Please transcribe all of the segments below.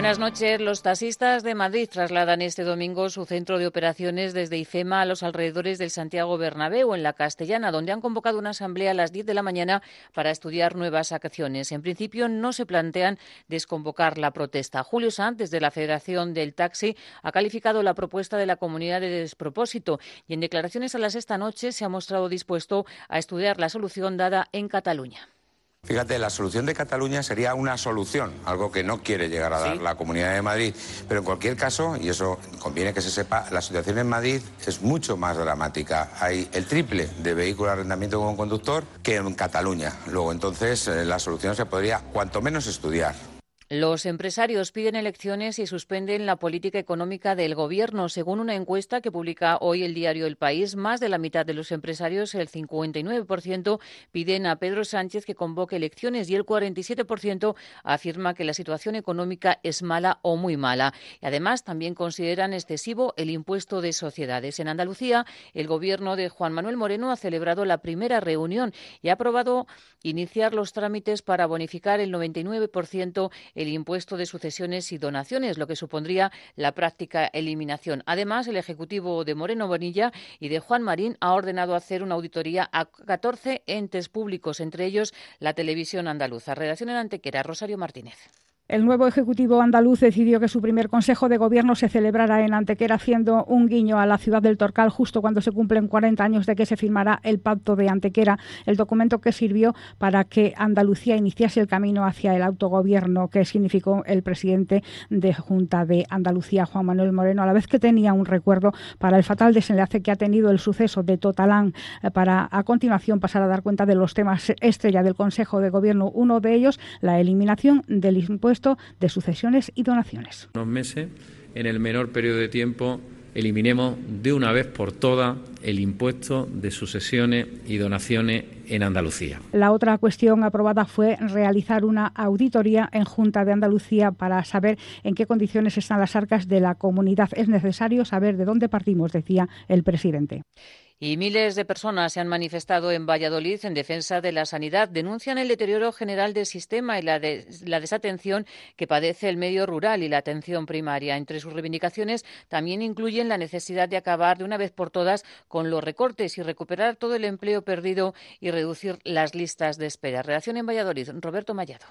Buenas noches. Los taxistas de Madrid trasladan este domingo su centro de operaciones desde IFEMA a los alrededores del Santiago Bernabéu, en la Castellana, donde han convocado una asamblea a las 10 de la mañana para estudiar nuevas acciones. En principio, no se plantean desconvocar la protesta. Julio Sanz, desde la Federación del Taxi, ha calificado la propuesta de la comunidad de despropósito y en declaraciones a las esta noche se ha mostrado dispuesto a estudiar la solución dada en Cataluña. Fíjate, la solución de Cataluña sería una solución, algo que no quiere llegar a dar la Comunidad de Madrid. Pero en cualquier caso, y eso conviene que se sepa, la situación en Madrid es mucho más dramática. Hay el triple de vehículos de arrendamiento con conductor que en Cataluña. Luego, entonces, eh, la solución se podría, cuanto menos, estudiar. Los empresarios piden elecciones y suspenden la política económica del Gobierno. Según una encuesta que publica hoy el diario El País, más de la mitad de los empresarios, el 59%, piden a Pedro Sánchez que convoque elecciones y el 47% afirma que la situación económica es mala o muy mala. Y además, también consideran excesivo el impuesto de sociedades. En Andalucía, el Gobierno de Juan Manuel Moreno ha celebrado la primera reunión y ha aprobado iniciar los trámites para bonificar el 99% el impuesto de sucesiones y donaciones, lo que supondría la práctica eliminación. Además, el Ejecutivo de Moreno Bonilla y de Juan Marín ha ordenado hacer una auditoría a 14 entes públicos, entre ellos la televisión andaluza. Redacción en Antequera, Rosario Martínez. El nuevo Ejecutivo andaluz decidió que su primer Consejo de Gobierno se celebrara en Antequera, haciendo un guiño a la ciudad del Torcal justo cuando se cumplen 40 años de que se firmará el Pacto de Antequera, el documento que sirvió para que Andalucía iniciase el camino hacia el autogobierno que significó el presidente de Junta de Andalucía, Juan Manuel Moreno, a la vez que tenía un recuerdo para el fatal desenlace que ha tenido el suceso de Totalán, eh, para a continuación pasar a dar cuenta de los temas estrella del Consejo de Gobierno. Uno de ellos, la eliminación del impuesto de sucesiones y donaciones. Unos meses, en el menor periodo de tiempo, eliminemos de una vez por todas el impuesto de sucesiones y donaciones en Andalucía. La otra cuestión aprobada fue realizar una auditoría en Junta de Andalucía para saber en qué condiciones están las arcas de la comunidad. Es necesario saber de dónde partimos, decía el presidente. Y miles de personas se han manifestado en Valladolid en defensa de la sanidad. Denuncian el deterioro general del sistema y la, la, desatención que padece el medio rural y la atención primaria. Entre sus reivindicaciones también incluyen la necesidad de acabar de una vez por todas con los recortes y recuperar todo el empleo perdido y reducir las listas de espera. Redacción en Valladolid, Roberto Mayado.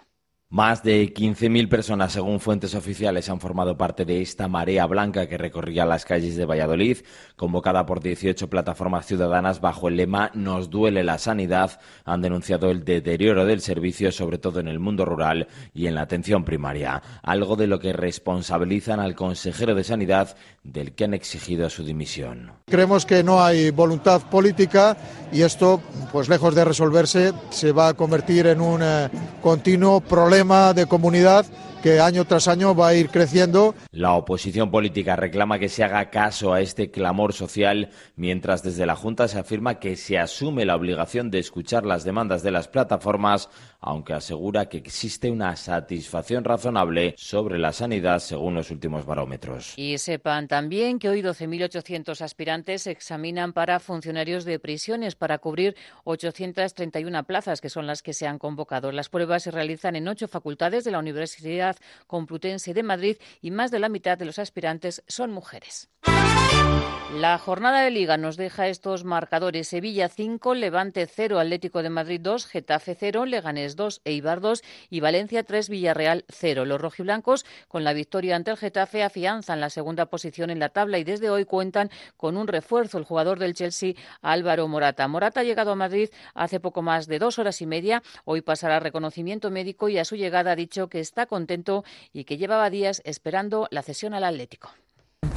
Más de 15.000 personas, según fuentes oficiales, han formado parte de esta marea blanca que recorría las calles de Valladolid, convocada por 18 plataformas ciudadanas bajo el lema Nos duele la sanidad. Han denunciado el deterioro del servicio, sobre todo en el mundo rural y en la atención primaria, algo de lo que responsabilizan al consejero de Sanidad, del que han exigido su dimisión. Creemos que no hay voluntad política y esto, pues lejos de resolverse, se va a convertir en un eh, continuo problema de comunidad que año tras año va a ir creciendo. La oposición política reclama que se haga caso a este clamor social, mientras desde la Junta se afirma que se asume la obligación de escuchar las demandas de las plataformas, aunque asegura que existe una satisfacción razonable sobre la sanidad según los últimos barómetros. Y sepan también que hoy 12.800 aspirantes examinan para funcionarios de prisiones para cubrir 831 plazas, que son las que se han convocado. Las pruebas se realizan en ocho facultades de la Universidad Complutense de Madrid y más de la mitad de los aspirantes son mujeres. La jornada de liga nos deja estos marcadores. Sevilla 5, Levante 0, Atlético de Madrid 2, Getafe 0, Leganés 2, Eibar 2 y Valencia 3, Villarreal 0. Los rojiblancos, con la victoria ante el Getafe, afianzan la segunda posición en la tabla y desde hoy cuentan con un refuerzo, el jugador del Chelsea, Álvaro Morata. Morata ha llegado a Madrid hace poco más de dos horas y media. Hoy pasará reconocimiento médico y a su llegada ha dicho que está contento y que llevaba días esperando la cesión al Atlético.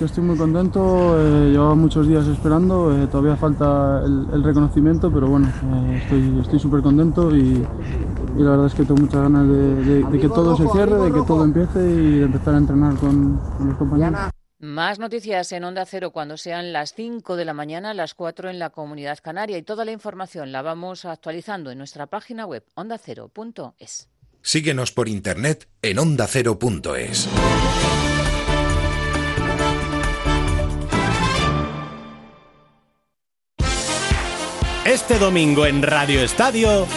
Estoy muy contento, eh, llevaba muchos días esperando, eh, todavía falta el, reconocimiento, pero bueno, eh, estoy súper contento y, la verdad es que tengo muchas ganas de, que todo se cierre, de que todo empiece y de empezar a entrenar con, con los compañeros. Más noticias en Onda Cero cuando sean las 5 de la mañana, las 4 en la Comunidad Canaria y toda la información la vamos actualizando en nuestra página web ondacero.es. Síguenos por internet en ondacero.es. Este domingo en Radio Estadio,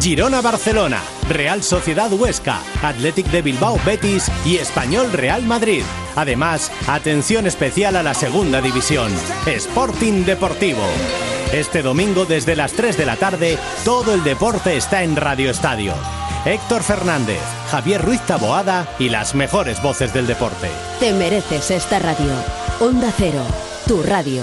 Girona Barcelona, Real Sociedad Huesca, Athletic de Bilbao Betis y Español Real Madrid. Además, atención especial a la segunda división, Sporting Deportivo. Este domingo desde las 3 de la tarde, todo el deporte está en Radio Estadio. Héctor Fernández, Javier Ruiz Taboada y las mejores voces del deporte. Te mereces esta radio. Onda Cero, tu radio.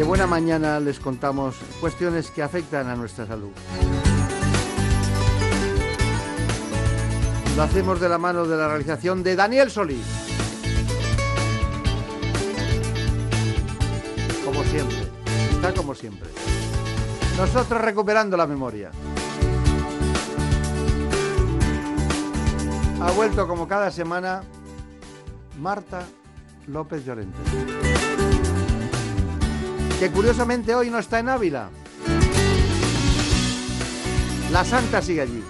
De buena mañana les contamos cuestiones que afectan a nuestra salud. Lo hacemos de la mano de la realización de Daniel Solís. Como siempre, está como siempre. Nosotros recuperando la memoria. Ha vuelto como cada semana Marta López Llorente que curiosamente hoy no está en Ávila. La santa sigue allí.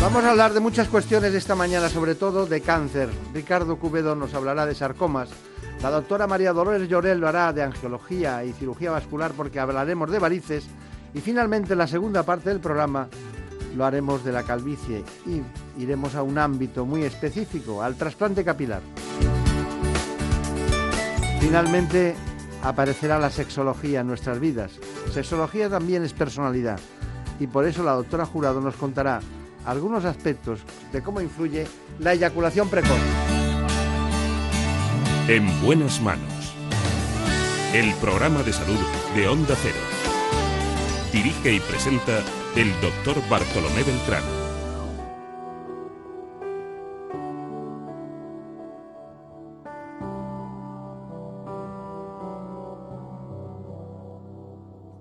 Vamos a hablar de muchas cuestiones esta mañana, sobre todo de cáncer. Ricardo Cubedo nos hablará de sarcomas. La doctora María Dolores Llorel lo hará de angiología y cirugía vascular porque hablaremos de varices y finalmente, en la segunda parte del programa, lo haremos de la calvicie y iremos a un ámbito muy específico, al trasplante capilar. Finalmente, aparecerá la sexología en nuestras vidas. Sexología también es personalidad y por eso la doctora Jurado nos contará algunos aspectos de cómo influye la eyaculación precoz. En buenas manos. El programa de salud de Onda Cero. Dirige y presenta el doctor Bartolomé Beltrán.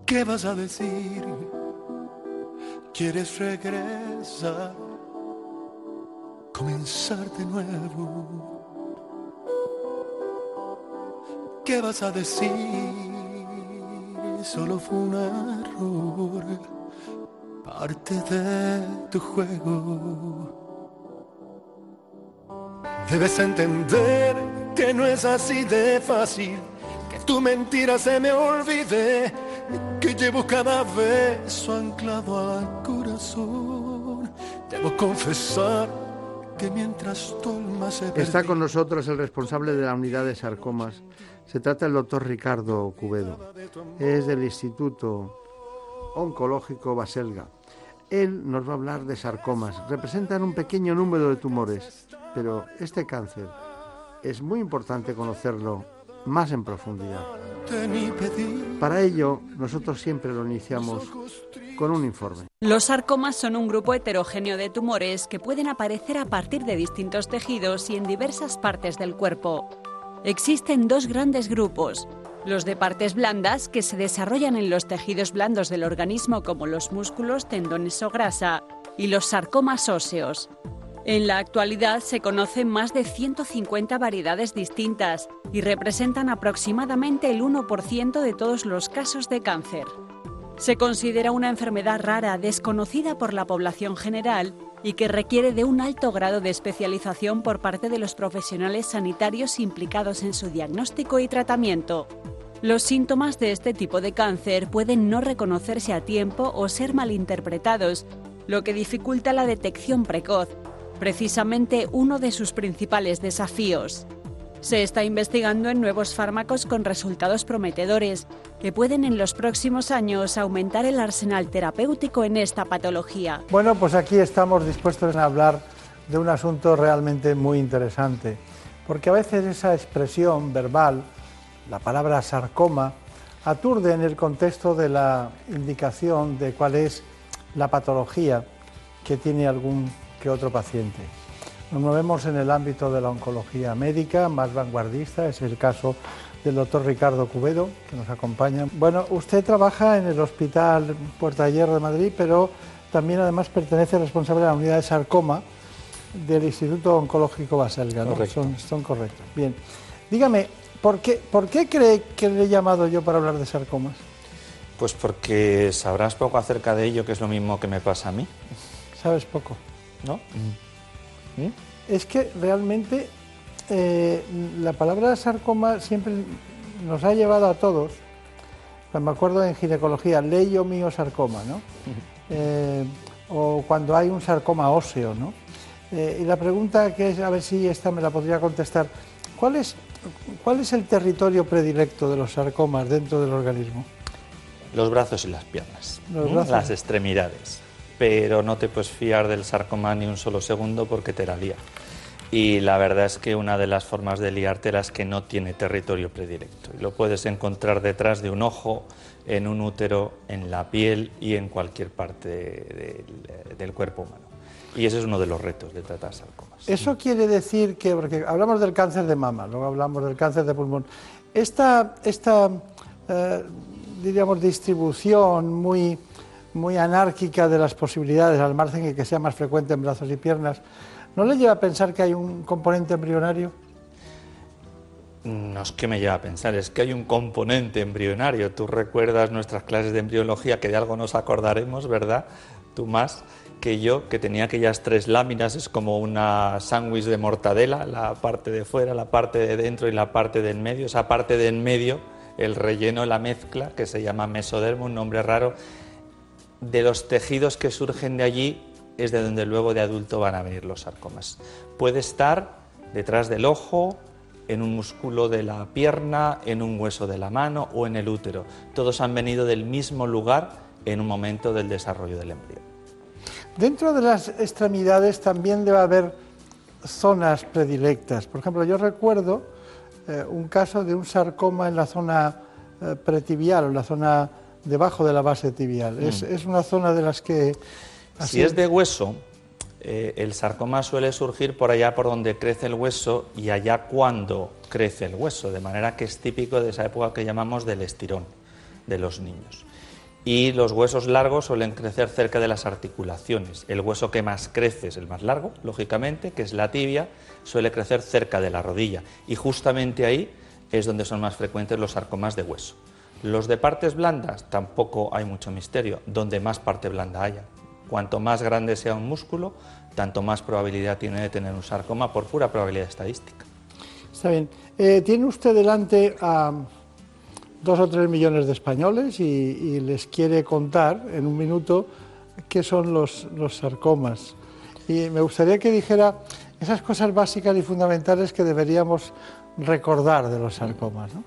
¿Qué vas a decir? ¿Quieres regresar? Comenzar de nuevo. ¿Qué vas a decir? Solo fue un error, parte de tu juego. Debes entender que no es así de fácil, que tu mentira se me olvide, que llevo cada beso anclado al corazón. Debo confesar que mientras más se Está con nosotros el responsable de la unidad de sarcomas se trata del doctor Ricardo Cubedo. Es del Instituto Oncológico Baselga. Él nos va a hablar de sarcomas. Representan un pequeño número de tumores, pero este cáncer es muy importante conocerlo más en profundidad. Para ello, nosotros siempre lo iniciamos con un informe. Los sarcomas son un grupo heterogéneo de tumores que pueden aparecer a partir de distintos tejidos y en diversas partes del cuerpo. Existen dos grandes grupos, los de partes blandas, que se desarrollan en los tejidos blandos del organismo como los músculos, tendones o grasa, y los sarcomas óseos. En la actualidad se conocen más de 150 variedades distintas y representan aproximadamente el 1% de todos los casos de cáncer. Se considera una enfermedad rara, desconocida por la población general y que requiere de un alto grado de especialización por parte de los profesionales sanitarios implicados en su diagnóstico y tratamiento. Los síntomas de este tipo de cáncer pueden no reconocerse a tiempo o ser malinterpretados, lo que dificulta la detección precoz, precisamente uno de sus principales desafíos. Se está investigando en nuevos fármacos con resultados prometedores que pueden en los próximos años aumentar el arsenal terapéutico en esta patología. Bueno, pues aquí estamos dispuestos a hablar de un asunto realmente muy interesante, porque a veces esa expresión verbal, la palabra sarcoma, aturde en el contexto de la indicación de cuál es la patología que tiene algún que otro paciente. Nos movemos en el ámbito de la oncología médica, más vanguardista, es el caso del doctor Ricardo Cubedo, que nos acompaña. Bueno, usted trabaja en el Hospital Puerta Hierro de Madrid, pero también además pertenece responsable de la unidad de sarcoma del Instituto Oncológico Baselga, ¿no? Son, son correctos. Bien. Dígame, ¿por qué, ¿por qué cree que le he llamado yo para hablar de sarcomas? Pues porque sabrás poco acerca de ello, que es lo mismo que me pasa a mí. Sabes poco. ¿No? ¿Mm? Es que realmente eh, la palabra sarcoma siempre nos ha llevado a todos, pues me acuerdo en ginecología, leyo mío sarcoma, ¿no? Eh, o cuando hay un sarcoma óseo, ¿no? Eh, y la pregunta que es, a ver si esta me la podría contestar, ¿cuál es, ¿cuál es el territorio predilecto de los sarcomas dentro del organismo? Los brazos y las piernas, las extremidades pero no te puedes fiar del sarcoma ni un solo segundo porque te la lía. Y la verdad es que una de las formas de liártela es que no tiene territorio predilecto. Y lo puedes encontrar detrás de un ojo, en un útero, en la piel y en cualquier parte del, cuerpo humano. Y ese es uno de los retos de tratar sarcomas. Eso quiere decir que, porque hablamos del cáncer de mama, luego hablamos del cáncer de pulmón, esta, esta eh, diríamos, distribución muy muy anárquica de las posibilidades al margen y que sea más frecuente en brazos y piernas, ¿no le lleva a pensar que hay un componente embrionario? No es que me lleva a pensar, es que hay un componente embrionario. Tú recuerdas nuestras clases de embriología, que de algo nos acordaremos, ¿verdad? Tú más que yo, que tenía aquellas tres láminas, es como una sándwich de mortadela, la parte de fuera, la parte de dentro y la parte de en medio. Esa parte de en medio, el relleno, la mezcla, que se llama mesodermo, un nombre raro, de los tejidos que surgen de allí es de donde luego de adulto van a venir los sarcomas. Puede estar detrás del ojo, en un músculo de la pierna, en un hueso de la mano o en el útero. Todos han venido del mismo lugar en un momento del desarrollo del embrión. Dentro de las extremidades también debe haber zonas predilectas. Por ejemplo, yo recuerdo eh, un caso de un sarcoma en la zona eh, pretibial o en la zona debajo de la base tibial. Es, mm. una zona de las que... Si es de hueso, eh, el sarcoma suele surgir por allá por donde crece el hueso y allá cuando crece el hueso, de manera que es típico de esa época que llamamos del estirón de los niños. Y los huesos largos suelen crecer cerca de las articulaciones. El hueso que más crece es el más largo, lógicamente, que es la tibia, suele crecer cerca de la rodilla. Y justamente ahí es donde son más frecuentes los sarcomas de hueso. Los de partes blandas tampoco hay mucho misterio, donde más parte blanda haya. Cuanto más grande sea un músculo, tanto más probabilidad tiene de tener un sarcoma por pura probabilidad estadística. Está bien. Eh, tiene usted delante a dos o tres millones de españoles y, les quiere contar en un minuto qué son los, los sarcomas. Y me gustaría que dijera esas cosas básicas y fundamentales que deberíamos recordar de los sarcomas. ¿no?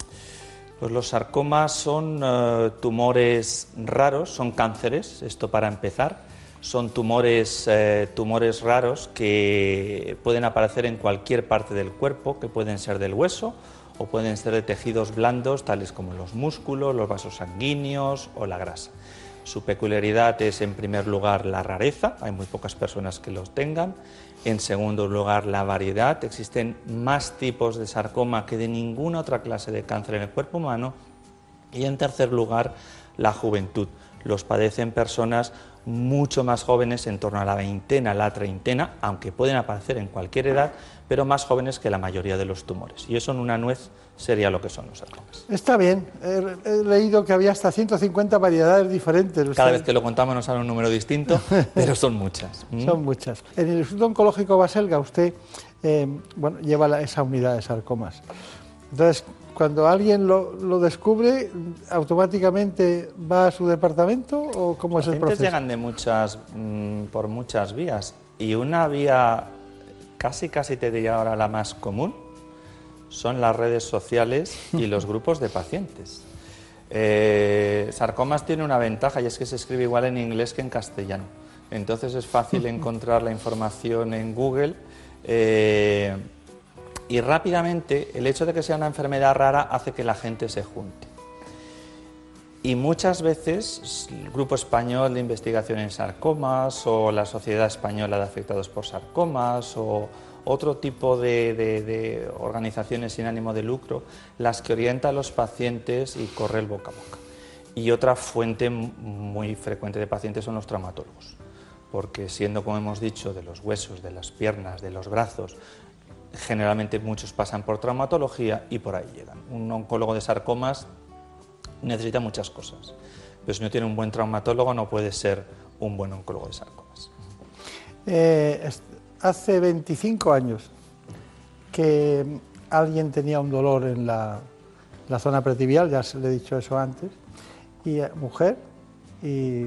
Pues los sarcomas son eh, tumores raros, son cánceres, esto para empezar. Son tumores, eh, tumores raros que pueden aparecer en cualquier parte del cuerpo, que pueden ser del hueso o pueden ser de tejidos blandos, tales como los músculos, los vasos sanguíneos o la grasa. Su peculiaridad es, en primer lugar, la rareza, hay muy pocas personas que los tengan. En segundo lugar, la variedad. Existen más tipos de sarcoma que de ninguna otra clase de cáncer en el cuerpo humano. Y en tercer lugar, la juventud. los padecen personas mucho más jóvenes, en torno a la veintena, la treintena, aunque pueden aparecer en cualquier edad, pero más jóvenes que la mayoría de los tumores. Y eso en una nuez sería lo que son los sarcomas. Está bien, he, leído que había hasta 150 variedades diferentes. Cada vez que lo contamos nos sale un número distinto, pero son muchas. Son muchas. En el Instituto Oncológico Baselga usted eh, bueno, lleva esa unidad de sarcomas. Entonces, cuando alguien lo, descubre, automáticamente va a su departamento o cómo es el proceso? llegan de muchas, mm, por muchas vías y una vía casi casi te diría ahora la más común son las redes sociales y los grupos de pacientes. Eh, sarcomas tiene una ventaja y es que se escribe igual en inglés que en castellano. Entonces es fácil encontrar la información en Google eh, y rápidamente el hecho de que sea una enfermedad rara hace que la gente se junte. Y muchas veces el Grupo Español de Investigación en Sarcomas o la Sociedad Española de Afectados por Sarcomas o otro tipo de, organizaciones sin ánimo de lucro, las que orientan a los pacientes y corre el boca a boca. Y otra fuente muy frecuente de pacientes son los traumatólogos, porque siendo, como hemos dicho, de los huesos, de las piernas, de los brazos, generalmente muchos pasan por traumatología y por ahí llegan. Un oncólogo de sarcomas necesita muchas cosas. Pero si no tiene un buen traumatólogo no puede ser un buen oncólogo de sarcomas. Eh, hace 25 años que alguien tenía un dolor en la, zona pretibial, ya se le he dicho eso antes, y eh, mujer, y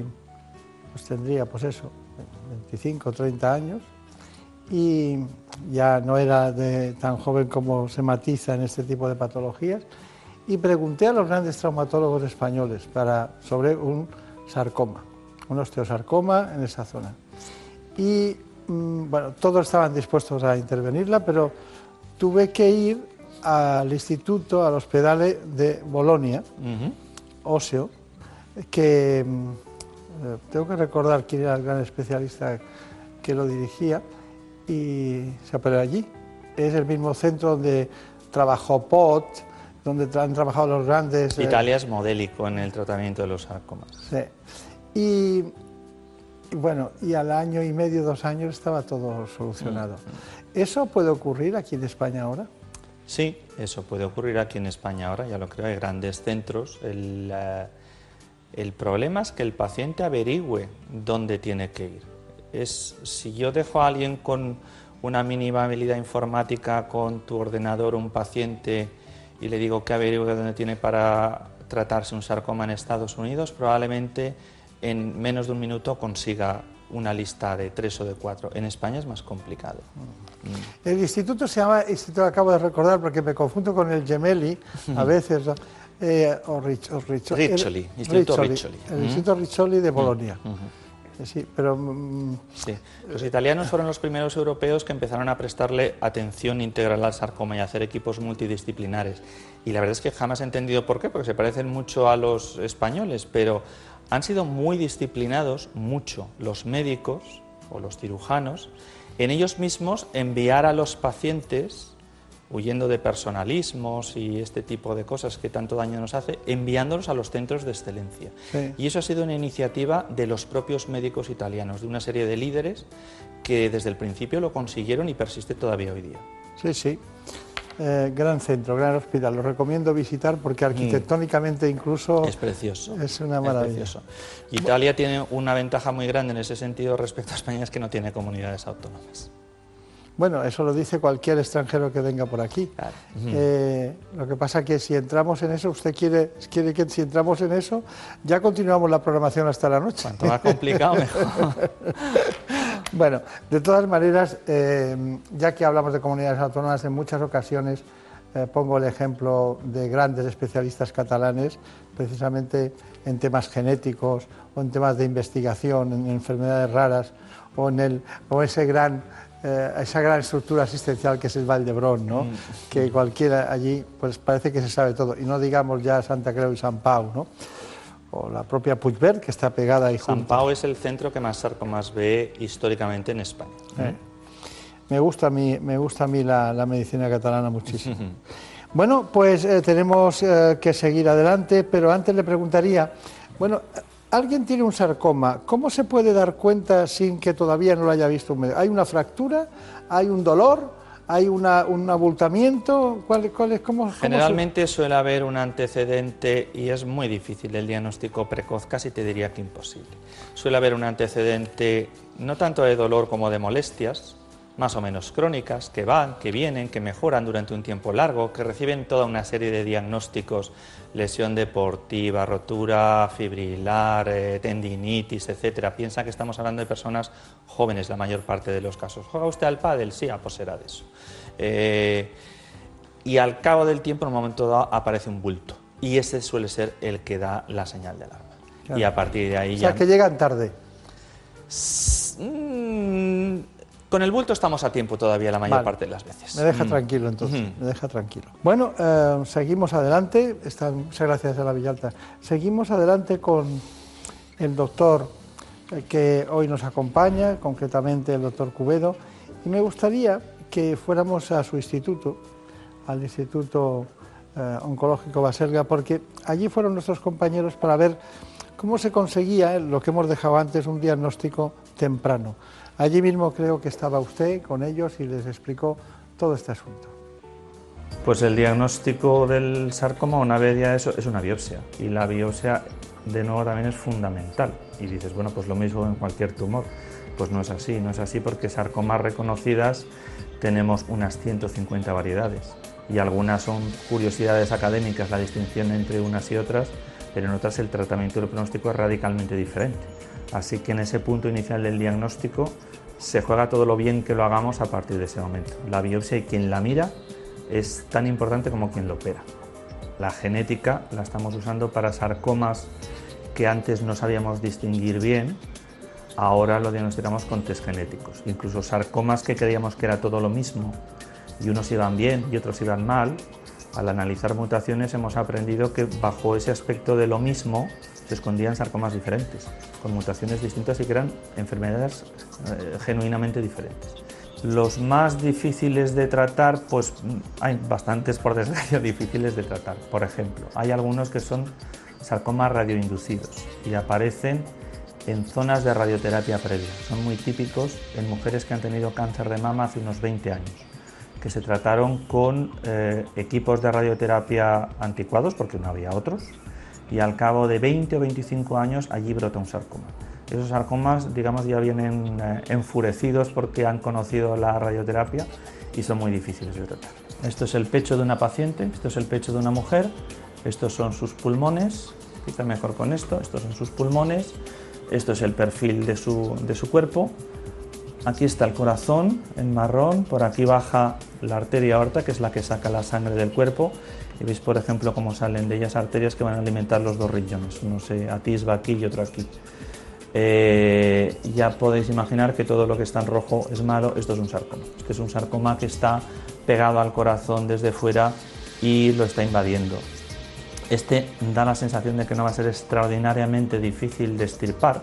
pues tendría pues eso, 25 o 30 años, y ya no era tan joven como se matiza en este tipo de patologías, y pregunté a los grandes traumatólogos españoles para, sobre un sarcoma, un osteosarcoma en esa zona. Y bueno, todos estaban dispuestos a intervenirla, pero tuve que ir al instituto, al hospital de Bolonia, óseo, que mm, eh, tengo que recordar quién era el gran especialista que lo dirigía, y se operó allí. Es el mismo centro donde trabajó Pot, donde han trabajado los grandes... Eh, Italia es modélico en el tratamiento de los sarcomas. Sí. Y, bueno, y al año y medio, dos años estaba todo solucionado. Mm. ¿Eso puede ocurrir aquí en España ahora? Sí, eso puede ocurrir aquí en España ahora, ya lo creo, hay grandes centros. El, eh, el problema es que el paciente averigüe dónde tiene que ir. Es, si yo dejo a alguien con una mínima habilidad informática con tu ordenador, un paciente y le digo que averigüe dónde tiene para tratarse un sarcoma en Estados Unidos, probablemente en menos de un minuto consiga una lista de tres o de cuatro. En España es más complicado. Mm. El instituto se llama, instituto acabo de recordar porque me confundo con el Gemelli a veces, eh, o, Riccioli, Instituto Riccioli. El, Instituto Riccioli de Bolonia. Sí, pero... Mm, sí. Los italianos fueron los primeros europeos que empezaron a prestarle atención integral al sarcoma y a hacer equipos multidisciplinares. Y la verdad es que jamás he entendido por qué, porque se parecen mucho a los españoles, pero han sido muy disciplinados, mucho, los médicos o los cirujanos, en ellos mismos enviar a los pacientes huyendo de personalismos y este tipo de cosas que tanto daño nos hace, enviándolos a los centros de excelencia. Y eso ha sido una iniciativa de los propios médicos italianos, de una serie de líderes que desde el principio lo consiguieron y persiste todavía hoy día. Sí, sí. Eh, gran centro, gran hospital. Lo recomiendo visitar porque arquitectónicamente incluso es precioso. Es una maravilla. Italia tiene una ventaja muy grande en ese sentido respecto a España es que no tiene comunidades autónomas. Bueno, eso lo dice cualquier extranjero que venga por aquí. Eh, lo que pasa es que si entramos en eso, usted quiere, quiere que si entramos en eso, ya continuamos la programación hasta la noche. Cuanto más complicado, mejor. bueno, de todas maneras, eh, ya que hablamos de comunidades autónomas, en muchas ocasiones eh, pongo el ejemplo de grandes especialistas catalanes, precisamente en temas genéticos o en temas de investigación, en enfermedades raras o en el, o ese gran eh, esa gran estructura asistencial que es el Valdebrón, ¿no? Mm. que cualquiera allí pues parece que se sabe todo, y no digamos ya Santa Creu y San Pau, ¿no? O la propia Puigverd, que está pegada ahí San Pau es el centro que más sarcomas ve históricamente en España. Eh, me gusta a mí, me gusta a mí la, medicina catalana muchísimo. bueno, pues eh, tenemos que seguir adelante, pero antes le preguntaría, bueno, alguien tiene un sarcoma, ¿cómo se puede dar cuenta sin que todavía no lo haya visto un médico? ¿Hay una fractura? ¿Hay un dolor? ¿Hay una, un abultamiento? ¿Cuál, cuál es, cómo, Generalmente suele haber un antecedente y es muy difícil el diagnóstico precoz, casi te diría que imposible. Suele haber un antecedente no tanto de dolor como de molestias, más o menos crónicas, que van, que vienen, que mejoran durante un tiempo largo, que reciben toda una serie de diagnósticos, lesión deportiva, rotura fibrilar, eh, tendinitis, etcétera. Piensa que estamos hablando de personas jóvenes la mayor parte de los casos. ¿Juega usted al pádel? Sí, ah, pues será de eso. Eh, y al cabo del tiempo, en un momento dado, aparece un bulto. Y ese suele ser el que da la señal de alarma. Y a partir de ahí o sea, que llegan tarde. Mm, con el bulto estamos a tiempo todavía la mayor parte de las veces. Me deja mm. tranquilo entonces, me deja tranquilo. Bueno, eh, seguimos adelante, muchas gracias a la Villalta. Seguimos adelante con el doctor eh, que hoy nos acompaña, concretamente el doctor Cubedo, y me gustaría que fuéramos a su instituto, al Instituto eh, Oncológico Baselga, porque allí fueron nuestros compañeros para ver cómo se conseguía lo que hemos dejado antes, un diagnóstico temprano. Allí mismo creo que estaba usted con ellos y les explicó todo este asunto. Pues el diagnóstico del sarcoma, una vez ya eso, es una biopsia. Y la biopsia, de nuevo, también es fundamental. Y dices, bueno, pues lo mismo en cualquier tumor. Pues no es así, no es así porque sarcomas reconocidas tenemos unas 150 variedades. Y algunas son curiosidades académicas, la distinción entre unas y otras, pero en otras el tratamiento y el pronóstico es radicalmente diferente. Así que en ese punto inicial del diagnóstico se juega todo lo bien que lo hagamos a partir de ese momento. La biopsia y quien la mira es tan importante como quien lo opera. La genética la estamos usando para sarcomas que antes no sabíamos distinguir bien, ahora lo diagnosticamos con test genéticos. Incluso sarcomas que creíamos que era todo lo mismo y unos iban bien y otros iban mal, al analizar mutaciones hemos aprendido que bajo ese aspecto de lo mismo se escondían sarcomas diferentes, con mutaciones distintas y que eran enfermedades eh, genuinamente diferentes. Los más difíciles de tratar, pues hay bastantes, por desgracia, difíciles de tratar. Por ejemplo, hay algunos que son sarcomas radioinducidos y aparecen en zonas de radioterapia previa. Son muy típicos en mujeres que han tenido cáncer de mama hace unos 20 años, que se trataron con eh, equipos de radioterapia anticuados, porque no había otros, y al cabo de 20 o 25 años allí brota un sarcoma. Esos sarcomas, digamos, ya vienen eh, enfurecidos porque han conocido la radioterapia y son muy difíciles de tratar. Esto es el pecho de una paciente, esto es el pecho de una mujer, estos son sus pulmones, quizá mejor con esto, estos son sus pulmones, esto es el perfil de su, de su cuerpo, aquí está el corazón en marrón, por aquí baja la arteria aorta, que es la que saca la sangre del cuerpo, y veis, por ejemplo, cómo salen de ellas arterias que van a alimentar los dos riñones. Uno se atisba aquí y otro aquí. Eh, ya podéis imaginar que todo lo que está en rojo es malo. Esto es un sarcoma. Este es un sarcoma que está pegado al corazón desde fuera y lo está invadiendo. Este da la sensación de que no va a ser extraordinariamente difícil de estirpar,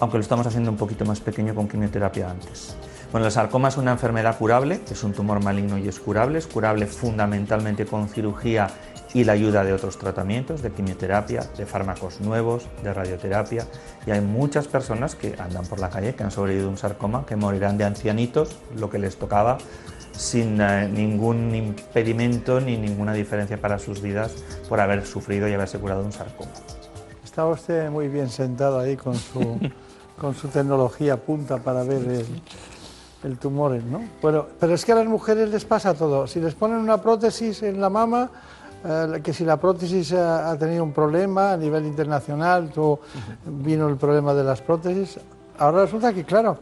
aunque lo estamos haciendo un poquito más pequeño con quimioterapia antes. Bueno, el sarcoma es una enfermedad curable, es un tumor maligno y es curable, es curable fundamentalmente con cirugía y la ayuda de otros tratamientos, de quimioterapia, de fármacos nuevos, de radioterapia. Y hay muchas personas que andan por la calle que han sobrevivido un sarcoma, que morirán de ancianitos, lo que les tocaba, sin eh, ningún impedimento ni ninguna diferencia para sus vidas por haber sufrido y haberse curado un sarcoma. Está usted muy bien sentado ahí con su, con su tecnología punta para ver el, el tumor, ¿no? Bueno, pero es que a las mujeres les pasa todo. Si les ponen una prótesis en la mama, eh, que si la prótesis ha, tenido un problema a nivel internacional, tú, vino el problema de las prótesis, ahora resulta que, claro,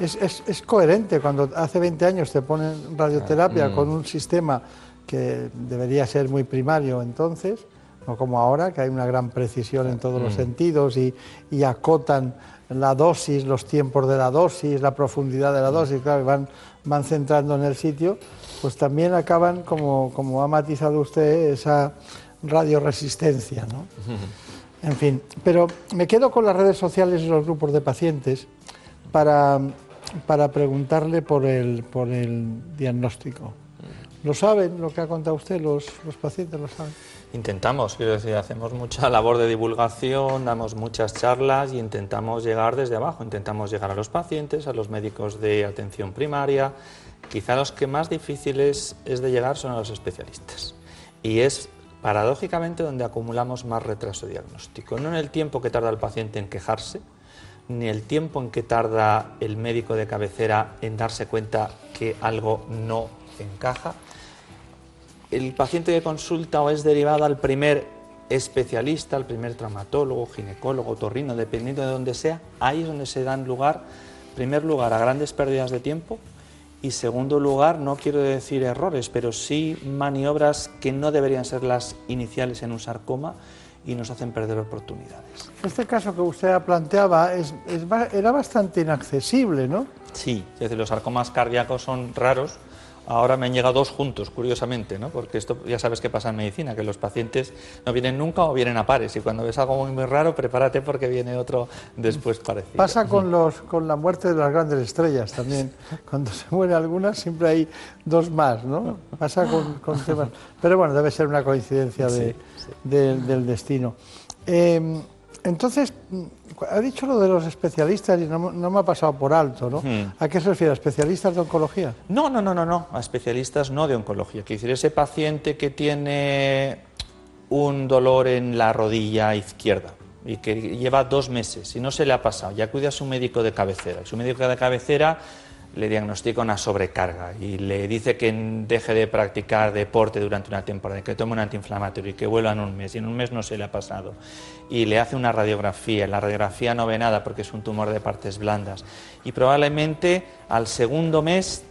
es, es, coherente cuando hace 20 años te ponen radioterapia mm. con un sistema que debería ser muy primario entonces, no como ahora, que hay una gran precisión en todos los mm. sentidos y, y acotan la dosis, los tiempos de la dosis, la profundidad de la dosis, claro, van, van centrando en el sitio, pues también acaban, como, como ha matizado usted, esa radioresistencia. ¿no? En fin, pero me quedo con las redes sociales y los grupos de pacientes para, para preguntarle por el, por el diagnóstico. ¿Lo saben lo que ha contado usted? ¿Los, los pacientes lo saben? Intentamos, quiero decir, hacemos mucha labor de divulgación, damos muchas charlas y intentamos llegar desde abajo, intentamos llegar a los pacientes, a los médicos de atención primaria. Quizá los que más difíciles es de llegar son a los especialistas. Y es paradójicamente donde acumulamos más retraso diagnóstico, no en el tiempo que tarda el paciente en quejarse, ni el tiempo en que tarda el médico de cabecera en darse cuenta que algo no encaja. El paciente de consulta o es derivado al primer especialista, al primer traumatólogo, ginecólogo, torrino, dependiendo de donde sea, ahí es donde se dan lugar, en primer lugar, a grandes pérdidas de tiempo y segundo lugar, no quiero decir errores, pero sí maniobras que no deberían ser las iniciales en un sarcoma y nos hacen perder oportunidades. Este caso que usted planteaba es, era bastante inaccesible, ¿no? Sí, es decir, los sarcomas cardíacos son raros, Ahora me han llegado dos juntos, curiosamente, ¿no? porque esto ya sabes qué pasa en medicina, que los pacientes no vienen nunca o vienen a pares, y cuando ves algo muy, muy raro, prepárate porque viene otro después parecido. Pasa con, los, con la muerte de las grandes estrellas también. Cuando se muere alguna, siempre hay dos más, ¿no? Pasa con, temas. Pero bueno, debe ser una coincidencia del destino. Eh, entonces, ha dicho lo de los especialistas y no, me ha pasado por alto, ¿no? ¿A qué se refiere? ¿A especialistas de oncología? No, no, no, no, no, a especialistas no de oncología. Quiere decir, ese paciente que tiene un dolor en la rodilla izquierda y que lleva dos meses y no se le ha pasado, ya cuida a su médico de cabecera. Su médico de cabecera le diagnostica una sobrecarga y le dice que deje de practicar deporte durante una temporada, que tome un antiinflamatorio y que vuelva en un mes, y en un mes no se le ha pasado. Y le hace una radiografía, la radiografía no ve nada porque es un tumor de partes blandas. Y probablemente al segundo mes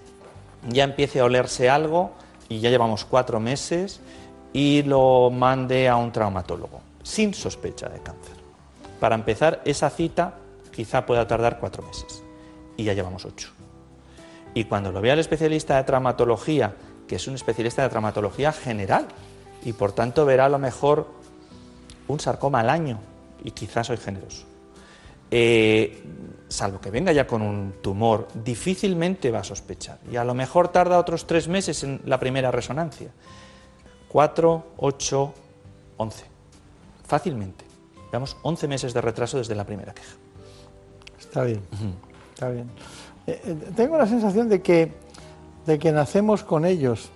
ya empiece a olerse algo, y ya llevamos cuatro meses, y lo mande a un traumatólogo, sin sospecha de cáncer. Para empezar, esa cita quizá pueda tardar cuatro meses, y ya llevamos ocho. Y cuando lo vea el especialista de traumatología, que es un especialista de traumatología general, y por tanto verá a lo mejor un sarcoma al año, y quizás soy generoso. Eh, salvo que venga ya con un tumor, difícilmente va a sospechar. Y a lo mejor tarda otros tres meses en la primera resonancia. Cuatro, ocho, once. Fácilmente. Veamos, once meses de retraso desde la primera queja. Está bien, está bien. Eh, eh, tengo la sensación de que, de que nacemos con ellos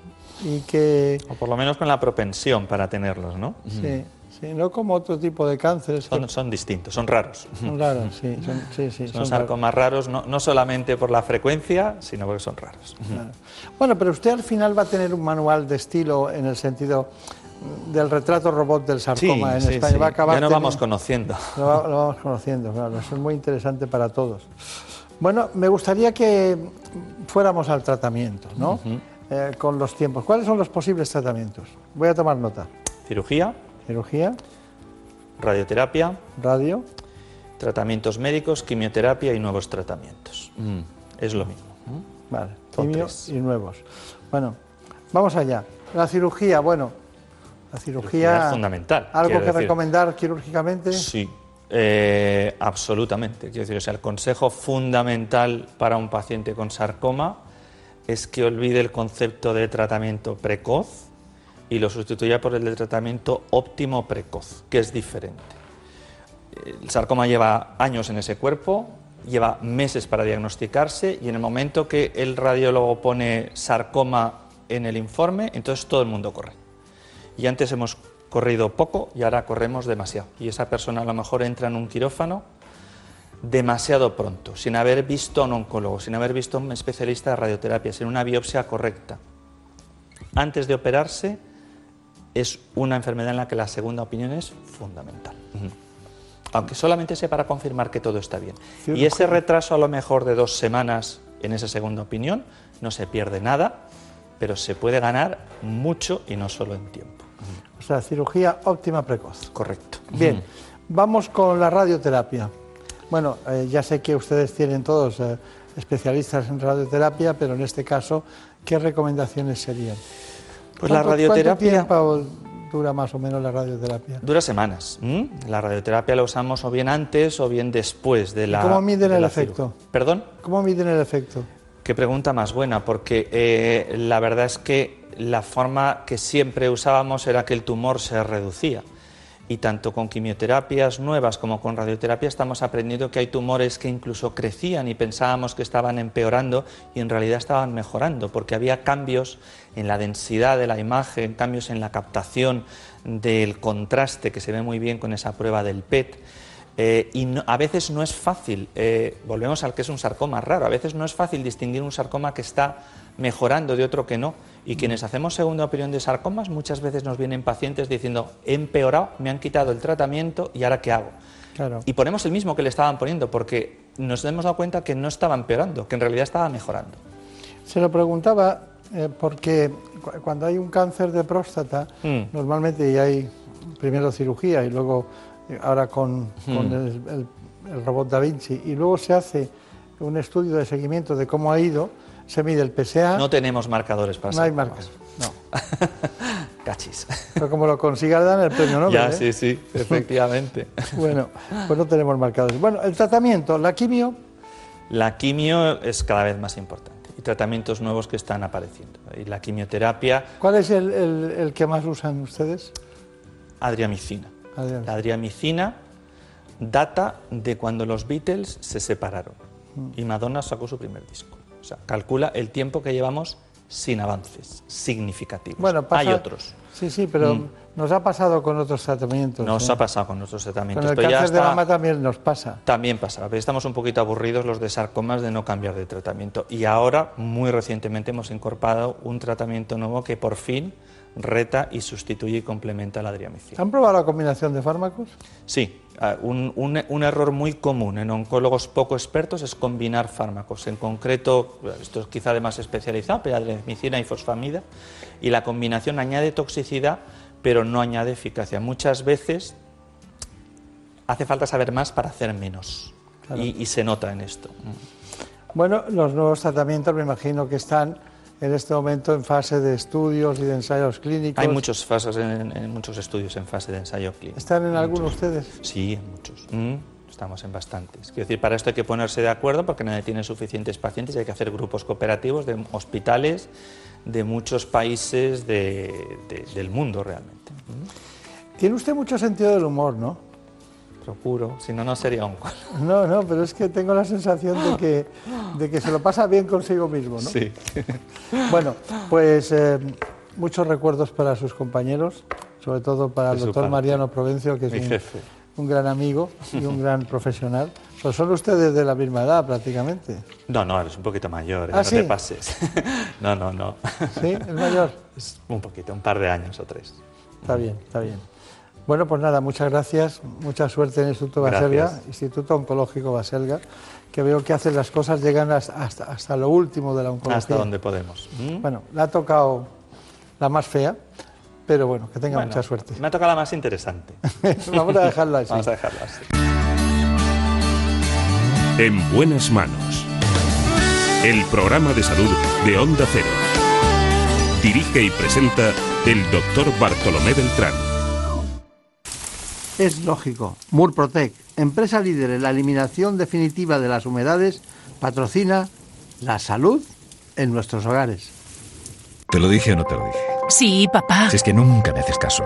y que... O por lo menos con la propensión para tenerlos, ¿no? Sí, sí no como otro tipo de cánceres. Son, son distintos, son raros. Son raros, sí. Son, sí, sí, son, sarcomas raros, no, no, solamente por la frecuencia, sino porque son raros. Bueno, pero usted al final va a tener un manual de estilo en el sentido del retrato robot del sarcoma en España. Va a acabar ya lo vamos conociendo. Lo, lo, vamos conociendo, claro. Eso es muy interesante para todos. Bueno, me gustaría que fuéramos al tratamiento, ¿no? Eh, con los tiempos. ¿Cuáles son los posibles tratamientos? Voy a tomar nota. Cirugía. Cirugía. Radioterapia. Radio. Tratamientos médicos, quimioterapia y nuevos tratamientos. Mm. Es lo mismo. Vale, y nuevos. Bueno, vamos allá. La cirugía, bueno, la cirugía... es fundamental. ¿Algo que recomendar quirúrgicamente? Sí, eh, absolutamente. Quiero decir, o sea, el consejo fundamental para un paciente con sarcoma es que olvide el concepto de tratamiento precoz y lo sustituya por el de tratamiento óptimo precoz, que es diferente. El sarcoma lleva años en ese cuerpo, lleva meses para diagnosticarse y en el momento que el radiólogo pone sarcoma en el informe, entonces todo el mundo corre. Y antes hemos corrido poco y ahora corremos demasiado. Y esa persona a lo mejor entra en un quirófano demasiado pronto, sin haber visto a un oncólogo, sin haber visto a un especialista de radioterapia, sin una biopsia correcta. Antes de operarse es una enfermedad en la que la segunda opinión es fundamental. Aunque solamente sea para confirmar que todo está bien. Y ese retraso a lo mejor de dos semanas en esa segunda opinión no se pierde nada, pero se puede ganar mucho y no solo en tiempo. O sea, cirugía óptima precoz. Correcto. Bien, vamos con la radioterapia. Bueno, eh, ya sé que ustedes tienen todos eh, especialistas en radioterapia, pero en este caso, ¿qué recomendaciones serían? Pues la radioterapia... ¿Cuánto tiempo dura más o menos la radioterapia? Dura semanas. La radioterapia la usamos o bien antes o bien después de la. ¿Cómo miden el efecto? ¿Perdón? ¿Cómo miden el efecto? Qué pregunta más buena, porque eh, la verdad es que la forma que siempre usábamos era que el tumor se reducía. Y tanto con quimioterapias nuevas como con radioterapia estamos aprendiendo que hay tumores que incluso crecían y pensábamos que estaban empeorando y en realidad estaban mejorando, porque había cambios en la densidad de la imagen, cambios en la captación del contraste que se ve muy bien con esa prueba del PET. Eh, y a veces no es fácil, eh, volvemos al que es un sarcoma raro, a veces no es fácil distinguir un sarcoma que está mejorando de otro que no. Y quienes hacemos segunda opinión de sarcomas muchas veces nos vienen pacientes diciendo, he empeorado, me han quitado el tratamiento y ahora qué hago. Y ponemos el mismo que le estaban poniendo porque nos hemos dado cuenta que no estaba empeorando, que en realidad estaba mejorando. Se lo preguntaba eh, porque cuando hay un cáncer de próstata, mm. normalmente ya hay primero cirugía y luego ahora con, hmm. el, robot Da Vinci, y luego se hace un estudio de seguimiento de cómo ha ido, se mide el PSA. No tenemos marcadores para No hay marcadores, no. Cachis. Pero como lo consiga dan el premio Nobel. Ya, ¿eh? sí, sí, efectivamente. bueno, pues no tenemos marcadores. Bueno, el tratamiento, la quimio. La quimio es cada vez más importante y tratamientos nuevos que están apareciendo. Y la quimioterapia. ¿Cuál es el, el que más usan ustedes? Adriamicina. La adriamicina data de cuando los Beatles se separaron mm. y Madonna sacó su primer disco. O sea, calcula el tiempo que llevamos sin avances significativos. Bueno, Hay otros. Sí, sí, pero mm. nos ha pasado con otros tratamientos. Nos ¿eh? ha pasado con otros tratamientos. Con el cáncer de mama también nos pasa. También pasa. Estamos un poquito aburridos los de sarcomas de no cambiar de tratamiento. Y ahora, muy recientemente, hemos incorporado un tratamiento nuevo que por fin reta y sustituye y complementa la adriamicina. ¿Han probado la combinación de fármacos? Sí, ah, un, error muy común en oncólogos poco expertos es combinar fármacos. En concreto, esto es quizá de más especializado, pero adriamicina y fosfamida, y la combinación añade toxicidad, pero no añade eficacia. Muchas veces hace falta saber más para hacer menos, y, y se nota en esto. Bueno, los nuevos tratamientos me imagino que están en este momento en fase de estudios y de ensayos clínicos. Hay muchos fases en, muchos estudios en fase de ensayo clínico. ¿Están en algunos ustedes? Sí, en muchos. Mm, estamos en bastantes. Quiero decir, para esto hay que ponerse de acuerdo porque nadie tiene suficientes pacientes y hay que hacer grupos cooperativos de hospitales de muchos países del mundo realmente. Tiene usted mucho sentido del humor, ¿no? Procuro, si no, no sería un No, no, pero es que tengo la sensación de que, de que se lo pasa bien consigo mismo, ¿no? Sí. Bueno, pues eh, muchos recuerdos para sus compañeros, sobre todo para el doctor Mariano Provencio, que es un, gran amigo y un gran profesional. Pues son ustedes de la misma edad prácticamente. No, no, eres un poquito mayor, ¿eh? ¿Ah, no te pases. no, no, no. ¿Sí? ¿Es mayor? un poquito, un par de años o tres. Está bien, está bien. Bueno, pues nada, muchas gracias, mucha suerte en el Instituto Baselga, Instituto Oncológico Baselga, que veo que hacen las cosas, llegan hasta, lo último de la oncología. Hasta donde podemos. ¿Mm? Bueno, le ha tocado la más fea, pero bueno, que tenga mucha suerte. Me ha tocado la más interesante. Vamos a dejarla así. Vamos a dejarla así. En buenas manos. El programa de salud de Onda Cero. Dirige y presenta el doctor Bartolomé Beltrán. Es lógico. Murprotec, empresa líder en la eliminación definitiva de las humedades, patrocina la salud en nuestros hogares. ¿Te lo dije o no te lo dije? Sí, papá. Si es que nunca me haces caso.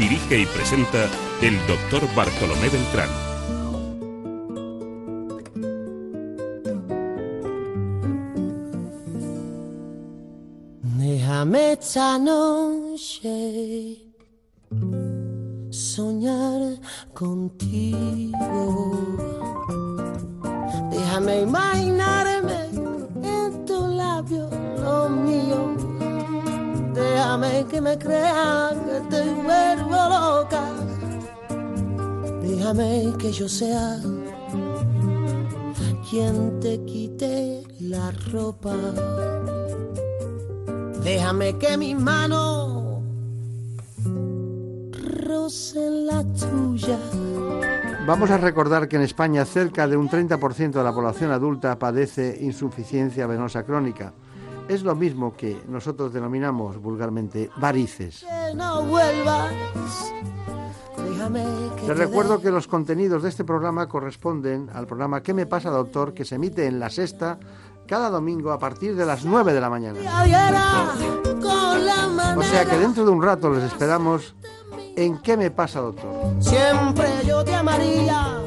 Dirige y presenta el doctor Bartolomé Beltrán. Déjame esta noche soñar contigo. Déjame imaginarme Déjame que me crean que te vuelvo loca. Déjame que yo sea quien te quite la ropa. Déjame que mi mano roce la tuya. Vamos a recordar que en España cerca de un 30% de la población adulta padece insuficiencia venosa crónica. Es lo mismo que nosotros denominamos vulgarmente varices. Que no vuelvas. Que Les te recuerdo que los contenidos de este programa corresponden al programa ¿Qué me pasa, doctor? que se emite en la sexta cada domingo a partir de las 9 de la mañana. O sea que dentro de un rato les esperamos en ¿Qué me pasa, doctor? Siempre yo te amaría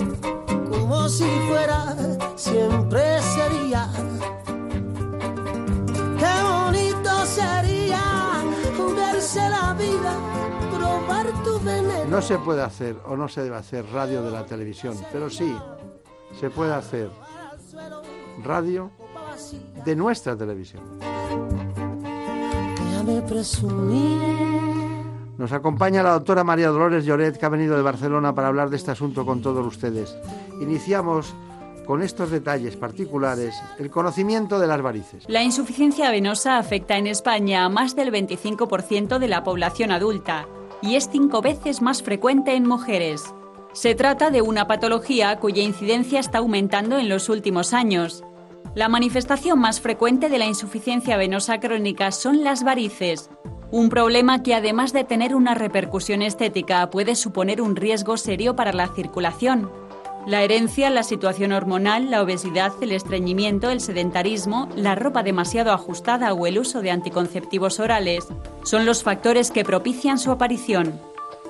como si fuera, siempre sería. Qué bonito sería verse la vida, probar tu veneno. No se puede hacer o no se debe hacer radio de la televisión, pero sí se puede hacer radio de nuestra televisión. Nos acompaña la doctora María Dolores Lloret, que ha venido de Barcelona para hablar de este asunto con todos ustedes. Iniciamos con estos detalles particulares el conocimiento de las varices. La insuficiencia venosa afecta en España a más del 25% de la población adulta y es cinco veces más frecuente en mujeres. Se trata de una patología cuya incidencia está aumentando en los últimos años. La manifestación más frecuente de la insuficiencia venosa crónica son las varices, un problema que además de tener una repercusión estética puede suponer un riesgo serio para la circulación. La herencia, la situación hormonal, la obesidad, el estreñimiento, el sedentarismo, la ropa demasiado ajustada o el uso de anticonceptivos orales son los factores que propician su aparición.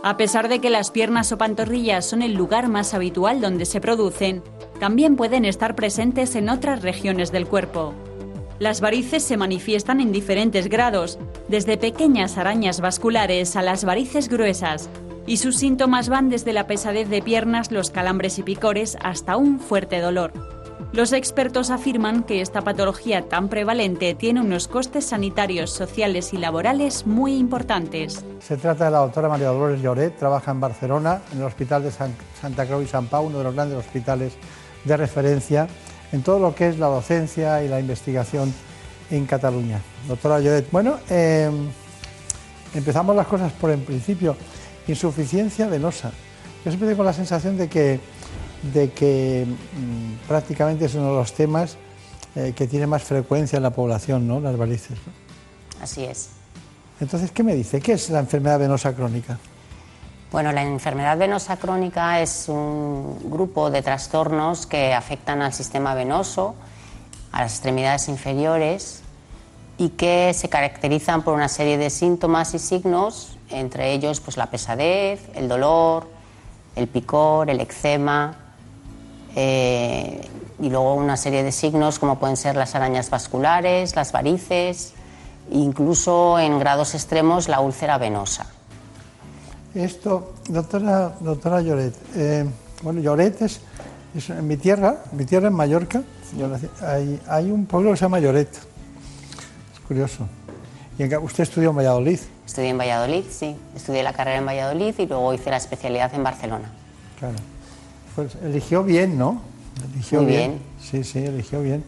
A pesar de que las piernas o pantorrillas son el lugar más habitual donde se producen, también pueden estar presentes en otras regiones del cuerpo. Las varices se manifiestan en diferentes grados, desde pequeñas arañas vasculares a las varices gruesas, y sus síntomas van desde la pesadez de piernas, los calambres y picores hasta un fuerte dolor. Los expertos afirman que esta patología tan prevalente tiene unos costes sanitarios, sociales y laborales muy importantes. Se trata de la doctora María Dolores Lloret, trabaja en Barcelona, en el Hospital de San- Santa Creu y San Pau, uno de los grandes hospitales de referencia en todo lo que es la docencia y la investigación en Cataluña. Doctora Lloret, bueno, eh, empezamos las cosas por el principio. Insuficiencia venosa. Yo siempre tengo la sensación de que, de que mm, prácticamente es uno de los temas eh, que tiene más frecuencia en la población, ¿no? Las varices. ¿no? Así es. Entonces, ¿qué me dice? ¿Qué es la enfermedad venosa crónica? Bueno, la enfermedad venosa crónica es un grupo de trastornos que afectan al sistema venoso, a las extremidades inferiores y que se caracterizan por una serie de síntomas y signos, entre ellos pues, la pesadez, el dolor, el picor, el eczema eh, y luego una serie de signos como pueden ser las arañas vasculares, las varices, incluso en grados extremos la úlcera venosa. Esto, doctora, doctora Lloret, eh, bueno, Lloret es, en mi tierra, mi tierra en Mallorca, hay, hay un pueblo que se llama Lloret, es curioso. Y usted estudió en Valladolid, Estudié en Valladolid, sí. Estudié la carrera en Valladolid y luego hice la especialidad en Barcelona. claro. Pues eligió bien, ¿no? Eligió Muy bien. Sí, sí, eligió bien.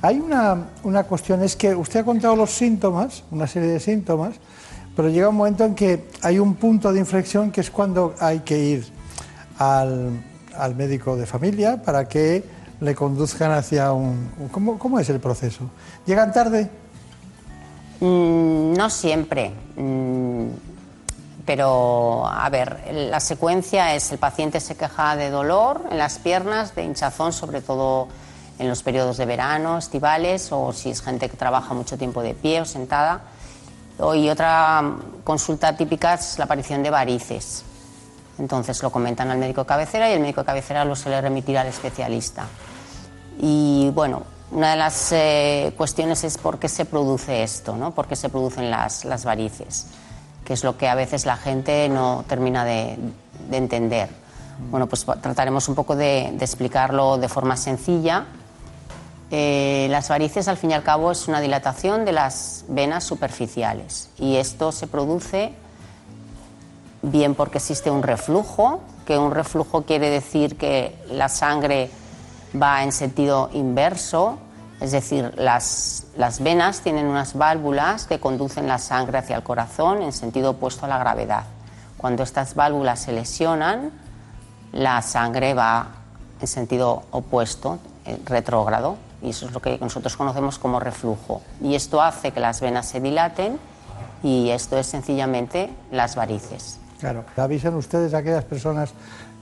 Hay una, una cuestión, es que usted ha contado los síntomas, una serie de síntomas, pero llega un momento en que hay un punto de inflexión que es cuando hay que ir al, al médico de familia para que le conduzcan hacia un... un- ¿Cómo, cómo es el proceso? ¿Llegan tarde? Mm, no siempre, mm, pero a ver, la secuencia es el paciente se queja de dolor en las piernas, de hinchazón, sobre todo en los periodos de verano, estivales, o si es gente que trabaja mucho tiempo de pie o sentada. Y otra consulta típica es la aparición de varices. Entonces lo comentan al médico de cabecera y el médico de cabecera lo suele remitir al especialista. Y bueno, una de las eh, cuestiones es por qué se produce esto, ¿no? por qué se producen las, las varices, que es lo que a veces la gente no termina de, de entender. Bueno, pues trataremos un poco de, de explicarlo de forma sencilla. Eh, las varices, al fin y al cabo, es una dilatación de las venas superficiales y esto se produce bien porque existe un reflujo, que un reflujo quiere decir que la sangre va en sentido inverso, es decir, las, las venas tienen unas válvulas que conducen la sangre hacia el corazón en sentido opuesto a la gravedad. Cuando estas válvulas se lesionan, la sangre va en sentido opuesto, eh, retrógrado, y eso es lo que nosotros conocemos como reflujo. Y esto hace que las venas se dilaten y esto es sencillamente las varices. Claro, avisan ustedes a aquellas personas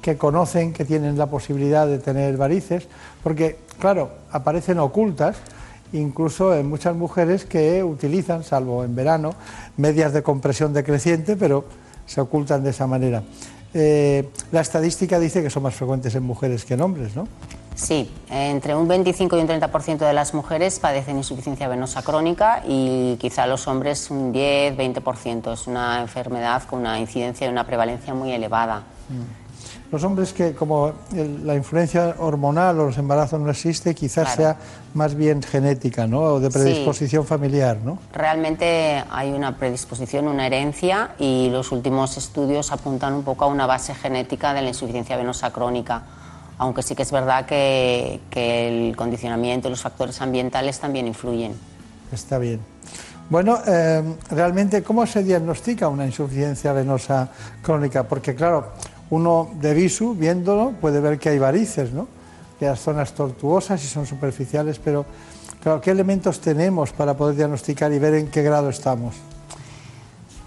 que conocen que tienen la posibilidad de tener varices, porque, claro, aparecen ocultas, incluso en muchas mujeres que utilizan, salvo en verano, medias de compresión decreciente, pero se ocultan de esa manera. Eh, la estadística dice que son más frecuentes en mujeres que en hombres, ¿no? Sí, entre un 25 y un 30% de las mujeres padecen insuficiencia venosa crónica y quizá los hombres un 10, 20%. Es una enfermedad con una incidencia y una prevalencia muy elevada. Mm. Los hombres que como la influencia hormonal o los embarazos no existe, quizás sea más bien genética, ¿no? O de predisposición familiar, ¿no? Realmente hay una predisposición, una herencia y los últimos estudios apuntan un poco a una base genética de la insuficiencia venosa crónica aunque sí que es verdad que, el condicionamiento y los factores ambientales también influyen. Está bien. Bueno, eh, realmente, ¿cómo se diagnostica una insuficiencia venosa crónica? Porque, claro, uno de visu, viéndolo, puede ver que hay varices. Que hay zonas tortuosas y son superficiales, pero, claro, ¿qué elementos tenemos para poder diagnosticar y ver en qué grado estamos?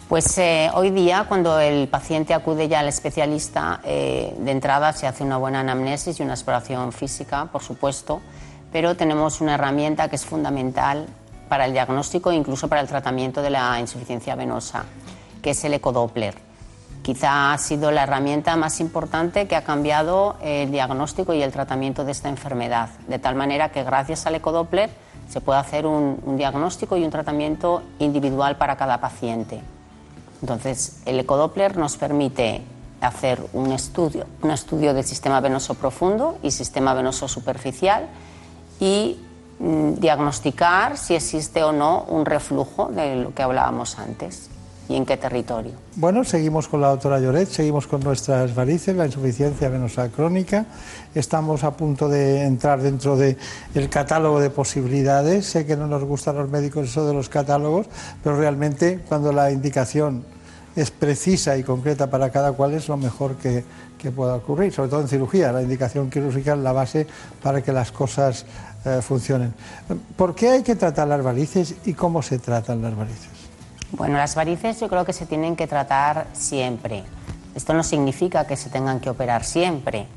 Pues eh, hoy día, cuando el paciente acude ya al especialista, eh, de entrada se hace una buena anamnesis y una exploración física, por supuesto, pero tenemos una herramienta que es fundamental para el diagnóstico e incluso para el tratamiento de la insuficiencia venosa, que es el ecodoppler. Quizá ha sido la herramienta más importante que ha cambiado el diagnóstico y el tratamiento de esta enfermedad, de tal manera que gracias al ecodoppler se puede hacer un diagnóstico y un tratamiento individual para cada paciente. Entonces, el ecodoppler nos permite hacer un estudio, un estudio del sistema venoso profundo y sistema venoso superficial y mm, diagnosticar si existe o no un reflujo de lo que hablábamos antes y en qué territorio. Bueno, seguimos con la doctora Lloret, seguimos con nuestras varices, la insuficiencia venosa crónica. Estamos a punto de entrar dentro del catálogo de posibilidades. Sé que no nos gustan los médicos eso de los catálogos, pero realmente cuando la indicación es precisa y concreta para cada cual es lo mejor que, que pueda ocurrir, sobre todo en cirugía. La indicación quirúrgica es la base para que las cosas eh, funcionen. ¿Por qué hay que tratar las varices y cómo se tratan las varices? Bueno, las varices yo creo que se tienen que tratar siempre. Esto no significa que se tengan que operar siempre.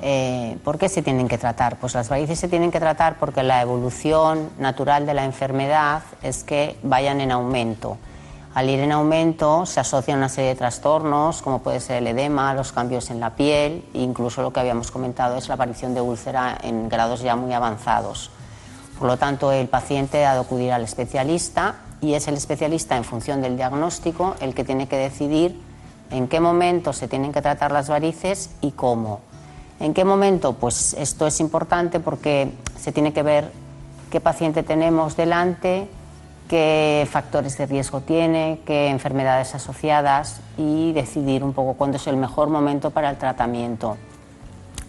Eh, ¿Por qué se tienen que tratar? Pues las varices se tienen que tratar porque la evolución natural de la enfermedad es que vayan en aumento. Al ir en aumento se asocian una serie de trastornos, como puede ser el edema, los cambios en la piel, e incluso lo que habíamos comentado es la aparición de úlcera en grados ya muy avanzados. Por lo tanto, el paciente ha de acudir al especialista y es el especialista en función del diagnóstico el que tiene que decidir en qué momento se tienen que tratar las varices y cómo. ¿En qué momento? Pues esto es importante porque se tiene que ver qué paciente tenemos delante, qué factores de riesgo tiene, qué enfermedades asociadas y decidir un poco cuándo es el mejor momento para el tratamiento.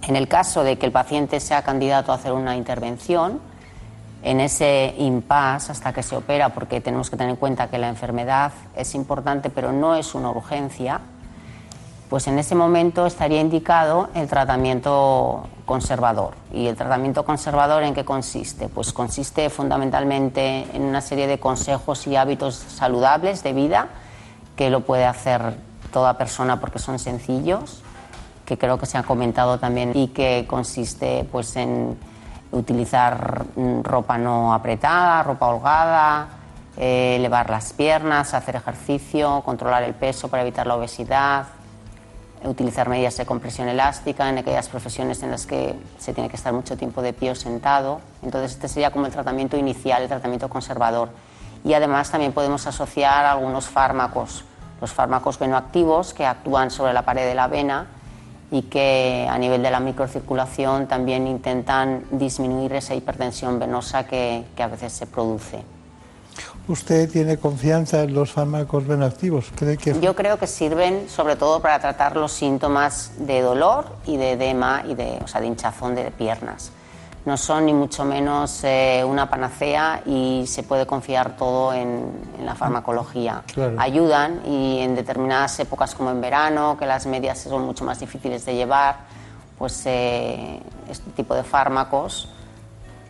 En el caso de que el paciente sea candidato a hacer una intervención, en ese impasse hasta que se opera, porque tenemos que tener en cuenta que la enfermedad es importante, pero no es una urgencia, pues en ese momento estaría indicado el tratamiento conservador. ¿Y el tratamiento conservador en qué consiste? Pues consiste fundamentalmente en una serie de consejos y hábitos saludables de vida que lo puede hacer toda persona porque son sencillos, que creo que se ha comentado también y que consiste pues en utilizar mm, ropa no apretada, ropa holgada, eh, elevar las piernas, hacer ejercicio, controlar el peso para evitar la obesidad, utilizar medidas de compresión elástica en aquellas profesiones en las que se tiene que estar mucho tiempo de pie o sentado. Entonces este sería como el tratamiento inicial, el tratamiento conservador. Y además también podemos asociar algunos fármacos, los fármacos venoactivos que actúan sobre la pared de la vena y que a nivel de la microcirculación también intentan disminuir esa hipertensión venosa que, a veces se produce. ¿Usted tiene confianza en los fármacos venoactivos? ¿Cree que... Yo creo que sirven sobre todo para tratar los síntomas de dolor y de edema y de, o sea, de hinchazón de piernas. No son ni mucho menos eh, una panacea y se puede confiar todo en, en la farmacología. Claro. Ayudan y en determinadas épocas como en verano, que las medias son mucho más difíciles de llevar, pues eh, este tipo de fármacos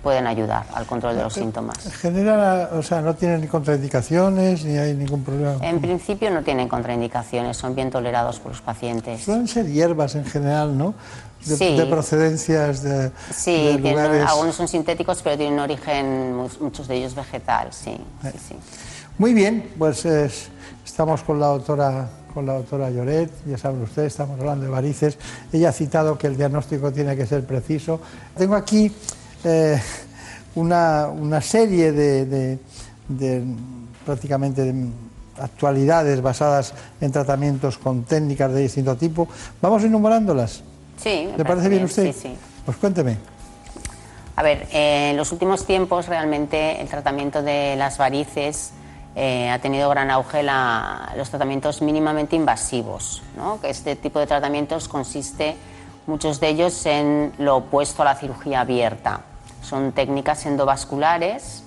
pueden ayudar al control de los síntomas. En general, o sea, no tienen ni contraindicaciones ni hay ningún problema. En principio no tienen contraindicaciones, son bien tolerados por los pacientes. Suelen ser hierbas en general, ¿no? De, Sí. de procedencias de, Sí, de lugares. algunos son sintéticos, pero tienen un origen, mu- muchos de ellos vegetal, sí. sí, sí. Muy bien, pues es- estamos con la doctora con la doctora Lloret, ya saben ustedes, estamos hablando de varices. Ella ha citado que el diagnóstico tiene que ser preciso. Tengo aquí eh, una, una serie de, de- de, prácticamente de actualidades basadas en tratamientos con técnicas de distinto tipo. Vamos enumerándolas. Sí, me ¿Le parece bien a usted? Sí, sí. Pues cuénteme. A ver, eh, en los últimos tiempos realmente el tratamiento de las varices eh, ha tenido gran auge la- los tratamientos mínimamente invasivos, ¿no? que este tipo de tratamientos consiste, muchos de ellos, en lo opuesto a la cirugía abierta. Son técnicas endovasculares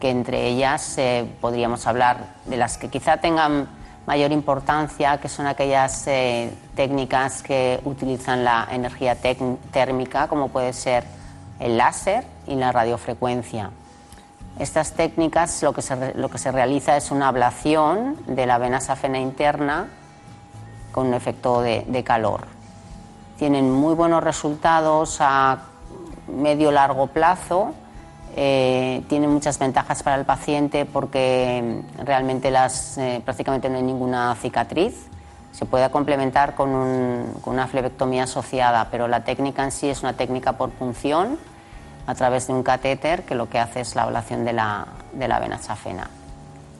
que entre ellas eh, podríamos hablar de las que quizá tengan mayor importancia, que son aquellas eh, técnicas que utilizan la energía térmica, como puede ser el láser y la radiofrecuencia. Estas técnicas lo que se, lo que se realiza es una ablación de la vena safena interna con un efecto de, de calor. Tienen muy buenos resultados a medio largo plazo. Eh, tienen muchas ventajas para el paciente porque realmente las, eh, prácticamente no hay ninguna cicatriz. Se puede complementar con, un- con una flebectomía asociada, pero la técnica en sí es una técnica por punción a través de un catéter que lo que hace es la ablación de la, de la vena safena.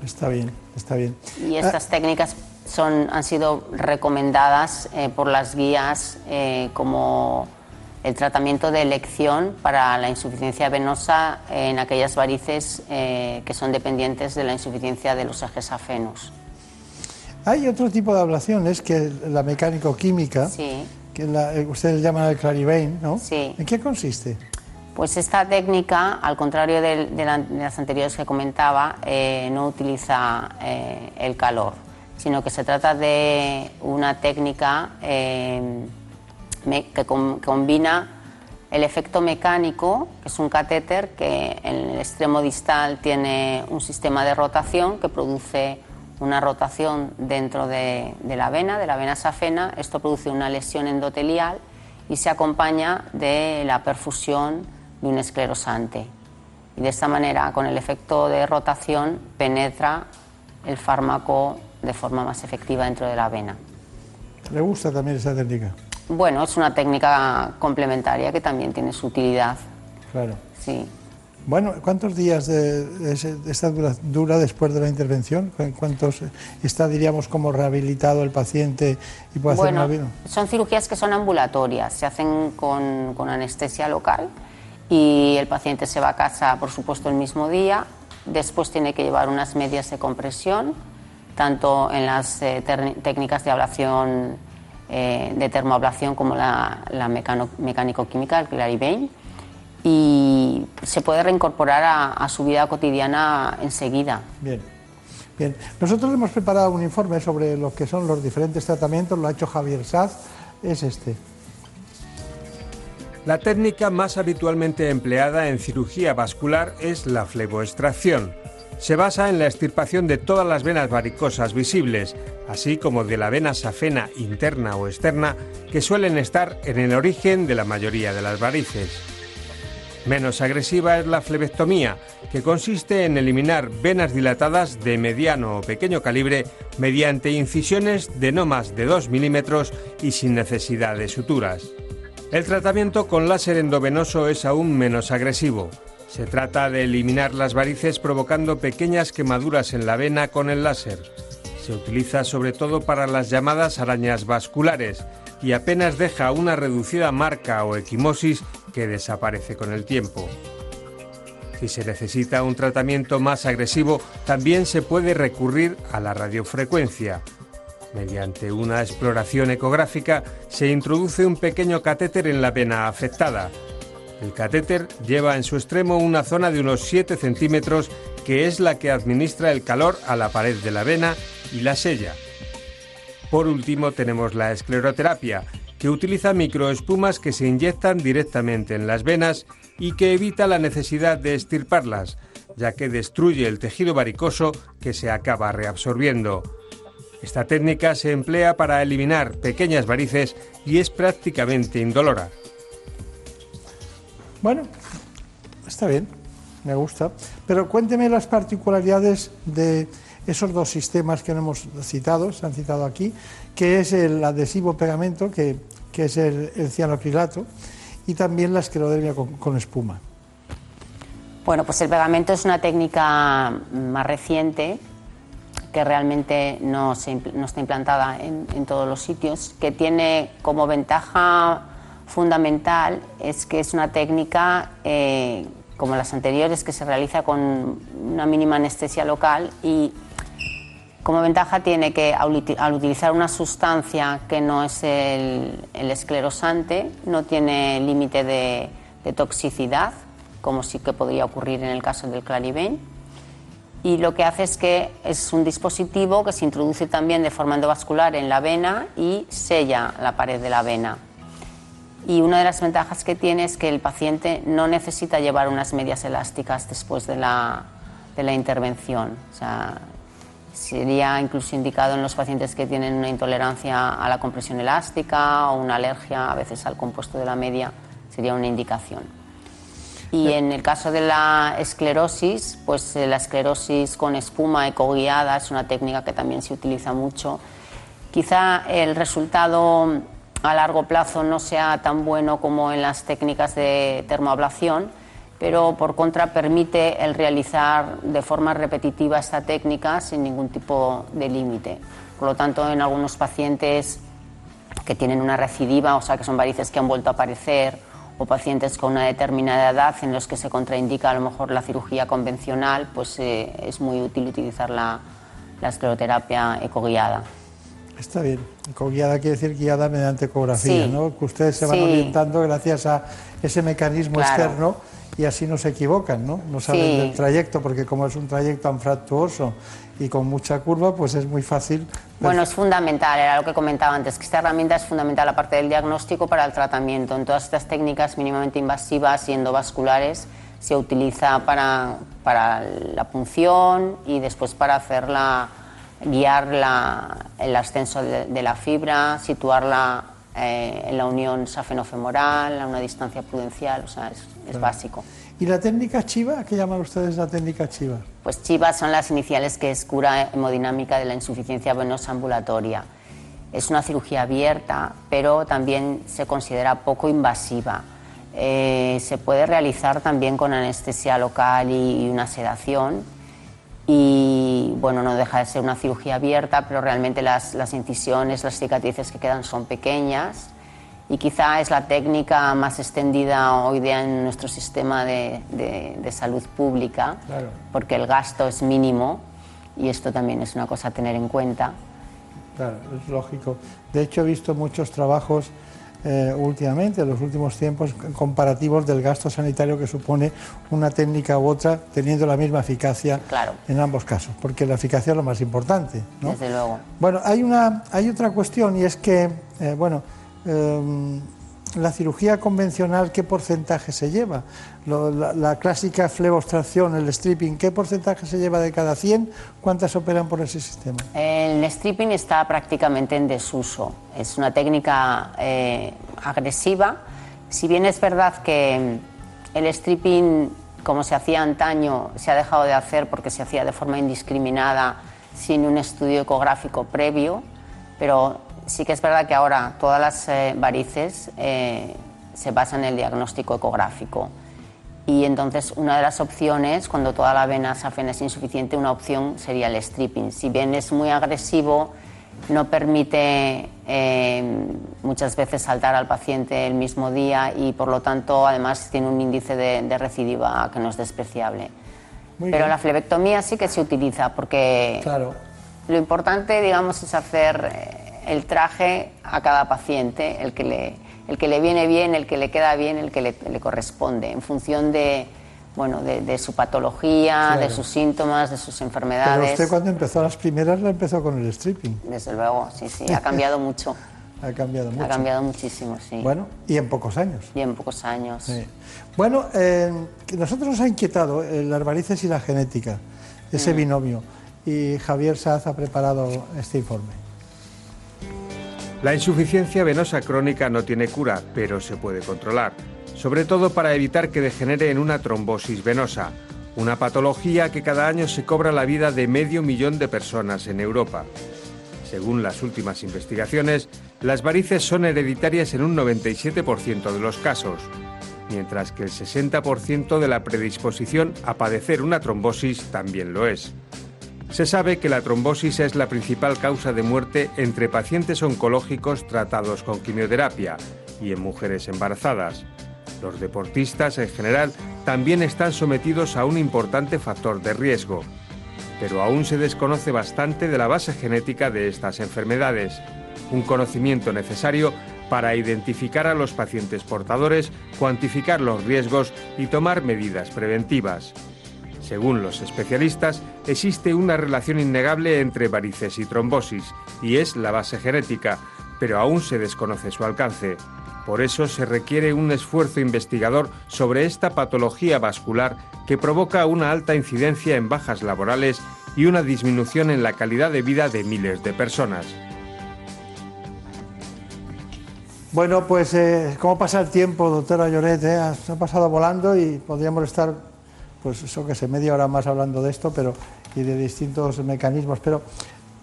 Está bien, está bien. Y estas técnicas son, han sido recomendadas eh, por las guías eh, como el tratamiento de elección para la insuficiencia venosa en aquellas varices eh, que son dependientes de la insuficiencia de los ejes safenos. Hay otro tipo de ablaciones que la mecánico-química, Sí. que la- eh, ustedes llaman el Clarivain, ¿no? Sí. ¿En qué consiste? Pues esta técnica, al contrario de, la- de las anteriores que comentaba, eh, no utiliza eh, el calor, sino que se trata de una técnica que com- combina el efecto mecánico, que es un catéter que en el extremo distal tiene un sistema de rotación que produce una rotación dentro de, de la vena, de la vena safena. Esto produce una lesión endotelial y se acompaña de la perfusión de un esclerosante. Y de esta manera, con el efecto de rotación, penetra el fármaco de forma más efectiva dentro de la vena. ¿Le gusta también esa técnica? Bueno, es una técnica complementaria que también tiene su utilidad. Claro. Sí. Bueno, ¿cuántos días de, ese- esta dura, dura después de la intervención? ¿Cu- ¿Cuántos está, diríamos, como rehabilitado el paciente y puede hacer Bueno, una vida? son cirugías que son ambulatorias, se hacen con, con anestesia local y el paciente se va a casa, por supuesto, el mismo día. Después tiene que llevar unas medias de compresión, tanto en las eh, técnicas de ablación, eh, de termoablación como la, la mecánico-química, el Clarivain, y se puede reincorporar a, a su vida cotidiana enseguida. Bien. Bien, nosotros hemos preparado un informe sobre lo que son los diferentes tratamientos, lo ha hecho Javier Saz, es este. La técnica más habitualmente empleada en cirugía vascular es la fleboextracción. Se basa en la extirpación de todas las venas varicosas visibles, así como de la vena safena interna o externa, que suelen estar en el origen de la mayoría de las varices. Menos agresiva es la flebectomía, que consiste en eliminar venas dilatadas de mediano o pequeño calibre mediante incisiones de no más de 2 milímetros y sin necesidad de suturas. El tratamiento con láser endovenoso es aún menos agresivo. Se trata de eliminar las varices provocando pequeñas quemaduras en la vena con el láser. Se utiliza sobre todo para las llamadas arañas vasculares y apenas deja una reducida marca o equimosis que desaparece con el tiempo. Si se necesita un tratamiento más agresivo, también se puede recurrir a la radiofrecuencia. Mediante una exploración ecográfica se introduce un pequeño catéter en la vena afectada. El catéter lleva en su extremo una zona de unos 7 centímetros que es la que administra el calor a la pared de la vena y la sella. Por último tenemos la escleroterapia, que utiliza microespumas que se inyectan directamente en las venas y que evita la necesidad de estirparlas, ya que destruye el tejido varicoso que se acaba reabsorbiendo. Esta técnica se emplea para eliminar pequeñas varices y es prácticamente indolora. Bueno, está bien, me gusta. Pero cuénteme las particularidades de esos dos sistemas que no hemos citado, se han citado aquí, que es el adhesivo pegamento, que, es el, cianocrilato, y también la esclerodermia con, espuma. Bueno, pues el pegamento es una técnica más reciente que realmente no, está implantada en, todos los sitios, que tiene como ventaja fundamental es que es una técnica eh, como las anteriores que se realiza con una mínima anestesia local y como ventaja tiene que al utilizar una sustancia que no es el, esclerosante, no tiene límite de, toxicidad, como sí que podría ocurrir en el caso del Clarivain. Y lo que hace es que es un dispositivo que se introduce también de forma endovascular en la vena y sella la pared de la vena. Y una de las ventajas que tiene es que el paciente no necesita llevar unas medias elásticas después de la, de la intervención. O sea, Sería incluso indicado en los pacientes que tienen una intolerancia a la compresión elástica o una alergia a veces al compuesto de la media, sería una indicación. Y en el caso de la esclerosis, pues eh, la esclerosis con espuma ecoguiada es una técnica que también se utiliza mucho. Quizá el resultado a largo plazo no sea tan bueno como en las técnicas de termoablación, pero por contra permite el realizar de forma repetitiva esta técnica sin ningún tipo de límite. Por lo tanto, en algunos pacientes que tienen una recidiva, o sea, que son varices que han vuelto a aparecer, o pacientes con una determinada edad en los que se contraindica a lo mejor la cirugía convencional, pues eh, es muy útil utilizar la, la escleroterapia ecoguiada. Está bien. Ecoguiada quiere decir guiada mediante ecografía, ¿no? Que ustedes se van orientando gracias a ese mecanismo externo y así no se equivocan, ¿no? No saben del trayecto, porque como es un trayecto anfractuoso y con mucha curva, pues es muy fácil. Bueno, es fundamental, era lo que comentaba antes, que esta herramienta es fundamental aparte del diagnóstico para el tratamiento. En todas estas técnicas mínimamente invasivas y endovasculares se utiliza para, para la punción y después para hacerla guiar el ascenso de, la fibra, situarla eh, en la unión safenofemoral, a una distancia prudencial, o sea, es, básico. ¿Y la técnica chiva? ¿Qué llaman ustedes la técnica chiva? Pues chiva son las iniciales que es cura hemodinámica de la insuficiencia venosa ambulatoria. Es una cirugía abierta, pero también se considera poco invasiva. Eh, se puede realizar también con anestesia local y una sedación y bueno, no deja de ser una cirugía abierta, pero realmente las, las, incisiones, las cicatrices que quedan son pequeñas y quizá es la técnica más extendida hoy día en nuestro sistema de, de, salud pública, porque el gasto es mínimo y esto también es una cosa a tener en cuenta. Claro, es lógico. De hecho, he visto muchos trabajos eh, últimamente, en los últimos tiempos, comparativos del gasto sanitario que supone una técnica u otra, teniendo la misma eficacia en ambos casos, porque la eficacia es lo más importante. Desde luego. Bueno, hay, una, hay otra cuestión y es que, eh, bueno, em, la cirugía convencional, ¿qué porcentaje se lleva? la, clásica flebostracción, el stripping, ¿qué porcentaje se lleva de cada 100? ¿Cuántas operan por ese sistema? El stripping está prácticamente en desuso. Es una técnica eh, agresiva. Si bien es verdad que el stripping, como se hacía antaño, se ha dejado de hacer porque se hacía de forma indiscriminada, sin un estudio ecográfico previo, pero sí que es verdad que ahora todas las eh, varices eh, se basan en el diagnóstico ecográfico. Y entonces una de las opciones, cuando toda la vena safena es insuficiente, una opción sería el stripping. Si bien es muy agresivo, no permite eh, muchas veces saltar al paciente el mismo día y por lo tanto además tiene un índice de, recidiva que no es despreciable. Pero la flebectomía sí que se utiliza porque claro. lo importante digamos es hacer el traje a cada paciente, el que le el que le viene bien, el que le queda bien, el que le, le corresponde, en función de, bueno, de, de su patología, Claro. de sus síntomas, de sus Pero enfermedades. usted cuando empezó las primeras la empezó con el stripping. Desde luego, sí, sí, ha cambiado mucho. Ha cambiado mucho. Ha cambiado muchísimo, sí. Bueno, y en pocos años. Y en pocos años. Sí. Bueno, eh, nosotros nos ha inquietado eh, las varices y la genética, ese Mm. binomio. Y Javier Saz ha preparado este informe. La insuficiencia venosa crónica no tiene cura, pero se puede controlar, sobre todo para evitar que degenere en una trombosis venosa, una patología que cada año se cobra la vida de medio millón de personas en Europa. Según las últimas investigaciones, las varices son hereditarias en un 97% de los casos, mientras que el 60% de la predisposición a padecer una trombosis también lo es. Se sabe que la trombosis es la principal causa de muerte entre pacientes oncológicos tratados con quimioterapia y en mujeres embarazadas. Los deportistas en general también están sometidos a un importante factor de riesgo, pero aún se desconoce bastante de la base genética de estas enfermedades, un conocimiento necesario para identificar a los pacientes portadores, cuantificar los riesgos y tomar medidas preventivas. Según los especialistas, existe una relación innegable entre varices y trombosis, y es la base genética, pero aún se desconoce su alcance. Por eso se requiere un esfuerzo investigador sobre esta patología vascular que provoca una alta incidencia en bajas laborales y una disminución en la calidad de vida de miles de personas. Bueno, pues eh, cómo pasa el tiempo, doctora Lloret, eh? ha pasado volando y podríamos estar, pues eso que sé, media hora más hablando de esto, pero y de distintos mecanismos. Pero,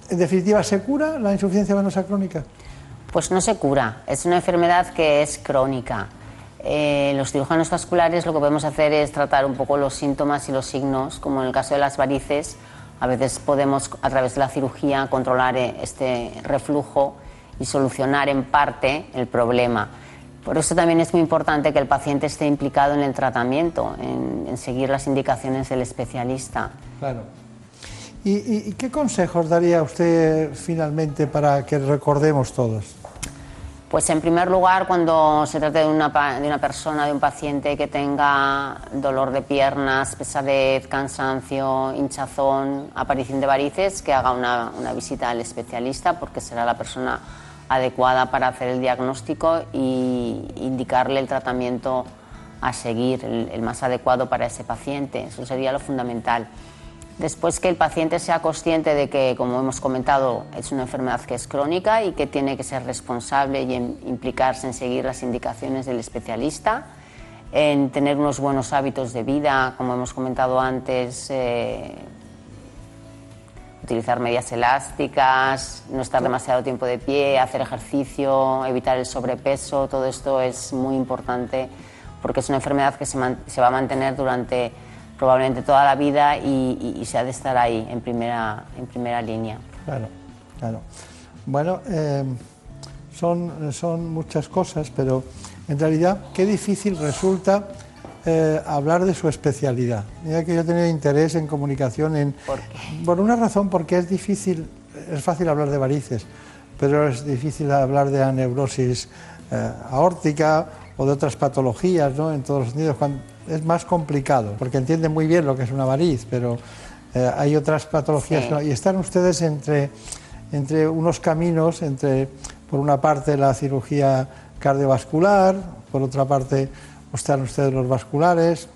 en definitiva, ¿se cura la insuficiencia venosa crónica? Pues no se cura, es una enfermedad que es crónica. Eh, los cirujanos vasculares lo que podemos hacer es tratar un poco los síntomas y los signos, como en el caso de las varices. A veces podemos, a través de la cirugía, controlar eh, este reflujo y solucionar en parte el problema. Por eso también es muy importante que el paciente esté implicado en el tratamiento, en, en seguir las indicaciones del especialista. Claro. ¿Y, y- y qué consejos daría usted finalmente para que recordemos todos? Pues en primer lugar, cuando se trate de una, de una persona, de un paciente que tenga dolor de piernas, pesadez, cansancio, hinchazón, aparición de varices, que haga una, una visita al especialista porque será la persona adecuada para hacer el diagnóstico y indicarle el tratamiento a seguir, el, más adecuado para ese paciente. Eso sería lo fundamental. Después que el paciente sea consciente de que, como hemos comentado, es una enfermedad que es crónica y que tiene que ser responsable y implicarse en seguir las indicaciones del especialista, en tener unos buenos hábitos de vida, como hemos comentado antes, eh, utilizar medias elásticas, no estar demasiado tiempo de pie, hacer ejercicio, evitar el sobrepeso, todo esto es muy importante porque es una enfermedad que se, se va a mantener durante probablemente toda la vida y, y- y se ha de estar ahí en primera, en primera línea. Claro, claro. Bueno, eh, son, son muchas cosas, pero en realidad qué difícil resulta eh, hablar de su especialidad. Mira que yo tenido interés en comunicación en, por una razón, porque es difícil, es fácil hablar de varices, pero es difícil hablar de aneurosis eh, aórtica o de otras patologías, ¿no? En todos los sentidos, cuando- es más complicado, porque entienden muy bien lo que es una variz, pero eh, hay otras patologías Sí. no- y están ustedes entre, entre unos caminos, entre, por una parte, la cirugía cardiovascular, por otra parte, están ustedes los vasculares.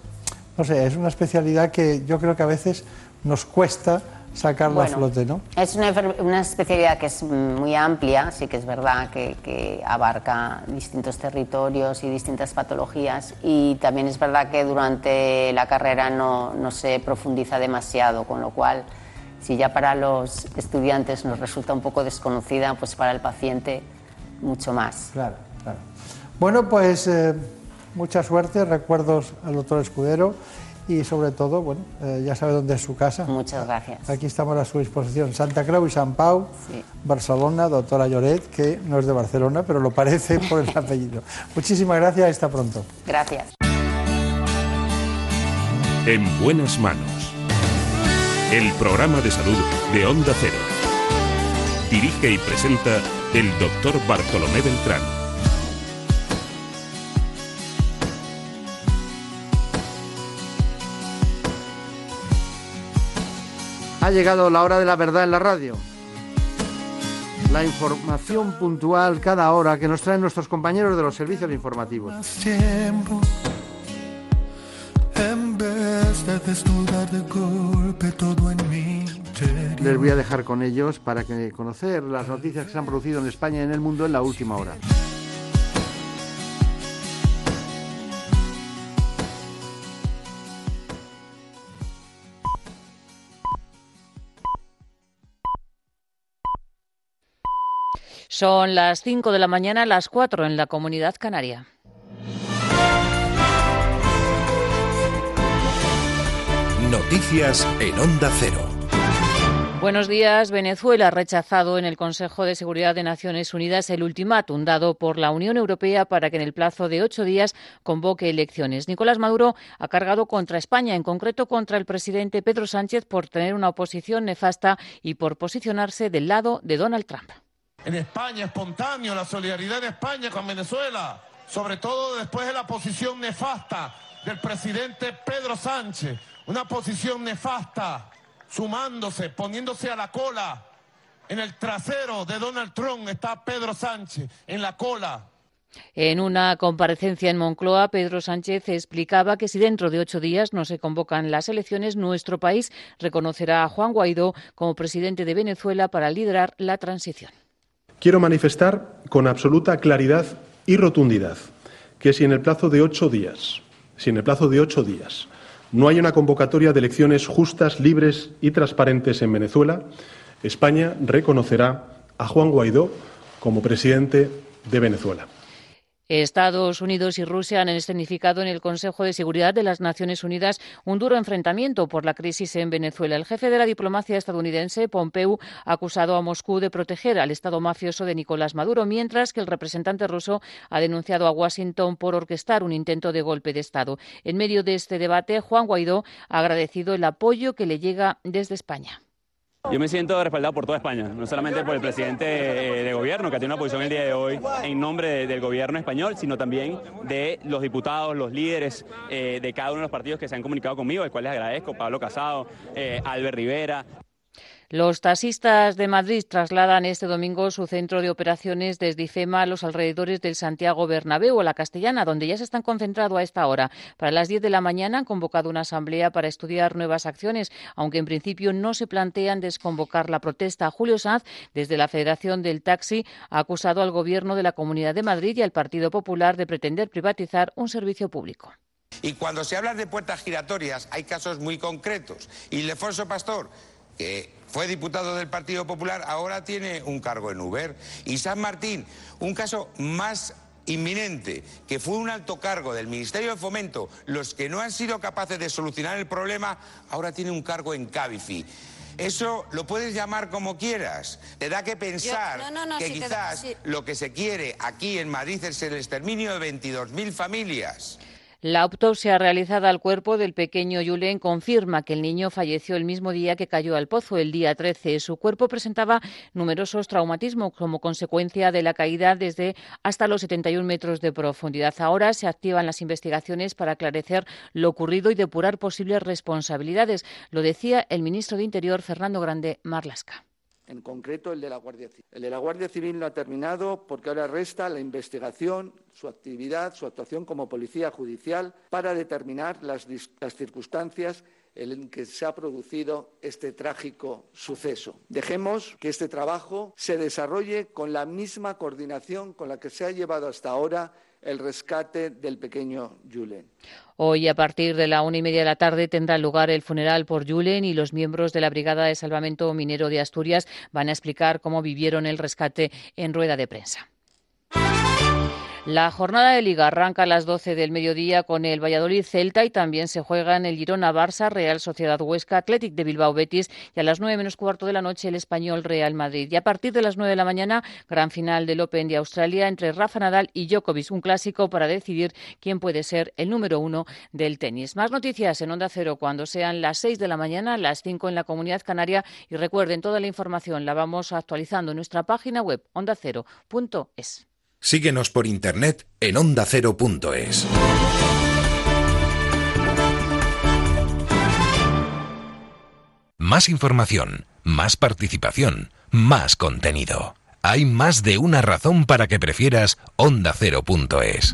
No sé, es una especialidad que yo creo que a veces nos cuesta sacarla a Bueno, flote, ¿no? Es una, una especialidad que es muy amplia, sí que es verdad que, que abarca distintos territorios y distintas patologías y también es verdad que durante la carrera no, no se profundiza demasiado, con lo cual si ya para los estudiantes nos resulta un poco desconocida, pues para el paciente mucho más. Claro, claro. Bueno, pues eh, mucha suerte, recuerdos al doctor Escudero y sobre todo, bueno, eh, ya sabe dónde es su casa. Muchas gracias. Aquí estamos a su disposición. Santa Creu y San Pau, Barcelona, doctora Lloret, que no es de Barcelona, pero lo parece por el apellido. Muchísimas gracias y hasta pronto. Gracias. En buenas manos. El programa de salud de Onda Cero. Dirige y presenta el doctor Bartolomé Beltrán. Ha llegado la hora de la verdad en la radio. La información puntual cada hora que nos traen nuestros compañeros de los servicios informativos. Tiempo, en vez de desnudar de golpe todo en mi interior. Les voy a dejar con ellos para que conocer las noticias que se han producido en España y en el mundo en la última hora. Son las 5 de la mañana, las 4 en la comunidad canaria. Noticias en Onda Cero. Buenos días. Venezuela ha rechazado en el Consejo de Seguridad de Naciones Unidas el ultimátum dado por la Unión Europea para que en el plazo de ocho días convoque elecciones. Nicolás Maduro ha cargado contra España, en concreto contra el presidente Pedro Sánchez, por tener una oposición nefasta y por posicionarse del lado de Donald Trump. En España, espontáneo, la solidaridad de España con Venezuela, sobre todo después de la posición nefasta del presidente Pedro Sánchez, una posición nefasta sumándose, poniéndose a la cola. En el trasero de Donald Trump está Pedro Sánchez, en la cola. En una comparecencia en Moncloa, Pedro Sánchez explicaba que si dentro de ocho días no se convocan las elecciones, nuestro país reconocerá a Juan Guaidó como presidente de Venezuela para liderar la transición. Quiero manifestar con absoluta claridad y rotundidad que si en el plazo de ocho días, si en el plazo de ocho días no hay una convocatoria de elecciones justas, libres y transparentes en Venezuela, España reconocerá a Juan Guaidó como presidente de Venezuela. Estados Unidos y Rusia han escenificado en el Consejo de Seguridad de las Naciones Unidas un duro enfrentamiento por la crisis en Venezuela. El jefe de la diplomacia estadounidense, Pompeu, ha acusado a Moscú de proteger al Estado mafioso de Nicolás Maduro, mientras que el representante ruso ha denunciado a Washington por orquestar un intento de golpe de Estado. En medio de este debate, Juan Guaidó ha agradecido el apoyo que le llega desde España. Yo me siento respaldado por toda España, no solamente por el presidente de gobierno, que tiene una posición el día de hoy en nombre de, del gobierno español, sino también de los diputados, los líderes eh, de cada uno de los partidos que se han comunicado conmigo, al cual les agradezco, Pablo Casado, eh, Albert Rivera. Los taxistas de Madrid trasladan este domingo su centro de operaciones desde IFEMA a los alrededores del Santiago Bernabéu, a la Castellana, donde ya se están concentrados a esta hora. Para las 10 de la mañana han convocado una asamblea para estudiar nuevas acciones, aunque en principio no se plantean desconvocar la protesta. Julio Sanz, desde la Federación del Taxi, ha acusado al Gobierno de la Comunidad de Madrid y al Partido Popular de pretender privatizar un servicio público. Y cuando se habla de puertas giratorias hay casos muy concretos. Y Lefonso Pastor, que fue diputado del Partido Popular, ahora tiene un cargo en Uber. Y San Martín, un caso más inminente, que fue un alto cargo del Ministerio de Fomento, los que no han sido capaces de solucionar el problema, ahora tiene un cargo en Cabify. Eso lo puedes llamar como quieras. Te da que pensar Yo- no, no, no, que da- quizás lo que se quiere aquí en Madrid es el exterminio de 22.000 familias. La autopsia realizada al cuerpo del pequeño Julen confirma que el niño falleció el mismo día que cayó al pozo, el día 13. Su cuerpo presentaba numerosos traumatismos como consecuencia de la caída desde hasta los 71 metros de profundidad. Ahora se activan las investigaciones para aclarecer lo ocurrido y depurar posibles responsabilidades. Lo decía el ministro de Interior, Fernando Grande Marlasca. En concreto el de la Guardia Civil. El de la Guardia Civil no ha terminado porque ahora resta la investigación, su actividad, su actuación como policía judicial para determinar las, las circunstancias en que se ha producido este trágico suceso. Dejemos que este trabajo se desarrolle con la misma coordinación con la que se ha llevado hasta ahora el rescate del pequeño Julen. Hoy, a partir de la una y media de la tarde, tendrá lugar el funeral por Julen y los miembros de la Brigada de Salvamento Minero de Asturias van a explicar cómo vivieron el rescate en rueda de prensa. La jornada de Liga arranca a las 12 del mediodía con el Valladolid Celta y también se juega en el Girona Barça, Real Sociedad Huesca, Athletic de Bilbao Betis y a las 9 menos cuarto de la noche el Español Real Madrid. Y a partir de las 9 de la mañana, gran final del Open de Australia entre Rafa Nadal y Djokovic, un clásico para decidir quién puede ser el número uno del tenis. Más noticias en Onda Cero cuando sean las 6 de la mañana, las 5 en la Comunidad Canaria y recuerden, toda la información la vamos actualizando en nuestra página web ondacero.es. Síguenos por internet en ondacero.es. Más información, más participación, más contenido. Hay más de una razón para que prefieras ondacero.es.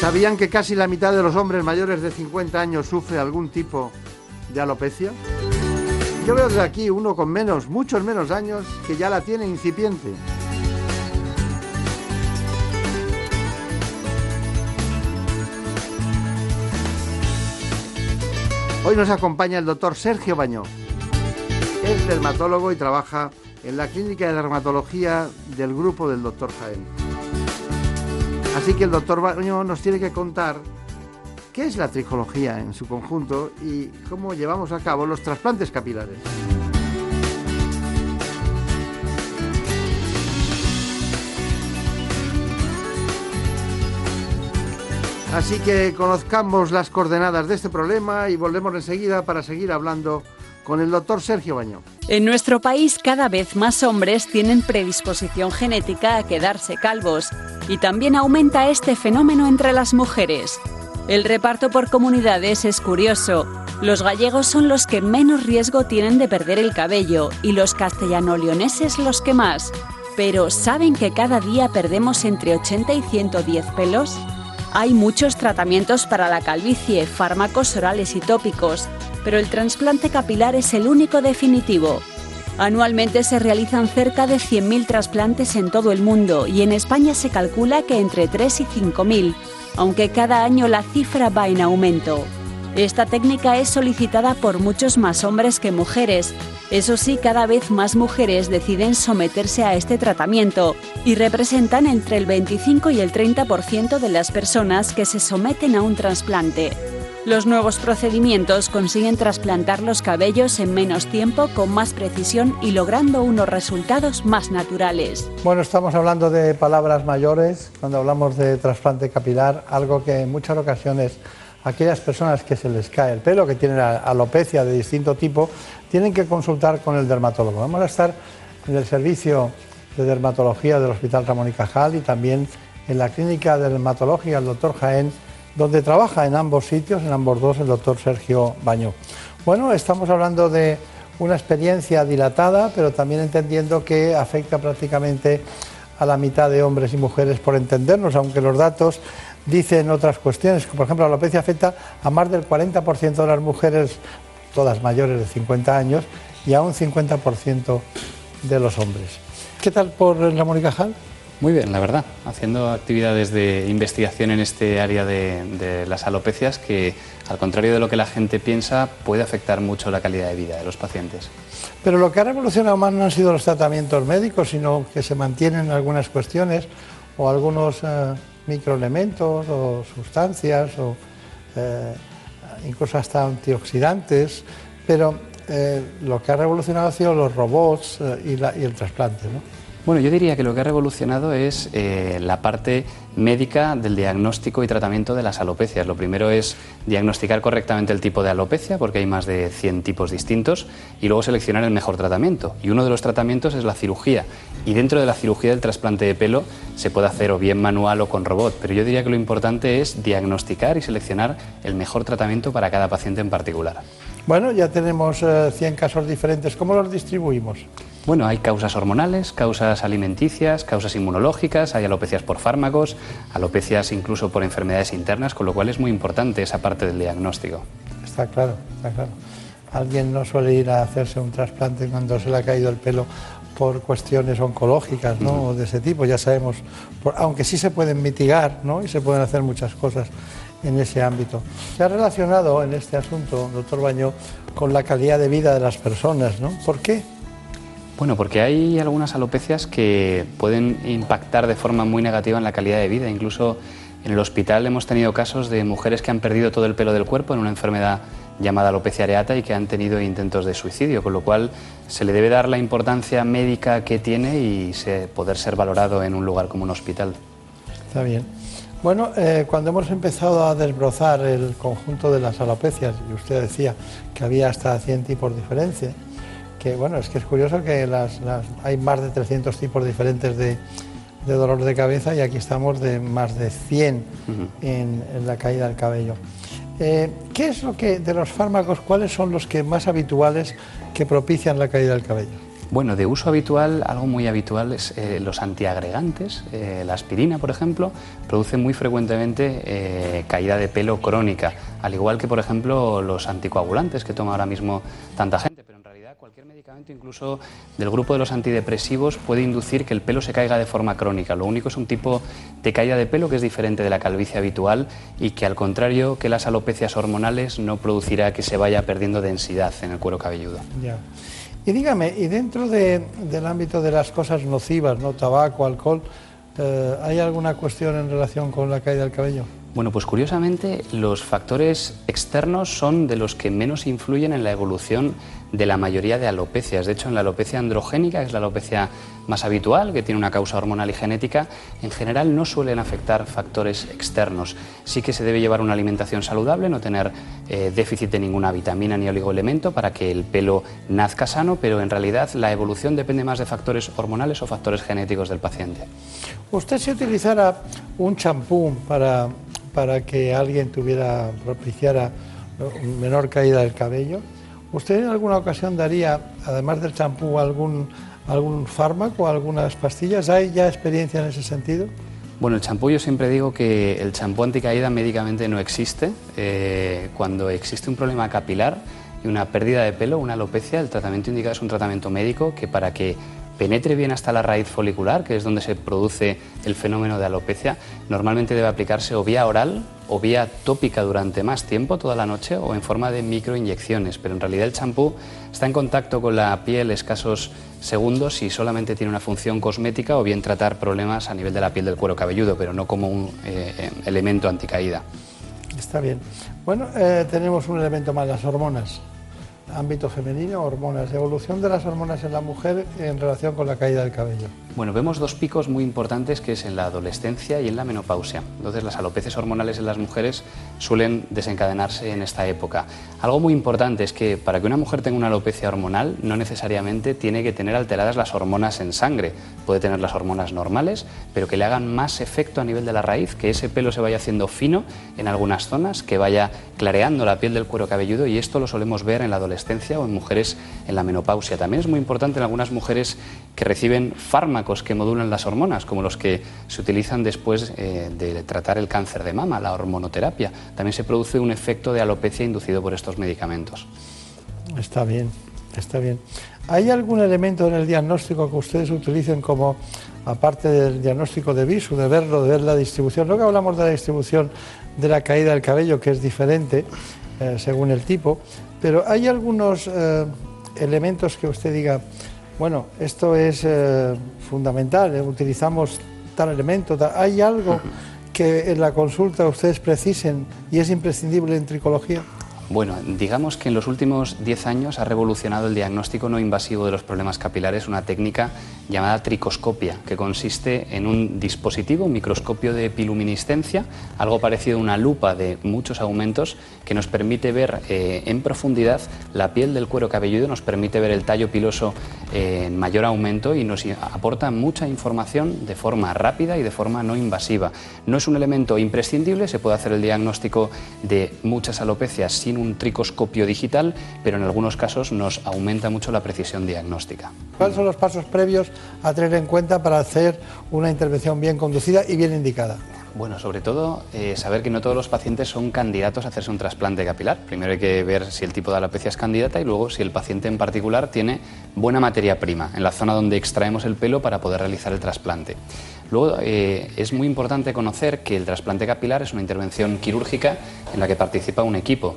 ¿Sabían que casi la mitad de los hombres mayores de 50 años sufre algún tipo de alopecia? Yo veo desde aquí uno con menos, muchos menos años, que ya la tiene incipiente. Hoy nos acompaña el doctor Sergio Bañó. Es dermatólogo y trabaja en la clínica de dermatología del grupo del doctor Jaén. Así que el doctor Baño nos tiene que contar qué es la tricología en su conjunto y cómo llevamos a cabo los trasplantes capilares. Así que conozcamos las coordenadas de este problema y volvemos enseguida para seguir hablando con el doctor Sergio Baño. En nuestro país cada vez más hombres tienen predisposición genética a quedarse calvos y también aumenta este fenómeno entre las mujeres. El reparto por comunidades es curioso. Los gallegos son los que menos riesgo tienen de perder el cabello y los castellano-leoneses los que más. Pero ¿saben que cada día perdemos entre 80 y 110 pelos? Hay muchos tratamientos para la calvicie, fármacos orales y tópicos, pero el trasplante capilar es el único definitivo. Anualmente se realizan cerca de 100.000 trasplantes en todo el mundo y en España se calcula que entre 3 y 5.000, aunque cada año la cifra va en aumento. Esta técnica es solicitada por muchos más hombres que mujeres. Eso sí, cada vez más mujeres deciden someterse a este tratamiento y representan entre el 25 y el 30% de las personas que se someten a un trasplante. Los nuevos procedimientos consiguen trasplantar los cabellos en menos tiempo, con más precisión y logrando unos resultados más naturales. Bueno, estamos hablando de palabras mayores cuando hablamos de trasplante capilar, algo que en muchas ocasiones aquellas personas que se les cae el pelo, que tienen alopecia de distinto tipo, tienen que consultar con el dermatólogo. Vamos a estar en el servicio de dermatología del Hospital Ramón y Cajal y también en la clínica de dermatología del doctor Jaén, donde trabaja en ambos sitios, en ambos dos, el doctor Sergio Baño. Bueno, estamos hablando de una experiencia dilatada, pero también entendiendo que afecta prácticamente a la mitad de hombres y mujeres por entendernos, aunque los datos dicen otras cuestiones, por ejemplo, la alopecia afecta a más del 40% de las mujeres, todas mayores de 50 años, y a un 50% de los hombres. ¿Qué tal por Ramón y Cajal? Muy bien, la verdad, haciendo actividades de investigación en este área de, las alopecias que, al contrario de lo que la gente piensa, puede afectar mucho la calidad de vida de los pacientes. Pero lo que ha revolucionado más no han sido los tratamientos médicos, sino que se mantienen algunas cuestiones o algunos eh, microelementos o sustancias o eh, incluso hasta antioxidantes, pero eh, lo que ha revolucionado ha sido los robots y, y, el trasplante. ¿no? Bueno, yo diría que lo que ha revolucionado es eh, la parte médica del diagnóstico y tratamiento de las alopecias. Lo primero es diagnosticar correctamente el tipo de alopecia, porque hay más de 100 tipos distintos, y luego seleccionar el mejor tratamiento. Y uno de los tratamientos es la cirugía. Y dentro de la cirugía del trasplante de pelo se puede hacer o bien manual o con robot, pero yo diría que lo importante es diagnosticar y seleccionar el mejor tratamiento para cada paciente en particular. Bueno, ya tenemos 100 eh, casos diferentes. ¿Cómo los distribuimos? Bueno, hay causas hormonales, causas alimenticias, causas inmunológicas, hay alopecias por fármacos, alopecias incluso por enfermedades internas, con lo cual es muy importante esa parte del diagnóstico. Está claro, está claro. Alguien no suele ir a hacerse un trasplante cuando se le ha caído el pelo por cuestiones oncológicas, ¿no? O de ese tipo, ya sabemos, aunque sí se pueden mitigar, ¿no? Y se pueden hacer muchas cosas en ese ámbito. Se ha relacionado en este asunto, doctor Baño, con la calidad de vida de las personas, ¿no? ¿Por qué? Bueno, porque hay algunas alopecias que pueden impactar de forma muy negativa en la calidad de vida. Incluso en el hospital hemos tenido casos de mujeres que han perdido todo el pelo del cuerpo en una enfermedad llamada alopecia areata y que han tenido intentos de suicidio, con lo cual se le debe dar la importancia médica que tiene y poder ser valorado en un lugar como un hospital. Está bien. Bueno, eh, cuando hemos empezado a desbrozar el conjunto de las alopecias, y usted decía que había hasta 100 tipos diferentes, que bueno, es que es curioso que las, hay más de 300 tipos diferentes de, dolor de cabeza y aquí estamos de más de 100 en, la caída del cabello. Eh, ¿Qué es lo que, de los fármacos, cuáles son los que más habituales que propician la caída del cabello? Bueno, de uso habitual, algo muy habitual es eh, los antiagregantes. Eh, la aspirina, por ejemplo, produce muy frecuentemente caída de pelo crónica, al igual que, por ejemplo, los anticoagulantes que toma ahora mismo tanta gente incluso del grupo de los antidepresivos puede inducir que el pelo se caiga de forma crónica. Lo único es un tipo de caída de pelo que es diferente de la calvicie habitual y que al contrario que las alopecias hormonales no producirá que se vaya perdiendo densidad en el cuero cabelludo. Ya. Y dígame, y dentro del ámbito de las cosas nocivas, no tabaco, alcohol, eh, ¿hay alguna cuestión en relación con la caída del cabello? Bueno, pues curiosamente los factores externos son de los que menos influyen en la evolución de la mayoría de alopecias. De hecho, en la alopecia androgénica, que es la alopecia más habitual, que tiene una causa hormonal y genética, en general no suelen afectar factores externos. Sí que se debe llevar una alimentación saludable, no tener eh, déficit de ninguna vitamina ni oligoelemento para que el pelo nazca sano, pero en realidad la evolución depende más de factores hormonales o factores genéticos del paciente. ¿Usted si utilizara un champú para, para que alguien tuviera, propiciara menor caída del cabello, ¿Usted en alguna ocasión daría, además del champú, algún, algún fármaco, algunas pastillas? ¿Hay ya experiencia en ese sentido? Bueno, el champú yo siempre digo que el champú anticaída médicamente no existe. Eh, cuando existe un problema capilar y una pérdida de pelo, una alopecia, el tratamiento indicado es un tratamiento médico que para que penetre bien hasta la raíz folicular, que es donde se produce el fenómeno de alopecia, normalmente debe aplicarse o vía oral o vía tópica durante más tiempo, toda la noche, o en forma de microinyecciones. Pero en realidad el champú está en contacto con la piel escasos segundos y solamente tiene una función cosmética o bien tratar problemas a nivel de la piel del cuero cabelludo, pero no como un eh, elemento anticaída. Está bien. Bueno, eh, tenemos un elemento más, las hormonas ámbito femenino, hormonas, evolución de las hormonas en la mujer en relación con la caída del cabello. Bueno, vemos dos picos muy importantes que es en la adolescencia y en la menopausia. Entonces las alopecias hormonales en las mujeres suelen desencadenarse en esta época. Algo muy importante es que para que una mujer tenga una alopecia hormonal no necesariamente tiene que tener alteradas las hormonas en sangre. Puede tener las hormonas normales, pero que le hagan más efecto a nivel de la raíz, que ese pelo se vaya haciendo fino en algunas zonas, que vaya clareando la piel del cuero cabelludo y esto lo solemos ver en la adolescencia o en mujeres en la menopausia. También es muy importante en algunas mujeres que reciben fármacos que modulan las hormonas, como los que se utilizan después eh, de tratar el cáncer de mama, la hormonoterapia. También se produce un efecto de alopecia inducido por estos medicamentos. Está bien, está bien. ¿Hay algún elemento en el diagnóstico que ustedes utilicen como, aparte del diagnóstico de visu, de verlo, de ver la distribución? Luego hablamos de la distribución de la caída del cabello, que es diferente eh, según el tipo, pero hay algunos eh, elementos que usted diga, bueno, esto es eh, fundamental, eh, utilizamos tal elemento, ¿hay algo que en la consulta ustedes precisen y es imprescindible en tricología? Bueno, digamos que en los últimos 10 años ha revolucionado el diagnóstico no invasivo de los problemas capilares una técnica llamada tricoscopia, que consiste en un dispositivo, un microscopio de piluminiscencia, algo parecido a una lupa de muchos aumentos, que nos permite ver eh, en profundidad la piel del cuero cabelludo, nos permite ver el tallo piloso eh, en mayor aumento y nos aporta mucha información de forma rápida y de forma no invasiva. No es un elemento imprescindible, se puede hacer el diagnóstico de muchas alopecias sin un tricoscopio digital, pero en algunos casos nos aumenta mucho la precisión diagnóstica. ¿Cuáles son los pasos previos a tener en cuenta para hacer una intervención bien conducida y bien indicada? Bueno, sobre todo eh, saber que no todos los pacientes son candidatos a hacerse un trasplante capilar. Primero hay que ver si el tipo de alopecia es candidata y luego si el paciente en particular tiene buena materia prima en la zona donde extraemos el pelo para poder realizar el trasplante. Luego eh, es muy importante conocer que el trasplante capilar es una intervención quirúrgica en la que participa un equipo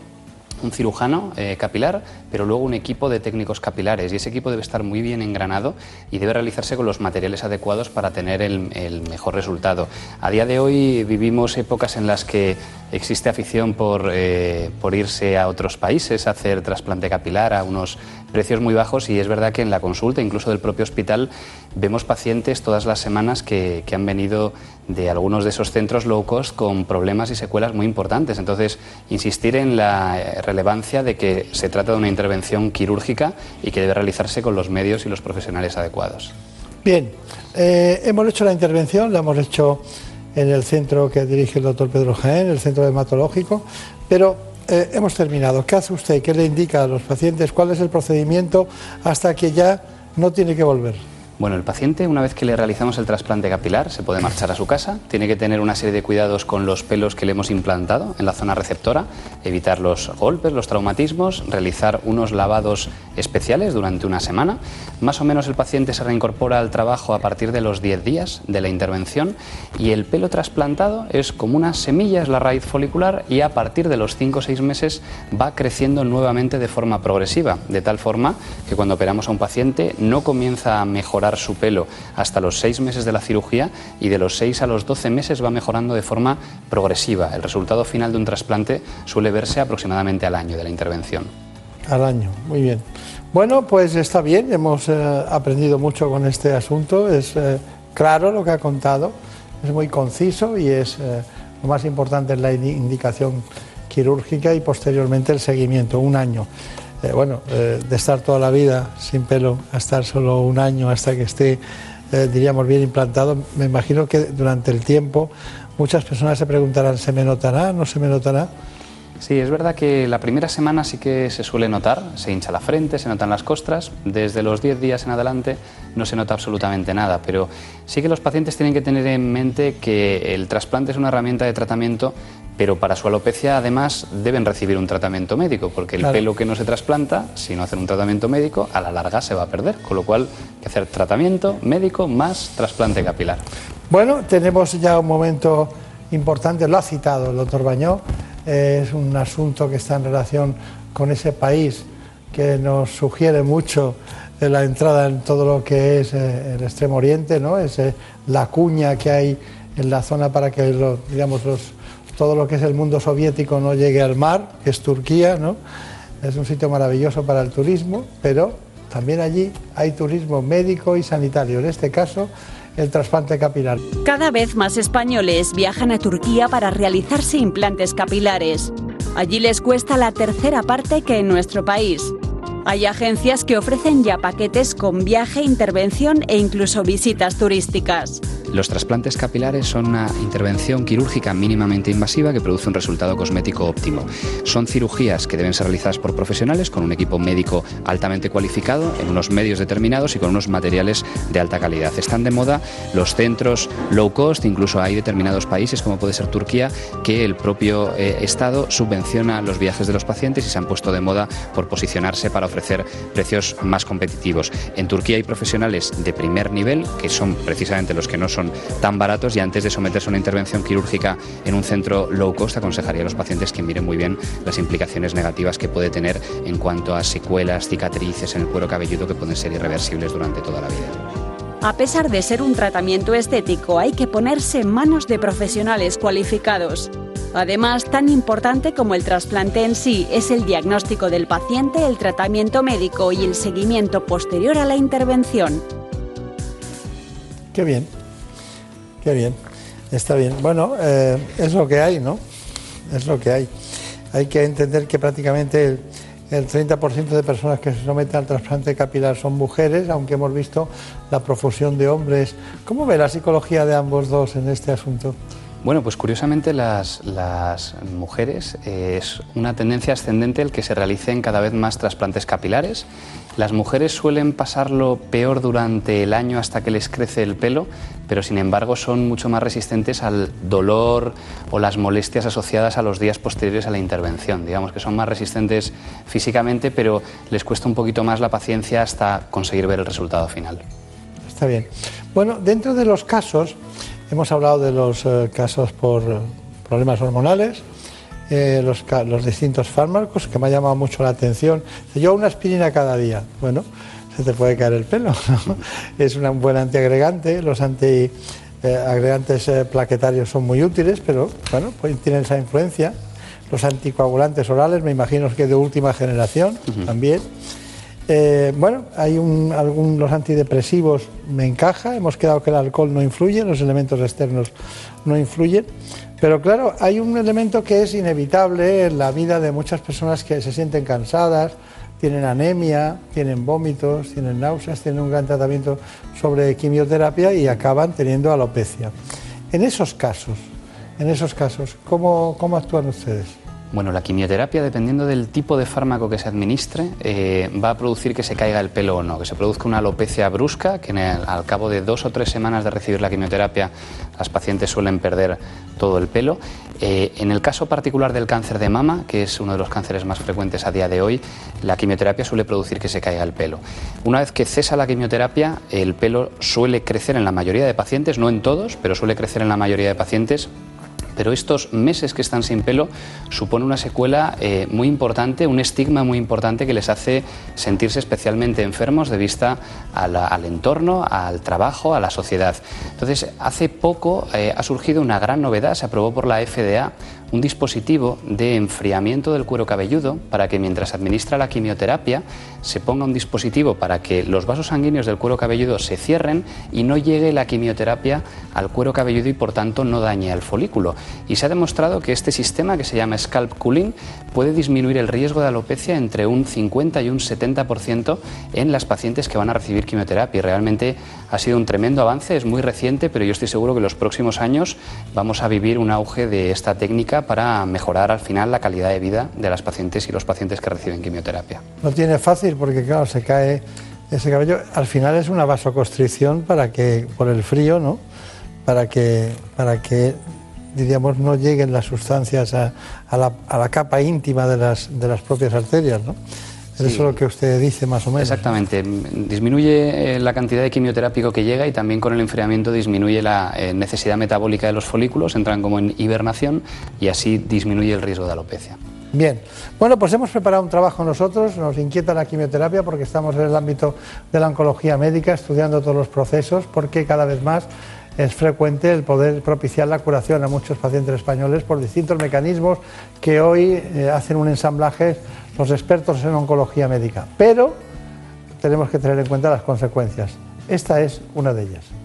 un cirujano eh, capilar, pero luego un equipo de técnicos capilares. Y ese equipo debe estar muy bien engranado y debe realizarse con los materiales adecuados para tener el, mejor resultado. A día de hoy vivimos épocas en las que existe afición por, eh, por irse a otros países a hacer trasplante capilar a unos precios muy bajos y es verdad que en la consulta, incluso del propio hospital, vemos pacientes todas las semanas que, que han venido de algunos de esos centros low cost con problemas y secuelas muy importantes. Entonces, insistir en la relevancia de que se trata de una intervención quirúrgica y que debe realizarse con los medios y los profesionales adecuados. Bien, eh, hemos hecho la intervención, la hemos hecho en el centro que dirige el doctor Pedro Jaén, el centro hematológico, pero eh, hemos terminado. ¿Qué hace usted? ¿Qué le indica a los pacientes? ¿Cuál es el procedimiento hasta que ya no tiene que volver? Bueno, el paciente, una vez que le realizamos el trasplante capilar, se puede marchar a su casa. Tiene que tener una serie de cuidados con los pelos que le hemos implantado en la zona receptora, evitar los golpes, los traumatismos, realizar unos lavados especiales durante una semana. Más o menos el paciente se reincorpora al trabajo a partir de los 10 días de la intervención y el pelo trasplantado es como una semilla, es la raíz folicular y a partir de los 5 o 6 meses va creciendo nuevamente de forma progresiva, de tal forma que cuando operamos a un paciente no comienza a mejorar su pelo hasta los 6 meses de la cirugía y de los 6 a los 12 meses va mejorando de forma progresiva. El resultado final de un trasplante suele verse aproximadamente al año de la intervención. Al año, muy bien. Bueno, pues está bien, hemos eh, aprendido mucho con este asunto, es eh, claro lo que ha contado, es muy conciso y es eh, lo más importante es la indicación quirúrgica y posteriormente el seguimiento, un año. Eh, bueno, eh, de estar toda la vida sin pelo a estar solo un año hasta que esté, eh, diríamos, bien implantado, me imagino que durante el tiempo muchas personas se preguntarán, ¿se me notará? ¿No se me notará? Sí, es verdad que la primera semana sí que se suele notar, se hincha la frente, se notan las costras, desde los 10 días en adelante no se nota absolutamente nada, pero sí que los pacientes tienen que tener en mente que el trasplante es una herramienta de tratamiento pero para su alopecia además deben recibir un tratamiento médico, porque el pelo que no se trasplanta, si no hacen un tratamiento médico, a la larga se va a perder, con lo cual hay que hacer tratamiento médico más trasplante capilar. Bueno, tenemos ya un momento importante, lo ha citado el doctor Bañó, es un asunto que está en relación con ese país que nos sugiere mucho la entrada en todo lo que es eh, el extremo oriente, ¿no? es la cuña que hay en la zona para que digamos, los todo lo que es el mundo soviético no llegue al mar, que es Turquía, ¿no? Es un sitio maravilloso para el turismo, pero también allí hay turismo médico y sanitario, en este caso el trasplante capilar. Cada vez más españoles viajan a Turquía para realizarse implantes capilares. Allí les cuesta la tercera parte que en nuestro país. Hay agencias que ofrecen ya paquetes con viaje, intervención e incluso visitas turísticas. Los trasplantes capilares son una intervención quirúrgica mínimamente invasiva que produce un resultado cosmético óptimo. Son cirugías que deben ser realizadas por profesionales con un equipo médico altamente cualificado, en unos medios determinados y con unos materiales de alta calidad. Están de moda los centros low cost, incluso hay determinados países, como puede ser Turquía, que el propio eh, Estado subvenciona los viajes de los pacientes y se han puesto de moda por posicionarse para ofrecer precios más competitivos. En Turquía hay profesionales de primer nivel, que son precisamente los que no son tan baratos y antes de someterse a una intervención quirúrgica en un centro low cost aconsejaría a los pacientes que miren muy bien las implicaciones negativas que puede tener en cuanto a secuelas, cicatrices en el cuero cabelludo que pueden ser irreversibles durante toda la vida. A pesar de ser un tratamiento estético, hay que ponerse en manos de profesionales cualificados. Además, tan importante como el trasplante en sí es el diagnóstico del paciente, el tratamiento médico y el seguimiento posterior a la intervención. Qué bien, qué bien, está bien. Bueno, eh, es lo que hay, ¿no? Es lo que hay. Hay que entender que prácticamente el, el 30% de personas que se someten al trasplante capilar son mujeres, aunque hemos visto la profusión de hombres. ¿Cómo ve la psicología de ambos dos en este asunto? Bueno, pues curiosamente las, las mujeres eh, es una tendencia ascendente el que se realicen cada vez más trasplantes capilares. Las mujeres suelen pasarlo peor durante el año hasta que les crece el pelo, pero sin embargo son mucho más resistentes al dolor o las molestias asociadas a los días posteriores a la intervención. Digamos que son más resistentes físicamente, pero les cuesta un poquito más la paciencia hasta conseguir ver el resultado final. Está bien. Bueno, dentro de los casos, hemos hablado de los eh, casos por eh, problemas hormonales, eh, los, distintos fármacos, que me ha llamado mucho la atención. Yo una aspirina cada día, bueno, se te puede caer el pelo. ¿no? Es un buen antiagregante, los antiagregantes plaquetarios son muy útiles, pero bueno, pues tienen esa influencia. Los anticoagulantes orales, me imagino que de última generación también. Eh, bueno, hay un, algún, los antidepresivos me encaja, hemos quedado que el alcohol no influye, los elementos externos no influyen, pero claro, hay un elemento que es inevitable en la vida de muchas personas que se sienten cansadas, tienen anemia, tienen vómitos, tienen náuseas, tienen un gran tratamiento sobre quimioterapia y acaban teniendo alopecia. En esos casos, en esos casos, ¿cómo, cómo actúan ustedes? Bueno, la quimioterapia, dependiendo del tipo de fármaco que se administre, eh, va a producir que se caiga el pelo o no, que se produzca una alopecia brusca, que al cabo de dos o tres semanas de recibir la quimioterapia, las pacientes suelen perder todo el pelo. Eh, en el caso particular del cáncer de mama, que es uno de los cánceres más frecuentes a día de hoy, la quimioterapia suele producir que se caiga el pelo. Una vez que cesa la quimioterapia, el pelo suele crecer en la mayoría de pacientes, no en todos, pero suele crecer en la mayoría de pacientes pero estos meses que están sin pelo supone una secuela eh, muy importante, un estigma muy importante que les hace sentirse especialmente enfermos de vista al entorno, al trabajo, a la sociedad. Entonces, hace poco eh, ha surgido una gran novedad, se aprobó por la FDA un dispositivo de enfriamiento del cuero cabelludo para que mientras administra la quimioterapia se ponga un dispositivo para que los vasos sanguíneos del cuero cabelludo se cierren y no llegue la quimioterapia al cuero cabelludo y por tanto no dañe al folículo. Y se ha demostrado que este sistema que se llama scalp cooling puede disminuir el riesgo de alopecia entre un 50 y un 70% en las pacientes que van a recibir quimioterapia. Realmente ha sido un tremendo avance, es muy reciente, pero yo estoy seguro que en los próximos años vamos a vivir un auge de esta técnica para mejorar al final la calidad de vida de las pacientes y los pacientes que reciben quimioterapia. No tiene fácil porque, claro, se cae ese cabello. Al final es una vasoconstricción para que, por el frío, ¿no? Para que, para que diríamos, no lleguen las sustancias a, a la, a la capa íntima de las, de las propias arterias, ¿no? Eso es lo que usted dice más o menos. Exactamente. Disminuye eh, la cantidad de quimioterápico que llega y también con el enfriamiento disminuye la eh, necesidad metabólica de los folículos, entran como en hibernación y así disminuye el riesgo de alopecia. Bien, bueno, pues hemos preparado un trabajo nosotros, nos inquieta la quimioterapia porque estamos en el ámbito de la oncología médica estudiando todos los procesos porque cada vez más es frecuente el poder propiciar la curación a muchos pacientes españoles por distintos mecanismos que hoy eh, hacen un ensamblaje los expertos en oncología médica. Pero tenemos que tener en cuenta las consecuencias. Esta es una de ellas.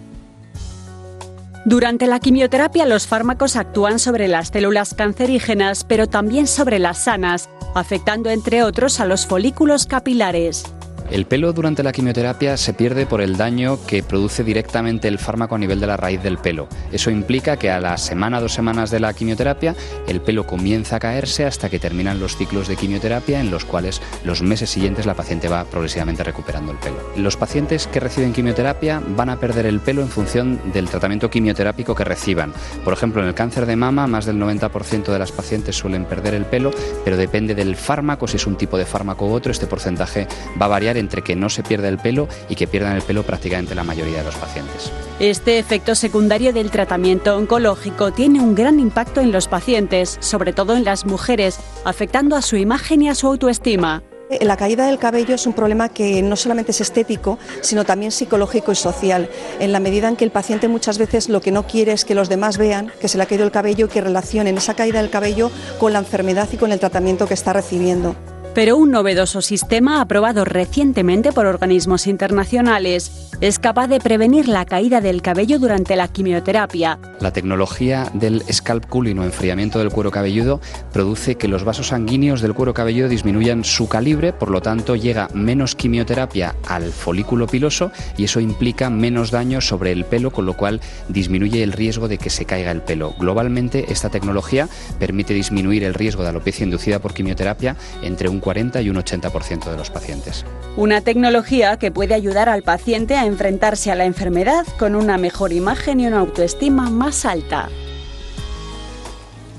Durante la quimioterapia los fármacos actúan sobre las células cancerígenas, pero también sobre las sanas, afectando entre otros a los folículos capilares. El pelo durante la quimioterapia se pierde por el daño que produce directamente el fármaco a nivel de la raíz del pelo. Eso implica que a la semana, dos semanas de la quimioterapia, el pelo comienza a caerse hasta que terminan los ciclos de quimioterapia en los cuales los meses siguientes la paciente va progresivamente recuperando el pelo. Los pacientes que reciben quimioterapia van a perder el pelo en función del tratamiento quimioterápico que reciban. Por ejemplo, en el cáncer de mama, más del 90% de las pacientes suelen perder el pelo, pero depende del fármaco, si es un tipo de fármaco u otro, este porcentaje va a variar entre que no se pierda el pelo y que pierdan el pelo prácticamente la mayoría de los pacientes. Este efecto secundario del tratamiento oncológico tiene un gran impacto en los pacientes, sobre todo en las mujeres, afectando a su imagen y a su autoestima. La caída del cabello es un problema que no solamente es estético, sino también psicológico y social, en la medida en que el paciente muchas veces lo que no quiere es que los demás vean que se le ha caído el cabello y que relacionen esa caída del cabello con la enfermedad y con el tratamiento que está recibiendo. Pero un novedoso sistema aprobado recientemente por organismos internacionales es capaz de prevenir la caída del cabello durante la quimioterapia. La tecnología del scalp cooling o enfriamiento del cuero cabelludo produce que los vasos sanguíneos del cuero cabelludo disminuyan su calibre, por lo tanto llega menos quimioterapia al folículo piloso y eso implica menos daño sobre el pelo, con lo cual disminuye el riesgo de que se caiga el pelo. Globalmente, esta tecnología permite disminuir el riesgo de alopecia inducida por quimioterapia entre un 40 y un 80% de los pacientes. Una tecnología que puede ayudar al paciente a enfrentarse a la enfermedad con una mejor imagen y una autoestima más alta.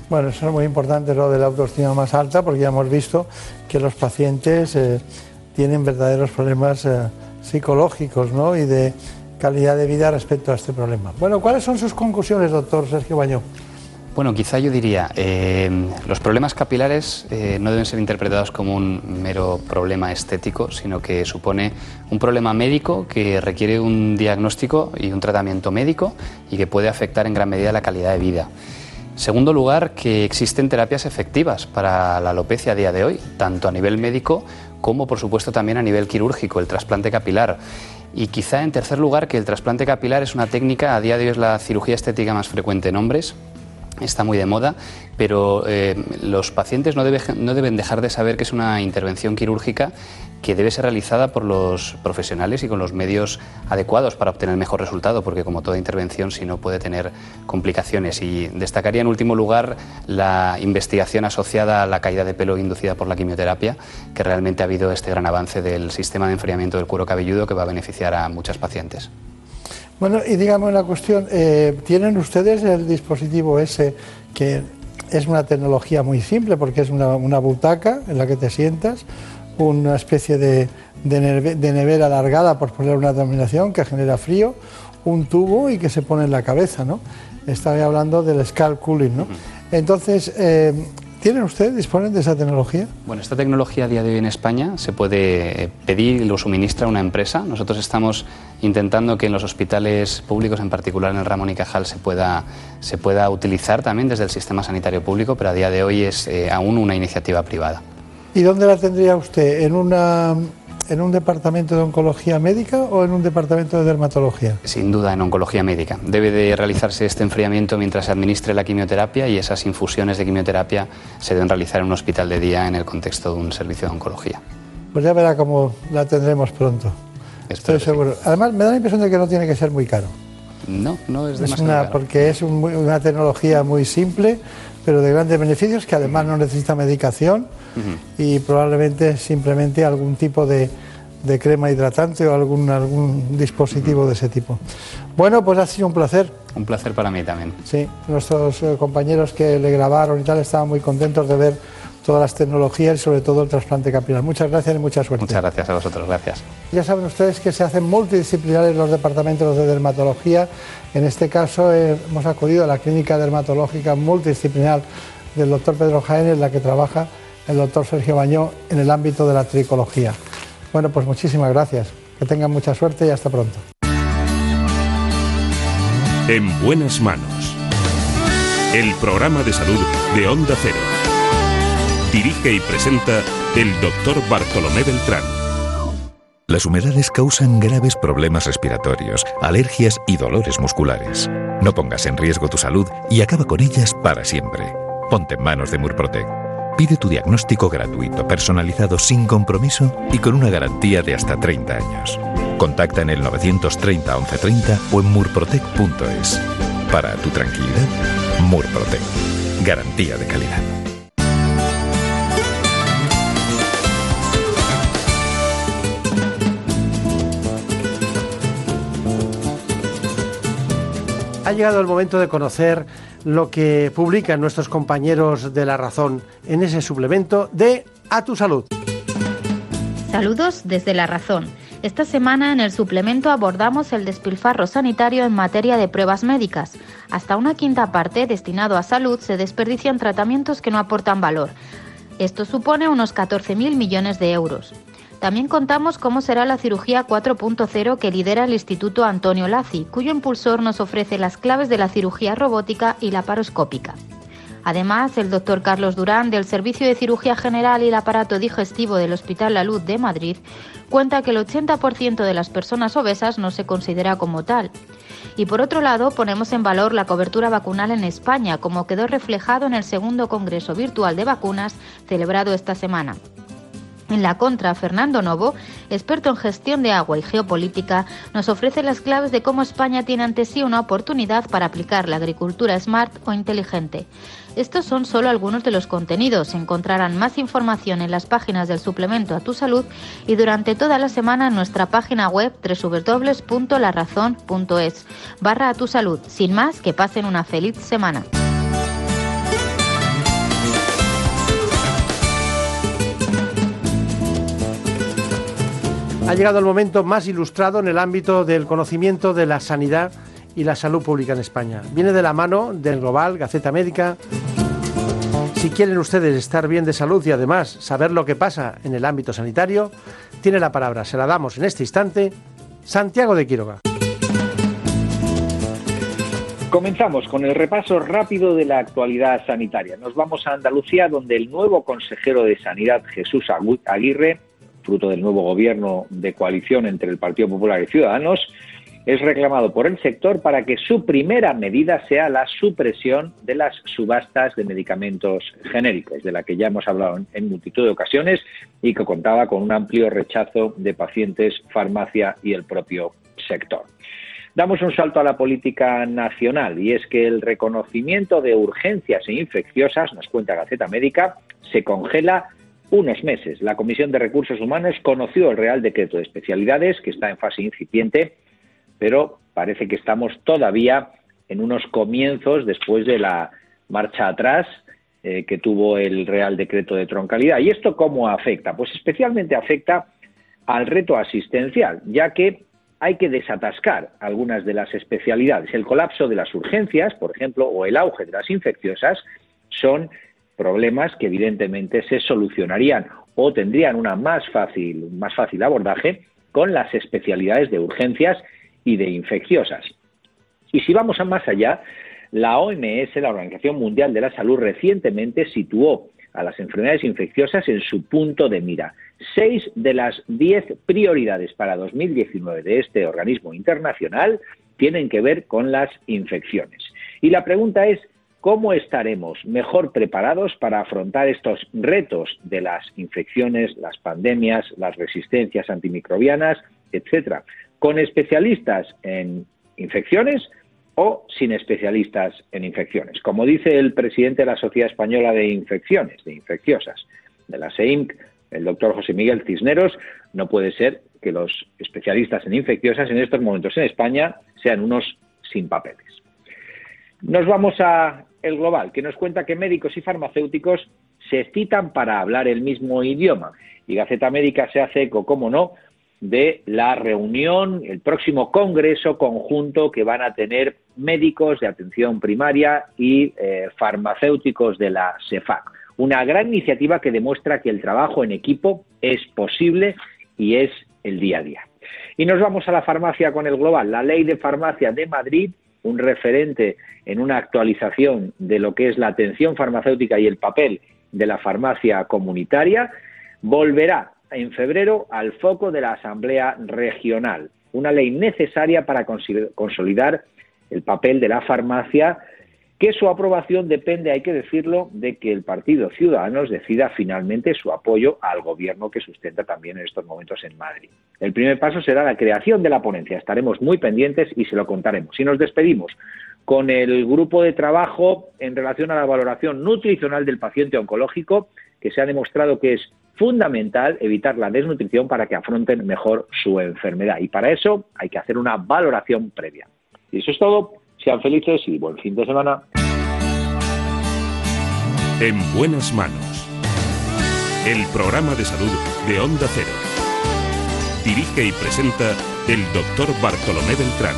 Bueno, eso es muy importante lo de la autoestima más alta porque ya hemos visto que los pacientes eh, tienen verdaderos problemas eh, psicológicos ¿no? y de calidad de vida respecto a este problema. Bueno, ¿cuáles son sus conclusiones, doctor Sergio Bañó? Bueno, quizá yo diría, eh, los problemas capilares eh, no deben ser interpretados como un mero problema estético, sino que supone un problema médico que requiere un diagnóstico y un tratamiento médico y que puede afectar en gran medida la calidad de vida. Segundo lugar, que existen terapias efectivas para la alopecia a día de hoy, tanto a nivel médico como, por supuesto, también a nivel quirúrgico, el trasplante capilar. Y quizá, en tercer lugar, que el trasplante capilar es una técnica, a día de hoy es la cirugía estética más frecuente en hombres, está muy de moda, pero eh, los pacientes no, no, deben dejar de saber que es una intervención quirúrgica que debe ser realizada por los profesionales y con los medios adecuados para obtener el mejor resultado, porque como toda intervención, si no, puede tener complicaciones. Y destacaría en último lugar la investigación asociada a la caída de pelo inducida por la quimioterapia, que realmente ha habido este gran avance del sistema de enfriamiento del cuero cabelludo que va a beneficiar a muchas pacientes. Bueno, y dígame una cuestión, eh, ¿tienen ustedes el dispositivo ese que es una tecnología muy simple porque es una, butaca en la que te sientas, una especie de, nevera alargada, por poner una denominación, que genera frío, un tubo y que se pone en la cabeza, ¿no? Estaba hablando del scalp cooling, ¿no? Entonces, eh, ¿Tienen ustedes, disponen de esa tecnología? Bueno, esta tecnología a día de hoy en España se puede pedir y lo suministra una empresa. Nosotros estamos intentando que en los hospitales públicos, en particular en el Ramón y Cajal, se pueda, se pueda utilizar también desde el sistema sanitario público, pero a día de hoy es eh, aún una iniciativa privada. ¿Y dónde la tendría usted? ¿En una ¿En un departamento de oncología médica o en un departamento de dermatología? Sin duda, en oncología médica. Debe de realizarse este enfriamiento mientras se administre la quimioterapia y esas infusiones de quimioterapia se deben realizar en un hospital de día en el contexto de un servicio de oncología. Pues ya verá cómo la tendremos pronto. Estoy seguro. Además, me da la impresión de que no tiene que ser muy caro. No, no es demasiado una, caro. Porque es una tecnología muy simple, pero de grandes beneficios, que además no necesita medicación y probablemente simplemente algún tipo de, crema hidratante o algún, algún dispositivo de ese tipo. Bueno, pues ha sido un placer. Un placer para mí también. Sí, nuestros eh, compañeros que le grabaron y tal estaban muy contentos de ver todas las tecnologías y sobre todo el trasplante capilar. Muchas gracias y mucha suerte. Muchas gracias a vosotros, gracias. Ya saben ustedes que se hacen multidisciplinares los departamentos de dermatología. En este caso eh, hemos acudido a la clínica dermatológica multidisciplinar del doctor Pedro Jaén, en la que trabaja el doctor Sergio Bañó en el ámbito de la tricología. Bueno, pues muchísimas gracias. Que tengan mucha suerte y hasta pronto. En buenas manos. El programa de salud de Onda Cero. Dirige y presenta el doctor Bartolomé Beltrán. Las humedades causan graves problemas respiratorios, alergias y dolores musculares. No pongas en riesgo tu salud y acaba con ellas para siempre. Ponte en manos de Murprotec. Pide tu diagnóstico gratuito, personalizado sin compromiso y con una garantía de hasta 30 años. Contacta en el 930 1130 o en murprotec.es. Para tu tranquilidad, Murprotec. Garantía de calidad. Ha llegado el momento de conocer lo que publican nuestros compañeros de La Razón en ese suplemento de A tu Salud. Saludos desde La Razón. Esta semana en el suplemento abordamos el despilfarro sanitario en materia de pruebas médicas. Hasta una quinta parte destinado a salud se desperdician tratamientos que no aportan valor. Esto supone unos 14.000 millones de euros. También contamos cómo será la cirugía 4.0 que lidera el Instituto Antonio Lazzi, cuyo impulsor nos ofrece las claves de la cirugía robótica y la paroscópica. Además, el doctor Carlos Durán, del Servicio de Cirugía General y el Aparato Digestivo del Hospital La Luz de Madrid, cuenta que el 80% de las personas obesas no se considera como tal. Y por otro lado, ponemos en valor la cobertura vacunal en España, como quedó reflejado en el segundo Congreso Virtual de Vacunas celebrado esta semana. En la contra, Fernando Novo, experto en gestión de agua y geopolítica, nos ofrece las claves de cómo España tiene ante sí una oportunidad para aplicar la agricultura smart o inteligente. Estos son solo algunos de los contenidos. Encontrarán más información en las páginas del suplemento a tu salud y durante toda la semana en nuestra página web www.larazón.es barra a tu salud. Sin más, que pasen una feliz semana. Ha llegado el momento más ilustrado en el ámbito del conocimiento de la sanidad y la salud pública en España. Viene de la mano del Global, Gaceta Médica. Si quieren ustedes estar bien de salud y además saber lo que pasa en el ámbito sanitario, tiene la palabra, se la damos en este instante, Santiago de Quiroga. Comenzamos con el repaso rápido de la actualidad sanitaria. Nos vamos a Andalucía, donde el nuevo consejero de Sanidad, Jesús Aguirre, fruto del nuevo gobierno de coalición entre el Partido Popular y Ciudadanos, es reclamado por el sector para que su primera medida sea la supresión de las subastas de medicamentos genéricos, de la que ya hemos hablado en multitud de ocasiones y que contaba con un amplio rechazo de pacientes, farmacia y el propio sector. Damos un salto a la política nacional y es que el reconocimiento de urgencias e infecciosas, nos cuenta Gaceta Médica, se congela unos meses. La Comisión de Recursos Humanos conoció el Real Decreto de Especialidades, que está en fase incipiente, pero parece que estamos todavía en unos comienzos después de la marcha atrás eh, que tuvo el Real Decreto de Troncalidad. ¿Y esto cómo afecta? Pues especialmente afecta al reto asistencial, ya que hay que desatascar algunas de las especialidades. El colapso de las urgencias, por ejemplo, o el auge de las infecciosas son problemas que evidentemente se solucionarían o tendrían una más fácil, un más fácil abordaje con las especialidades de urgencias y de infecciosas. Y si vamos a más allá, la OMS, la Organización Mundial de la Salud, recientemente situó a las enfermedades infecciosas en su punto de mira. Seis de las diez prioridades para 2019 de este organismo internacional tienen que ver con las infecciones. Y la pregunta es, ¿cómo estaremos mejor preparados para afrontar estos retos de las infecciones, las pandemias, las resistencias antimicrobianas, etcétera? con especialistas en infecciones o sin especialistas en infecciones. Como dice el presidente de la Sociedad Española de Infecciones, de Infecciosas, de la SEIMC, el doctor José Miguel Cisneros, no puede ser que los especialistas en infecciosas en estos momentos en España sean unos sin papeles. Nos vamos a el global, que nos cuenta que médicos y farmacéuticos se citan para hablar el mismo idioma. Y Gaceta Médica se hace eco, como no, de la reunión, el próximo congreso conjunto que van a tener médicos de atención primaria y eh, farmacéuticos de la CEFAC. Una gran iniciativa que demuestra que el trabajo en equipo es posible y es el día a día. Y nos vamos a la farmacia con el global. La ley de farmacia de Madrid, un referente en una actualización de lo que es la atención farmacéutica y el papel de la farmacia comunitaria, volverá en febrero al foco de la Asamblea Regional, una ley necesaria para consolidar el papel de la farmacia, que su aprobación depende, hay que decirlo, de que el Partido Ciudadanos decida finalmente su apoyo al gobierno que sustenta también en estos momentos en Madrid. El primer paso será la creación de la ponencia. Estaremos muy pendientes y se lo contaremos. Y nos despedimos con el grupo de trabajo en relación a la valoración nutricional del paciente oncológico, que se ha demostrado que es fundamental evitar la desnutrición para que afronten mejor su enfermedad. Y para eso hay que hacer una valoración previa. Y eso es todo. Sean felices y buen fin de semana. En buenas manos. El programa de salud de Onda Cero. Dirige y presenta el doctor Bartolomé Beltrán.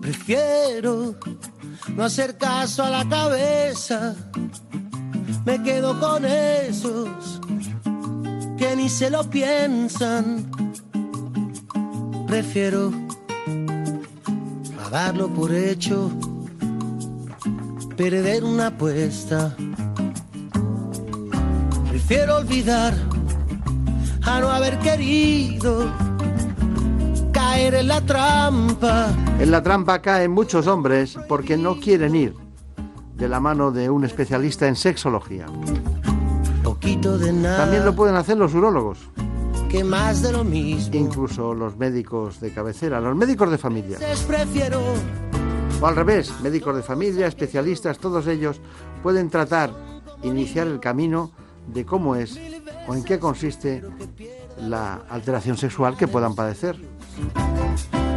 Prefiero no hacer caso a la cabeza. Me quedo con esos que ni se lo piensan. Prefiero a darlo por hecho, perder una apuesta. Prefiero olvidar a no haber querido caer en la trampa. En la trampa caen muchos hombres porque no quieren ir de la mano de un especialista en sexología. Poquito de nada. También lo pueden hacer los urólogos. Que más de lo mismo. Incluso los médicos de cabecera, los médicos de familia. Prefiero O al revés, médicos de familia, especialistas, todos ellos pueden tratar, iniciar el camino de cómo es o en qué consiste la alteración sexual que puedan padecer.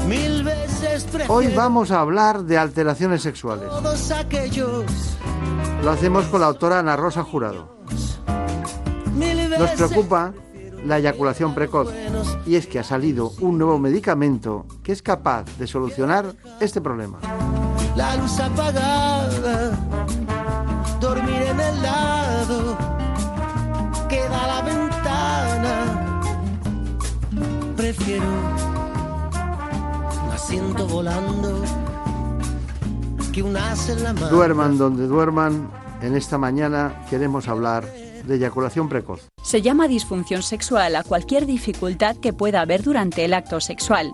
Mil veces prefiero Hoy vamos a hablar de alteraciones sexuales. todos aquellos. Lo hacemos con la autora Ana Rosa Jurado. Nos preocupa la eyaculación precoz y es que ha salido un nuevo medicamento que es capaz de solucionar este problema. la luz apagada, dormir en el lado que da a la ventana. Prefiero un asiento volando que un as en la mano. Duerman donde duerman, en esta mañana queremos hablar de eyaculación precoz. Se llama disfunción sexual a cualquier dificultad que pueda haber durante el acto sexual.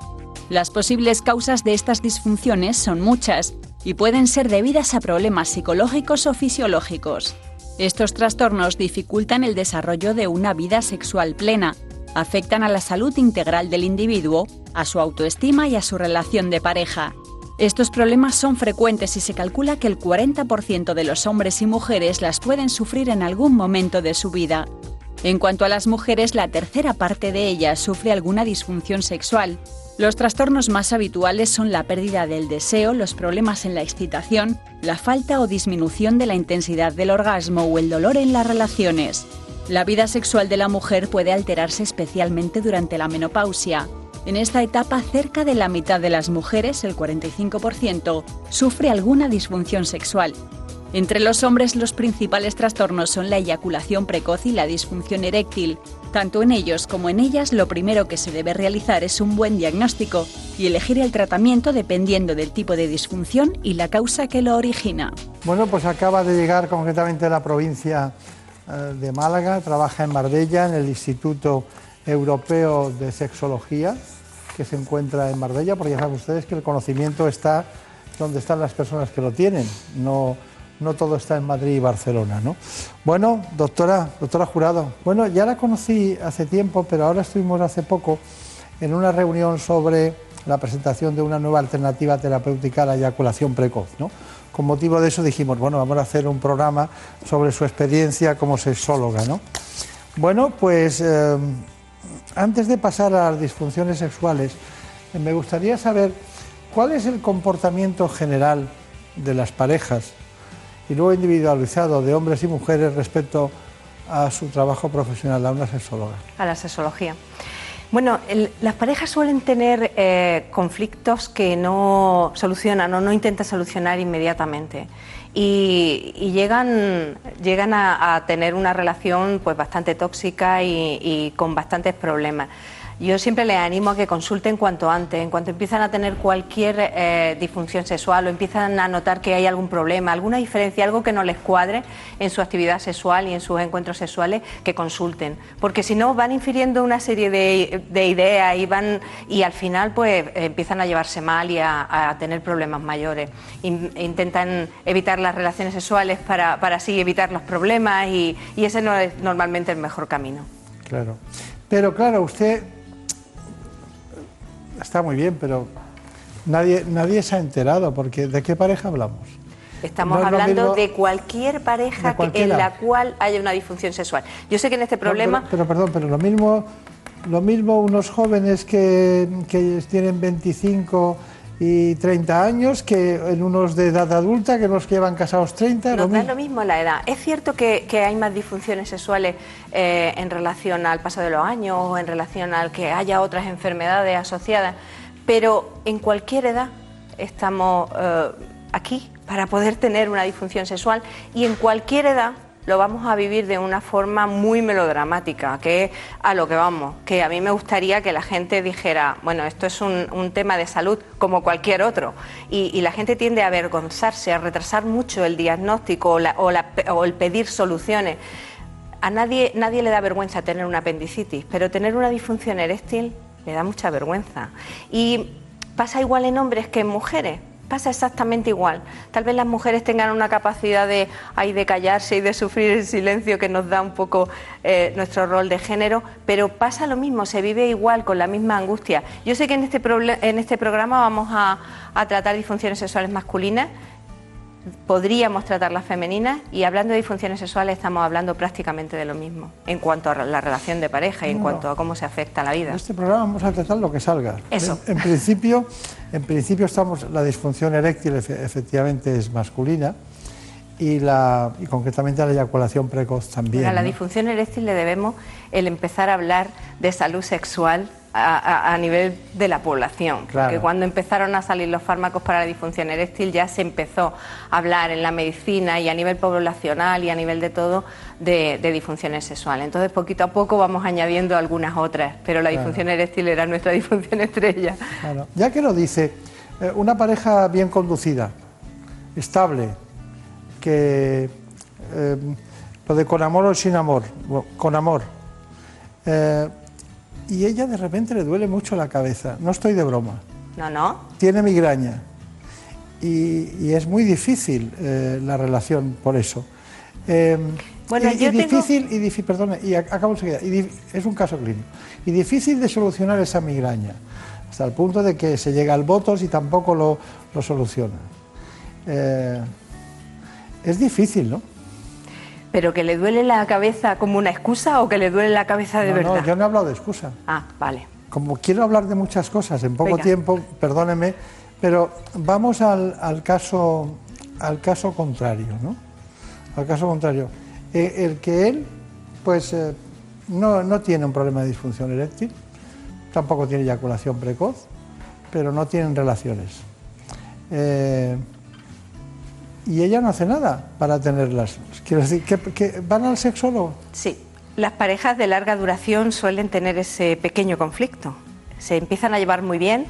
Las posibles causas de estas disfunciones son muchas y pueden ser debidas a problemas psicológicos o fisiológicos. Estos trastornos dificultan el desarrollo de una vida sexual plena, afectan a la salud integral del individuo, a su autoestima y a su relación de pareja. Estos problemas son frecuentes y se calcula que el 40% de los hombres y mujeres las pueden sufrir en algún momento de su vida. En cuanto a las mujeres, la tercera parte de ellas sufre alguna disfunción sexual. Los trastornos más habituales son la pérdida del deseo, los problemas en la excitación, la falta o disminución de la intensidad del orgasmo o el dolor en las relaciones. La vida sexual de la mujer puede alterarse especialmente durante la menopausia. En esta etapa, cerca de la mitad de las mujeres, el 45%, sufre alguna disfunción sexual. Entre los hombres los principales trastornos son la eyaculación precoz y la disfunción eréctil. Tanto en ellos como en ellas lo primero que se debe realizar es un buen diagnóstico y elegir el tratamiento dependiendo del tipo de disfunción y la causa que lo origina. Bueno, pues acaba de llegar concretamente la provincia de Málaga, trabaja en Marbella, en el Instituto Europeo de Sexología, que se encuentra en Marbella, porque ya saben ustedes que el conocimiento está donde están las personas que lo tienen, no, no todo está en Madrid y Barcelona. ¿no? Bueno, doctora, doctora Jurado, bueno, ya la conocí hace tiempo, pero ahora estuvimos hace poco en una reunión sobre la presentación de una nueva alternativa terapéutica a la eyaculación precoz. ¿no? Con motivo de eso dijimos, bueno, vamos a hacer un programa sobre su experiencia como sexóloga. ¿no? Bueno, pues eh, antes de pasar a las disfunciones sexuales, me gustaría saber cuál es el comportamiento general de las parejas y luego individualizado de hombres y mujeres respecto a su trabajo profesional, a una sexóloga. a la sexología. Bueno, el- las parejas suelen tener eh, conflictos que no solucionan o no intentan solucionar inmediatamente. Y, llegan, llegan a, tener una relación pues bastante tóxica y con bastantes problemas. Yo siempre les animo a que consulten cuanto antes, en cuanto empiezan a tener cualquier eh, disfunción sexual o empiezan a notar que hay algún problema, alguna diferencia, algo que no les cuadre en su actividad sexual y en sus encuentros sexuales, que consulten. Porque si no, van infiriendo una serie de, de ideas y, van, y al final pues empiezan a llevarse mal y a, tener problemas mayores. In- intentan evitar las relaciones sexuales para, para así evitar los problemas y, y ese no es normalmente el mejor camino. Claro. Pero claro, usted está muy bien, pero nadie, nadie se ha enterado, porque ¿de qué pareja hablamos? Estamos No hablando mismo- de cualquier pareja De que- cualquiera. en la cual haya una disfunción sexual. Yo sé que en este No, problema pero, pero, perdón, pero lo mismo, lo mismo unos jóvenes que, que tienen 25 y 30 años que en unos de edad adulta que que llevan casados 30. lo nos da mismo. lo mismo la edad. Es cierto que, que hay más disfunciones sexuales eh, en relación al paso de los años o en relación al que haya otras enfermedades asociadas, pero en cualquier edad estamos eh, aquí para poder tener una disfunción sexual y en cualquier edad lo vamos a vivir de una forma muy melodramática, que es a lo que vamos, que a mí me gustaría que la gente dijera, bueno, esto es un, tema de salud como cualquier otro, y, la gente tiende a avergonzarse, a retrasar mucho el diagnóstico o, el pedir soluciones. A nadie, nadie le da vergüenza tener una apendicitis, pero tener una disfunción eréctil le da mucha vergüenza. Y pasa igual en hombres que en mujeres pasa exactamente igual. Tal vez las mujeres tengan una capacidad de, de callarse y de sufrir el silencio que nos da un poco eh, nuestro rol de género, pero pasa lo mismo, se vive igual, con la misma angustia. Yo sé que en este, en este programa vamos a, a tratar disfunciones sexuales masculinas podríamos tratar las femeninas y hablando de disfunciones sexuales estamos hablando prácticamente de lo mismo en cuanto a la relación de pareja y en cuanto a cómo se afecta la vida. En este programa vamos a tratar lo que salga. Eso. En, principio, en principio estamos la disfunción eréctil efectivamente es masculina y, la, y concretamente la eyaculación precoz también. a la disfunción eréctil le debemos el empezar a hablar de salud sexual a, nivel de la población. Porque cuando empezaron a salir los fármacos para la disfunción eréctil ya se empezó a hablar en la medicina y a nivel poblacional y a nivel de todo de, disfunciones sexuales. Entonces poquito a poco vamos añadiendo algunas otras, pero la disfunción eréctil era nuestra disfunción estrella. Ya que lo dice, eh, una pareja bien conducida, estable, que eh, lo de con amor o sin amor, con amor. Eh, y ella de repente le duele mucho la cabeza. No estoy de broma. No, no. Tiene migraña. Y, es muy difícil eh, la relación por eso. Em, bueno, y, yo difícil, y difícil, perdone, y acabo enseguida, y es un caso clínico. Y difícil de solucionar esa migraña, hasta el punto de que se llega al votos y tampoco lo, lo soluciona. Eh, es difícil, ¿no? ¿Pero que le duele la cabeza como una excusa o que le duele la cabeza de verdad? No, yo no he hablado de excusa. Ah, vale. Como quiero hablar de muchas cosas en poco tiempo, perdóneme, pero vamos al, caso, al caso contrario, ¿no? Al caso contrario. Eh, el que él, pues, eh, no, no, tiene un problema de disfunción eréctil, tampoco tiene eyaculación precoz, pero no tienen relaciones. Eh, y ella no hace nada para tenerlas. Quiero decir, ¿que, van al sexólogo? Sí, las parejas de larga duración suelen tener ese pequeño conflicto. Se empiezan a llevar muy bien,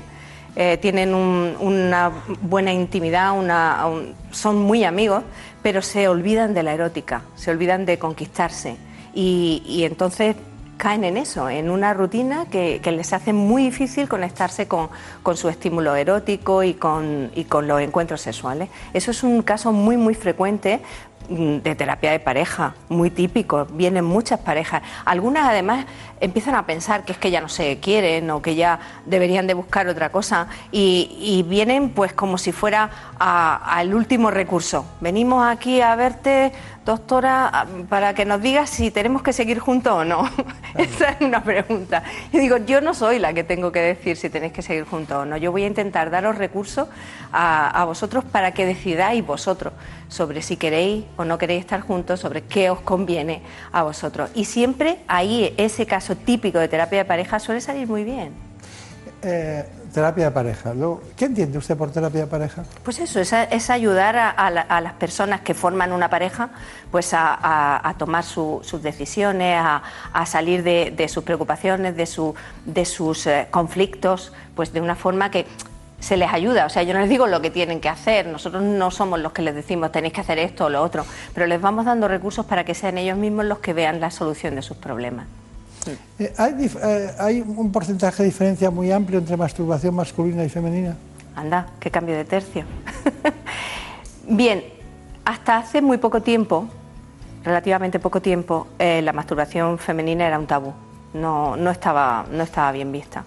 eh, tienen una buena intimidad, una, son muy amigos, pero se olvidan de la erótica, se olvidan de conquistarse. Y entonces caen en eso, en una rutina que, les hace muy difícil conectarse con, su estímulo erótico y con, y con los encuentros sexuales. Eso es un caso muy, muy frecuente mm, de terapia de pareja, muy típico, vienen muchas parejas. Algunas además empiezan a pensar que es que ya no se quieren o que ya deberían de buscar otra cosa y, vienen pues como si fuera al último recurso. Venimos aquí a verte doctora, para que nos diga si tenemos que seguir juntos o no. Esa es una pregunta. Yo digo, yo no soy la que tengo que decir si tenéis que seguir juntos o no. Yo voy a intentar daros recursos a, vosotros para que decidáis vosotros sobre si queréis o no queréis estar juntos, sobre qué os conviene a vosotros. Y siempre ahí ese caso típico de terapia de pareja suele salir muy bien. Eh, terapia de pareja. ¿Qué entiende usted por terapia de pareja? Pues eso, es, ayudar a, las personas que forman una pareja pues a, tomar sus decisiones, a, salir de, sus preocupaciones, de, de sus eh, conflictos, pues de una forma que se les ayuda. O sea, yo no les digo lo que tienen que hacer, nosotros no somos los que les decimos tenéis que hacer esto o lo otro, pero les vamos dando recursos para que sean ellos mismos los que vean la solución de sus problemas. Eh, eh, ¿hay, un porcentaje de diferencia muy amplio entre masturbación masculina y femenina? Anda, qué cambio de tercio. Bien, hasta hace muy poco tiempo, relativamente poco tiempo, eh, la masturbación femenina era un tabú, no, no, estaba, no estaba bien vista.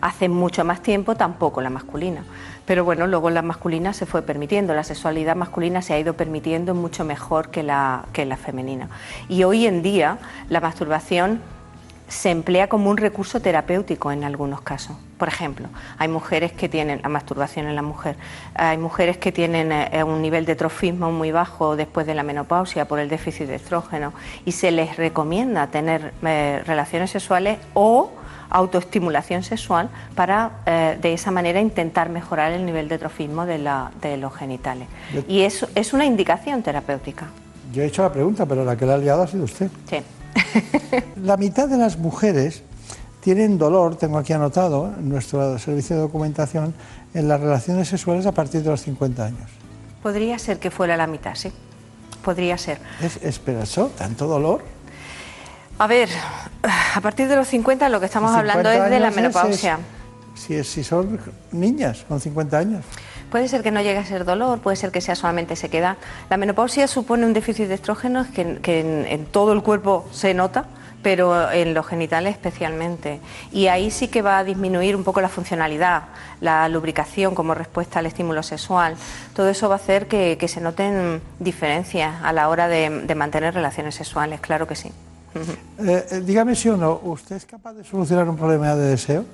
Hace mucho más tiempo tampoco la masculina. Pero bueno, luego la masculina se fue permitiendo, la sexualidad masculina se ha ido permitiendo mucho mejor que la, que la femenina. Y hoy en día la masturbación se emplea como un recurso terapéutico en algunos casos. Por ejemplo, hay mujeres que tienen la masturbación en la mujer, hay mujeres que tienen eh, un nivel de trofismo muy bajo después de la menopausia por el déficit de estrógeno y se les recomienda tener eh, relaciones sexuales o autoestimulación sexual para eh, de esa manera intentar mejorar el nivel de trofismo de, la- de los genitales. Y eso es una indicación terapéutica. Yo he hecho la pregunta, pero la que la ha liado ha sido usted. Sí. La mitad de las mujeres tienen dolor, tengo aquí anotado en nuestro servicio de documentación, en las relaciones sexuales a partir de los 50 años. Podría ser que fuera la mitad, sí. Podría ser. ¿Es, espera, eso? ¿Tanto dolor? A ver, a partir de los 50 lo que estamos hablando 50 es de la años es- menopausia. Si, si son niñas con 50 años. Puede ser que no llegue a ser dolor, puede ser que sea solamente sequedad. La menopausia supone un déficit de estrógenos que, que en, en todo el cuerpo se nota, pero en los genitales especialmente. Y ahí sí que va a disminuir un poco la funcionalidad, la lubricación como respuesta al estímulo sexual. Todo eso va a hacer que, que se noten diferencias a la hora de, de mantener relaciones sexuales, claro que sí. Eh, eh, dígame si o no, ¿usted es capaz de solucionar un problema de deseo?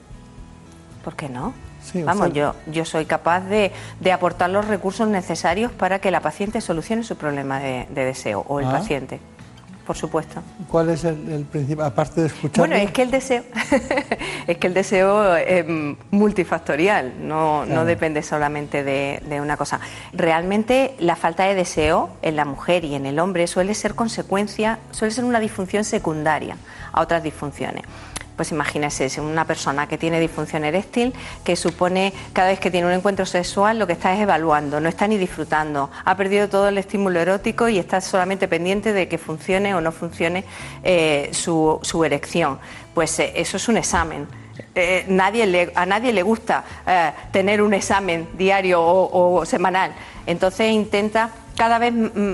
¿Por qué no? Sí, Vamos, yo, yo soy capaz de, de aportar los recursos necesarios para que la paciente solucione su problema de, de deseo o el Ah. paciente, por supuesto. ¿Cuál es el, el principal, aparte de escuchar? Bueno, es que el deseo es que el deseo es multifactorial, no, no depende solamente de, de una cosa. Realmente la falta de deseo en la mujer y en el hombre suele ser consecuencia, suele ser una disfunción secundaria a otras disfunciones. Pues imagínese, es una persona que tiene disfunción eréctil, que supone cada vez que tiene un encuentro sexual lo que está es evaluando, no está ni disfrutando, ha perdido todo el estímulo erótico y está solamente pendiente de que funcione o no funcione eh, su, su erección. Pues eh, eso es un examen. Eh, nadie le- a nadie le gusta tener un examen diario o, o semanal. Entonces intenta cada vez mm,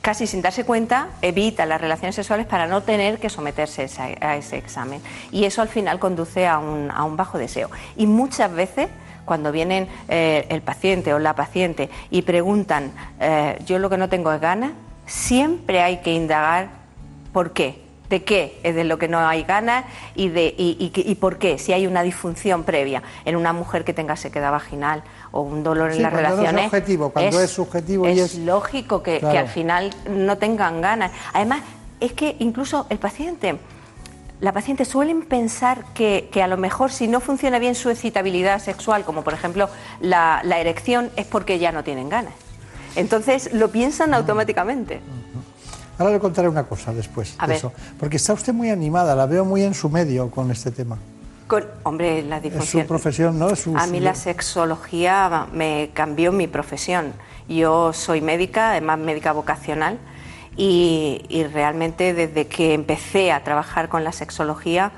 casi sin darse cuenta, evita las relaciones sexuales para no tener que someterse a ese examen. Y eso al final conduce a un, a un bajo deseo. Y muchas veces, cuando vienen eh, el paciente o la paciente y preguntan, eh, yo lo que no tengo es ganas, siempre hay que indagar por qué. ¿De qué es de lo que no hay ganas y, de, y, y y por qué? Si hay una disfunción previa en una mujer que tenga sequedad vaginal o un dolor Sí, en las cuando no es relaciones. objetivo, cuando es subjetivo y es- lógico que, al final no tengan ganas. Además, es que incluso el paciente, la paciente suelen pensar que, que a lo mejor si no funciona bien su excitabilidad sexual, como por ejemplo la, la erección, es porque ya no tienen ganas. Entonces lo piensan automáticamente. Ahora le contaré una cosa después A de ver. eso. Porque está usted muy animada, la veo muy en su medio con este tema. Con, hombre, la Es su profesión, ¿no? Es su- A mí su- la sexología me cambió mi profesión. Yo soy médica, además médica vocacional, y, y realmente desde que empecé a trabajar con la sexología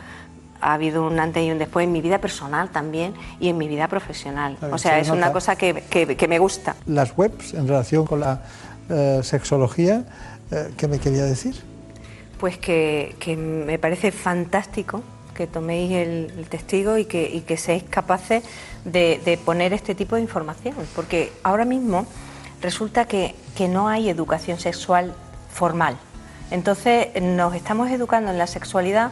ha habido un antes y un después en mi vida personal también y en mi vida profesional. O sea, se es nota. una cosa que, que- que me gusta. Las webs en relación con la eh, sexología, eh, ¿qué me quería decir? Pues que, que me parece fantástico que toméis el, testigo y que, y que seáis capaces de, de poner este tipo de información, porque ahora mismo resulta que, que no hay educación sexual formal. Entonces nos estamos educando en la sexualidad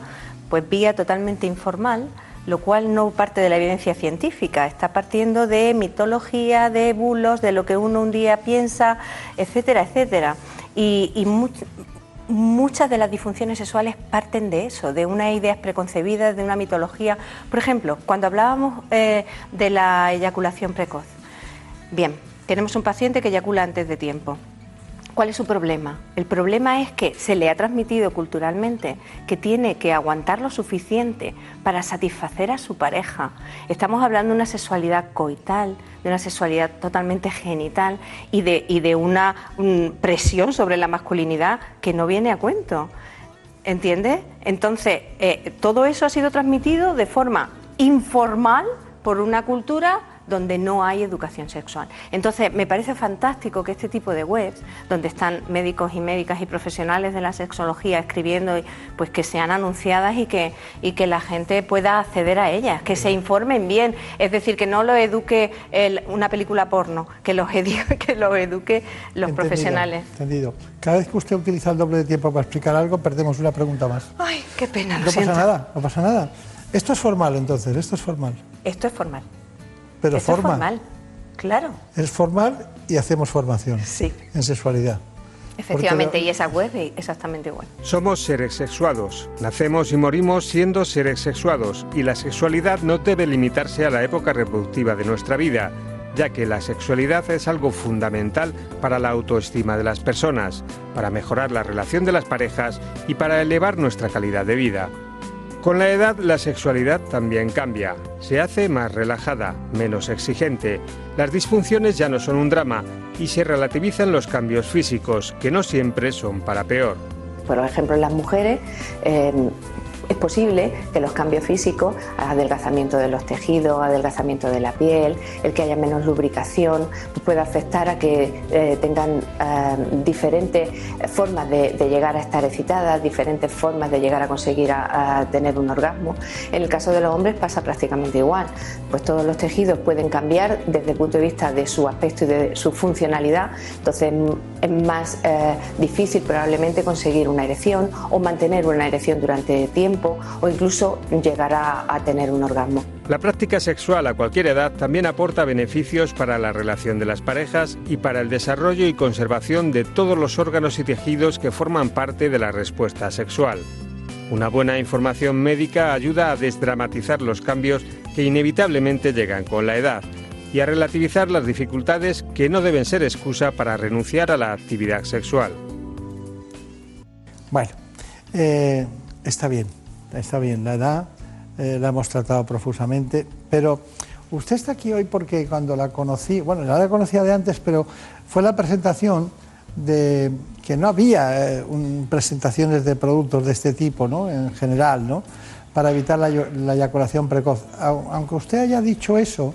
pues vía totalmente informal, lo cual no parte de la evidencia científica, está partiendo de mitología, de bulos, de lo que uno un día piensa, etcétera, etcétera. Y, y muchas de las disfunciones sexuales parten de eso, de unas ideas preconcebidas, de una mitología. Por ejemplo, cuando hablábamos eh, de la eyaculación precoz. Bien, tenemos un paciente que eyacula antes de tiempo. ¿Cuál es su problema? El problema es que se le ha transmitido culturalmente que tiene que aguantar lo suficiente para satisfacer a su pareja. Estamos hablando de una sexualidad coital, de una sexualidad totalmente genital y de, y de una presión sobre la masculinidad que no viene a cuento. ¿Entiendes? Entonces, eh, todo eso ha sido transmitido de forma informal por una cultura donde no hay educación sexual. Entonces, me parece fantástico que este tipo de webs, donde están médicos y médicas y profesionales de la sexología escribiendo, pues que sean anunciadas y que, y que la gente pueda acceder a ellas, que se informen bien, es decir, que no lo eduque el- una película porno, que los, que los eduque los Entendido, profesionales. Entendido. Cada vez que usted utiliza el doble de tiempo para explicar algo, perdemos una pregunta más. Ay, qué pena, lo No pasa siento. nada, no pasa nada. Esto es formal entonces, esto es formal. Esto es formal. Pero es forma. formal, claro. Es formal y hacemos formación Sí. en sexualidad. Efectivamente, y esa web es exactamente igual. Somos seres sexuados. Nacemos y morimos siendo seres sexuados y la sexualidad no debe limitarse a la época reproductiva de nuestra vida, ya que la sexualidad es algo fundamental para la autoestima de las personas, para mejorar la relación de las parejas y para elevar nuestra calidad de vida. Con la edad la sexualidad también cambia, se hace más relajada, menos exigente, las disfunciones ya no son un drama y se relativizan los cambios físicos, que no siempre son para peor. Por ejemplo, las mujeres eh, es posible que los cambios físicos, adelgazamiento de los tejidos, adelgazamiento de la piel, el que haya menos lubricación, pueda afectar a que eh, tengan eh, diferentes formas de, llegar a estar excitadas, diferentes formas de llegar a conseguir a, tener un orgasmo. En el caso de los hombres pasa prácticamente igual, pues todos los tejidos pueden cambiar desde el punto de vista de su aspecto y de su funcionalidad, entonces es más eh, difícil probablemente conseguir una erección o mantener una erección durante tiempo o incluso llegar a, tener un orgasmo. La práctica sexual a cualquier edad también aporta beneficios para la relación de las parejas y para el desarrollo y conservación de todos los órganos y tejidos que forman parte de la respuesta sexual. Una buena información médica ayuda a desdramatizar los cambios que inevitablemente llegan con la edad y a relativizar las dificultades que no deben ser excusa para renunciar a la actividad sexual. Bueno, eh, está bien está bien, la edad eh, la hemos tratado profusamente, pero usted está aquí hoy porque cuando la conocí, bueno, ya la conocía de antes, pero fue la presentación de que no había eh, presentaciones de productos de este tipo, ¿no? En general, ¿no? Para evitar la, eyaculación precoz. Aunque usted haya dicho eso,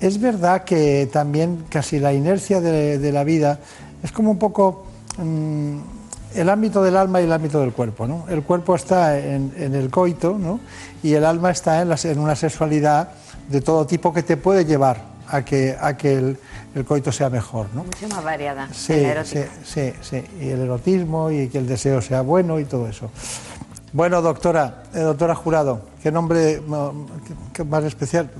es verdad que también casi la inercia de, la vida es como un poco... Mm, el ámbito del alma y el ámbito del cuerpo. ¿no? El cuerpo está en, el coito ¿no? y el alma está en, en, una sexualidad de todo tipo que te puede llevar a que, a que el, coito sea mejor. ¿no? Mucho más variada. Sí, sí, sí, sí, y el erotismo y que el deseo sea bueno y todo eso. Bueno, doctora, eh, doctora Jurado, qué nombre más especial.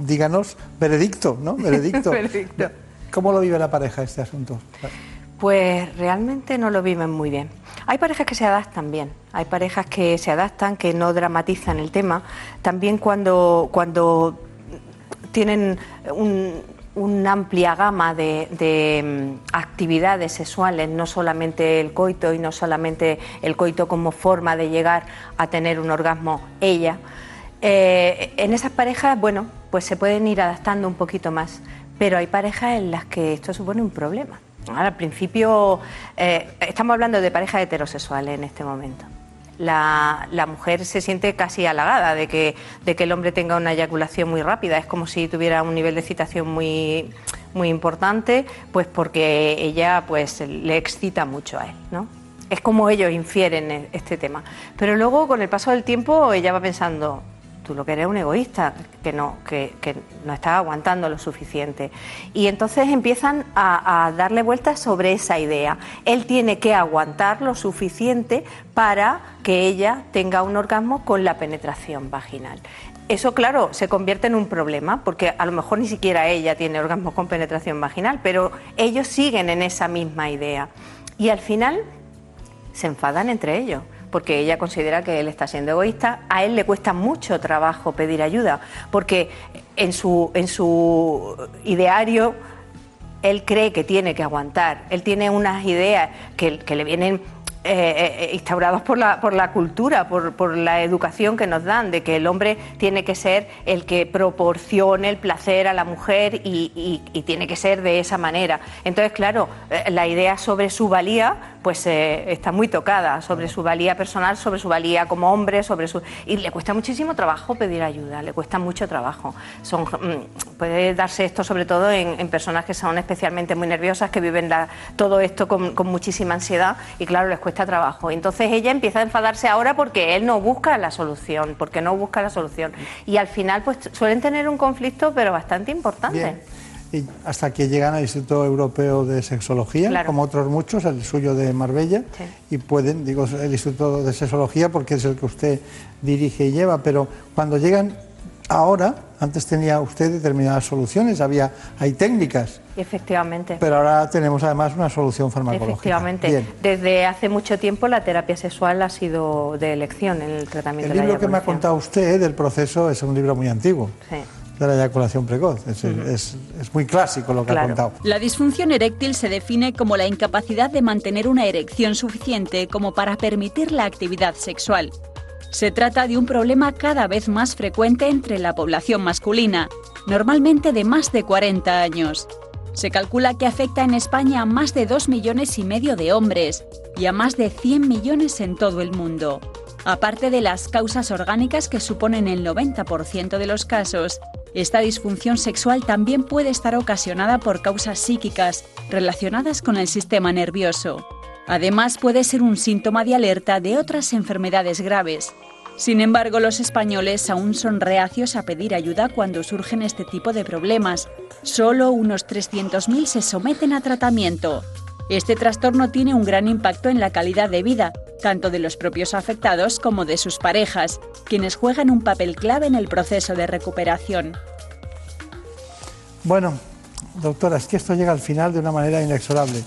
Díganos, veredicto, ¿no? Veredicto. veredicto. ¿Cómo lo vive la pareja este asunto? Pues realmente no lo viven muy bien. Hay parejas que se adaptan bien, hay parejas que se adaptan, que no dramatizan el tema. También cuando, cuando tienen una amplia gama de, mm, actividades sexuales, no solamente el coito y no solamente el coito como forma de llegar a tener un orgasmo ella. Eh, en esas parejas, bueno, pues se pueden ir adaptando un poquito más, pero hay parejas en las que esto supone un problema al principio, eh, estamos hablando de parejas heterosexuales en este momento. La, mujer se siente casi halagada de que, de que el hombre tenga una eyaculación muy rápida. Es como si tuviera un nivel de excitación muy, muy importante, pues porque ella pues, le excita mucho a él. ¿no? Es como ellos infieren este tema. Pero luego, con el paso del tiempo, ella va pensando, tú lo que eres un egoísta, que no, que, no estás aguantando lo suficiente. Y entonces empiezan a, darle vueltas sobre esa idea. Él tiene que aguantar lo suficiente para que ella tenga un orgasmo con la penetración vaginal. Eso, claro, se convierte en un problema, porque a lo mejor ni siquiera ella tiene orgasmo con penetración vaginal, pero ellos siguen en esa misma idea. Y al final se enfadan entre ellos porque ella considera que él está siendo egoísta. A él le cuesta mucho trabajo pedir ayuda, porque en su, en su ideario él cree que tiene que aguantar. Él tiene unas ideas que, que le vienen eh, eh, instaurados por la, por la cultura, por, por, la educación que nos dan, de que el hombre tiene que ser el que proporcione el placer a la mujer y, y, tiene que ser de esa manera. Entonces, claro, eh, la idea sobre su valía pues está muy tocada, sobre su valía personal, sobre su valía como hombre, sobre su... Y le cuesta muchísimo trabajo pedir ayuda, le cuesta mucho trabajo. Son, mm, puede darse esto sobre todo en, personas que son especialmente muy nerviosas, que viven todo esto con, con muchísima ansiedad y claro, les cuesta trabajo. Entonces ella empieza a enfadarse ahora porque él no busca la solución, porque no busca la solución. Y al final pues suelen tener un conflicto pero bastante importante. Hasta que llegan al Instituto Europeo de Sexología, como otros muchos, el suyo de Marbella, y pueden, digo, el Instituto de Sexología porque es el que usted dirige y lleva, pero cuando llegan ahora, antes tenía usted determinadas soluciones, había, hay técnicas. Efectivamente. Pero ahora tenemos además una solución farmacológica. Efectivamente. Desde hace mucho tiempo la terapia sexual ha sido de elección en el tratamiento el de la libro que me ha contado usted del proceso es un libro muy antiguo. Sí. De la eyaculación precoz. Es, es, es muy clásico lo que ha contado. La disfunción eréctil se define como la incapacidad de mantener una erección suficiente como para permitir la actividad sexual. Se trata de un problema cada vez más frecuente entre la población masculina, normalmente de más de 40 años. Se calcula que afecta en España a más de 2 millones y medio de hombres y a más de 100 millones en todo el mundo. Aparte de las causas orgánicas que suponen el 90% de los casos, esta disfunción sexual también puede estar ocasionada por causas psíquicas relacionadas con el sistema nervioso. Además, puede ser un síntoma de alerta de otras enfermedades graves. Sin embargo, los españoles aún son reacios a pedir ayuda cuando surgen este tipo de problemas. Solo unos 300.000 se someten a tratamiento. Este trastorno tiene un gran impacto en la calidad de vida, tanto de los propios afectados como de sus parejas, quienes juegan un papel clave en el proceso de recuperación. Bueno, doctora, es que esto llega al final de una manera inexorable,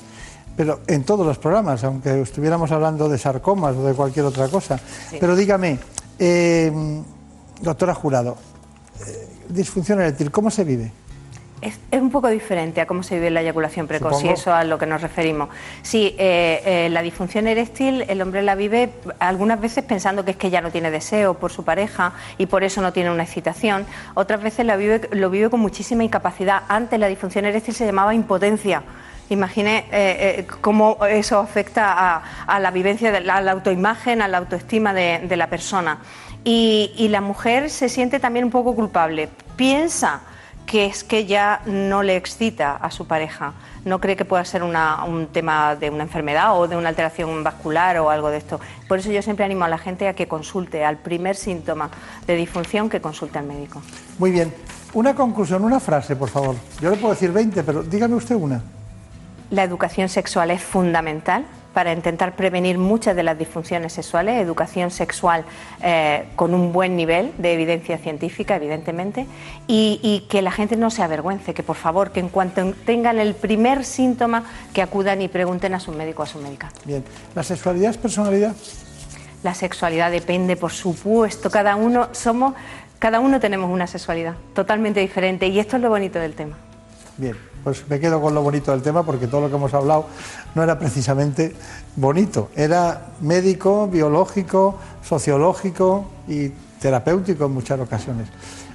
pero en todos los programas, aunque estuviéramos hablando de sarcomas o de cualquier otra cosa. Pero dígame, eh, doctora Jurado, eh, disfunción eréctil, ¿cómo se vive? Es, un poco diferente a cómo se vive la eyaculación precoz, y eso a lo que nos referimos. Sí, eh, eh, la disfunción eréctil el hombre la vive algunas veces pensando que es que ya no tiene deseo por su pareja y por eso no tiene una excitación. Otras veces la vive, lo vive con muchísima incapacidad. Antes la disfunción eréctil se llamaba impotencia. Imagine eh, cómo eso afecta a, la vivencia, de la, a la autoimagen, a la autoestima de, la persona. Y, y la mujer se siente también un poco culpable. Piensa que es que ya no le excita a su pareja. No cree que pueda ser un tema de una enfermedad o de una alteración vascular o algo de esto. Por eso yo siempre animo a la gente a que consulte al primer síntoma de disfunción, que consulte al médico. Muy bien. Una conclusión, una frase, por favor. Yo le puedo decir 20, pero dígame usted una. La educación sexual es fundamental para intentar prevenir muchas de las disfunciones sexuales, educación sexual eh, con un buen nivel de evidencia científica, evidentemente, y, que la gente no se avergüence, que por favor, que en cuanto tengan el primer síntoma, que acudan y pregunten a su médico o a su médica. Bien, ¿la sexualidad es personalidad? La sexualidad depende, por supuesto, cada uno somos, cada uno tenemos una sexualidad totalmente diferente y esto es lo bonito del tema. Bien, pues me quedo con lo bonito del tema porque todo lo que hemos hablado no era precisamente bonito, era médico, biológico, sociológico y terapéutico en muchas ocasiones.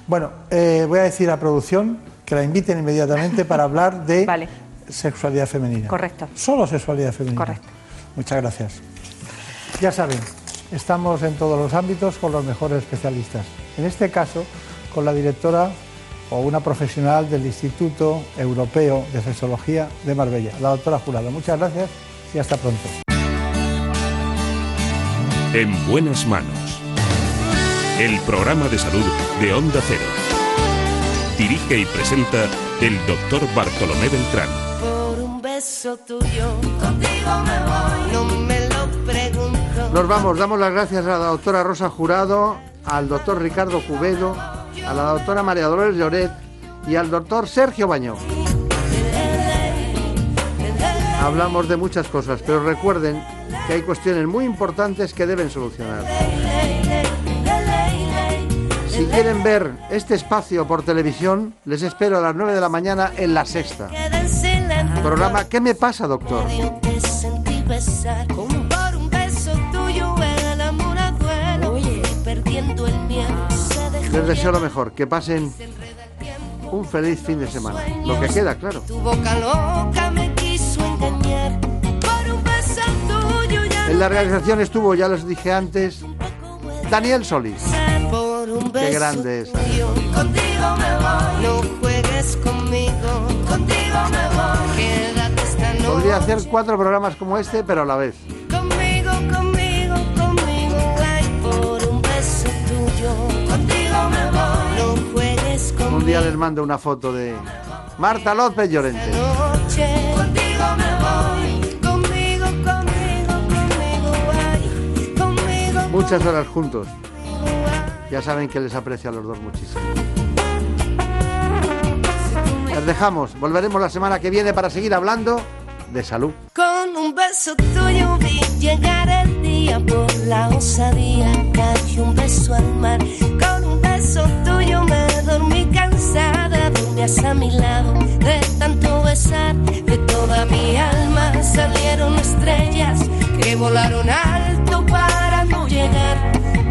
Bueno, eh, voy a decir a producción que la inviten inmediatamente para hablar de sexualidad femenina. Correcto. Solo sexualidad femenina. Correcto. Muchas gracias. Ya saben, estamos en todos los ámbitos con los mejores especialistas. En este caso, con la directora o una profesional del Instituto Europeo de Sexología de Marbella, la doctora Jurado. Muchas gracias y hasta pronto. En buenas manos. El programa de salud de Onda Cero. Dirige y presenta el doctor Bartolomé Beltrán. Por un beso tuyo, contigo me voy, no me lo pregunto. Nos vamos, damos las gracias a la doctora Rosa Jurado, al doctor Ricardo Cubedo, a la doctora María Dolores Lloret y al doctor Sergio Bañó. Hablamos de muchas cosas, pero recuerden que hay cuestiones muy importantes que deben solucionar. Si quieren ver este espacio por televisión, les espero a las 9 de la mañana en La Sexta. Programa ¿Qué me pasa, doctor? Les deseo lo mejor, que pasen un feliz fin de semana. Lo que queda, claro. En la realización estuvo, ya les dije antes, Daniel Solís. Qué grande es. Podría hacer cuatro programas como este, pero a la vez. Día les mando una foto de Marta López Llorente. Muchas horas juntos. Ya saben que les aprecio a los dos muchísimo. Les dejamos. Volveremos la semana que viene para seguir hablando de salud. Con un beso tuyo vi llegar el día por la osadía, cayó un beso al mar. Con un beso tuyo me dormí cansada, dormías a mi lado de tanto besar. De toda mi alma salieron estrellas que volaron alto para no llegar.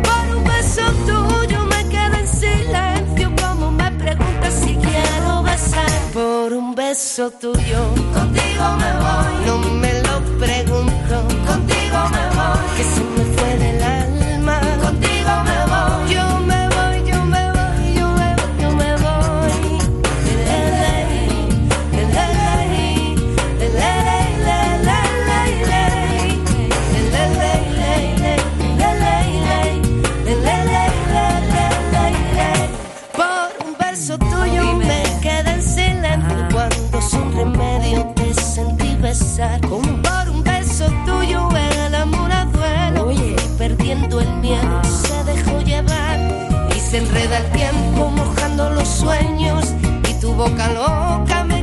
Por un beso tuyo me quedé en silencio, como me preguntas si quiero besar. Por un beso tuyo, contigo me voy. No me lo pregunto, contigo me voy. Que se me fue del alma, contigo me voy. Se enreda el tiempo mojando los sueños y tu boca loca me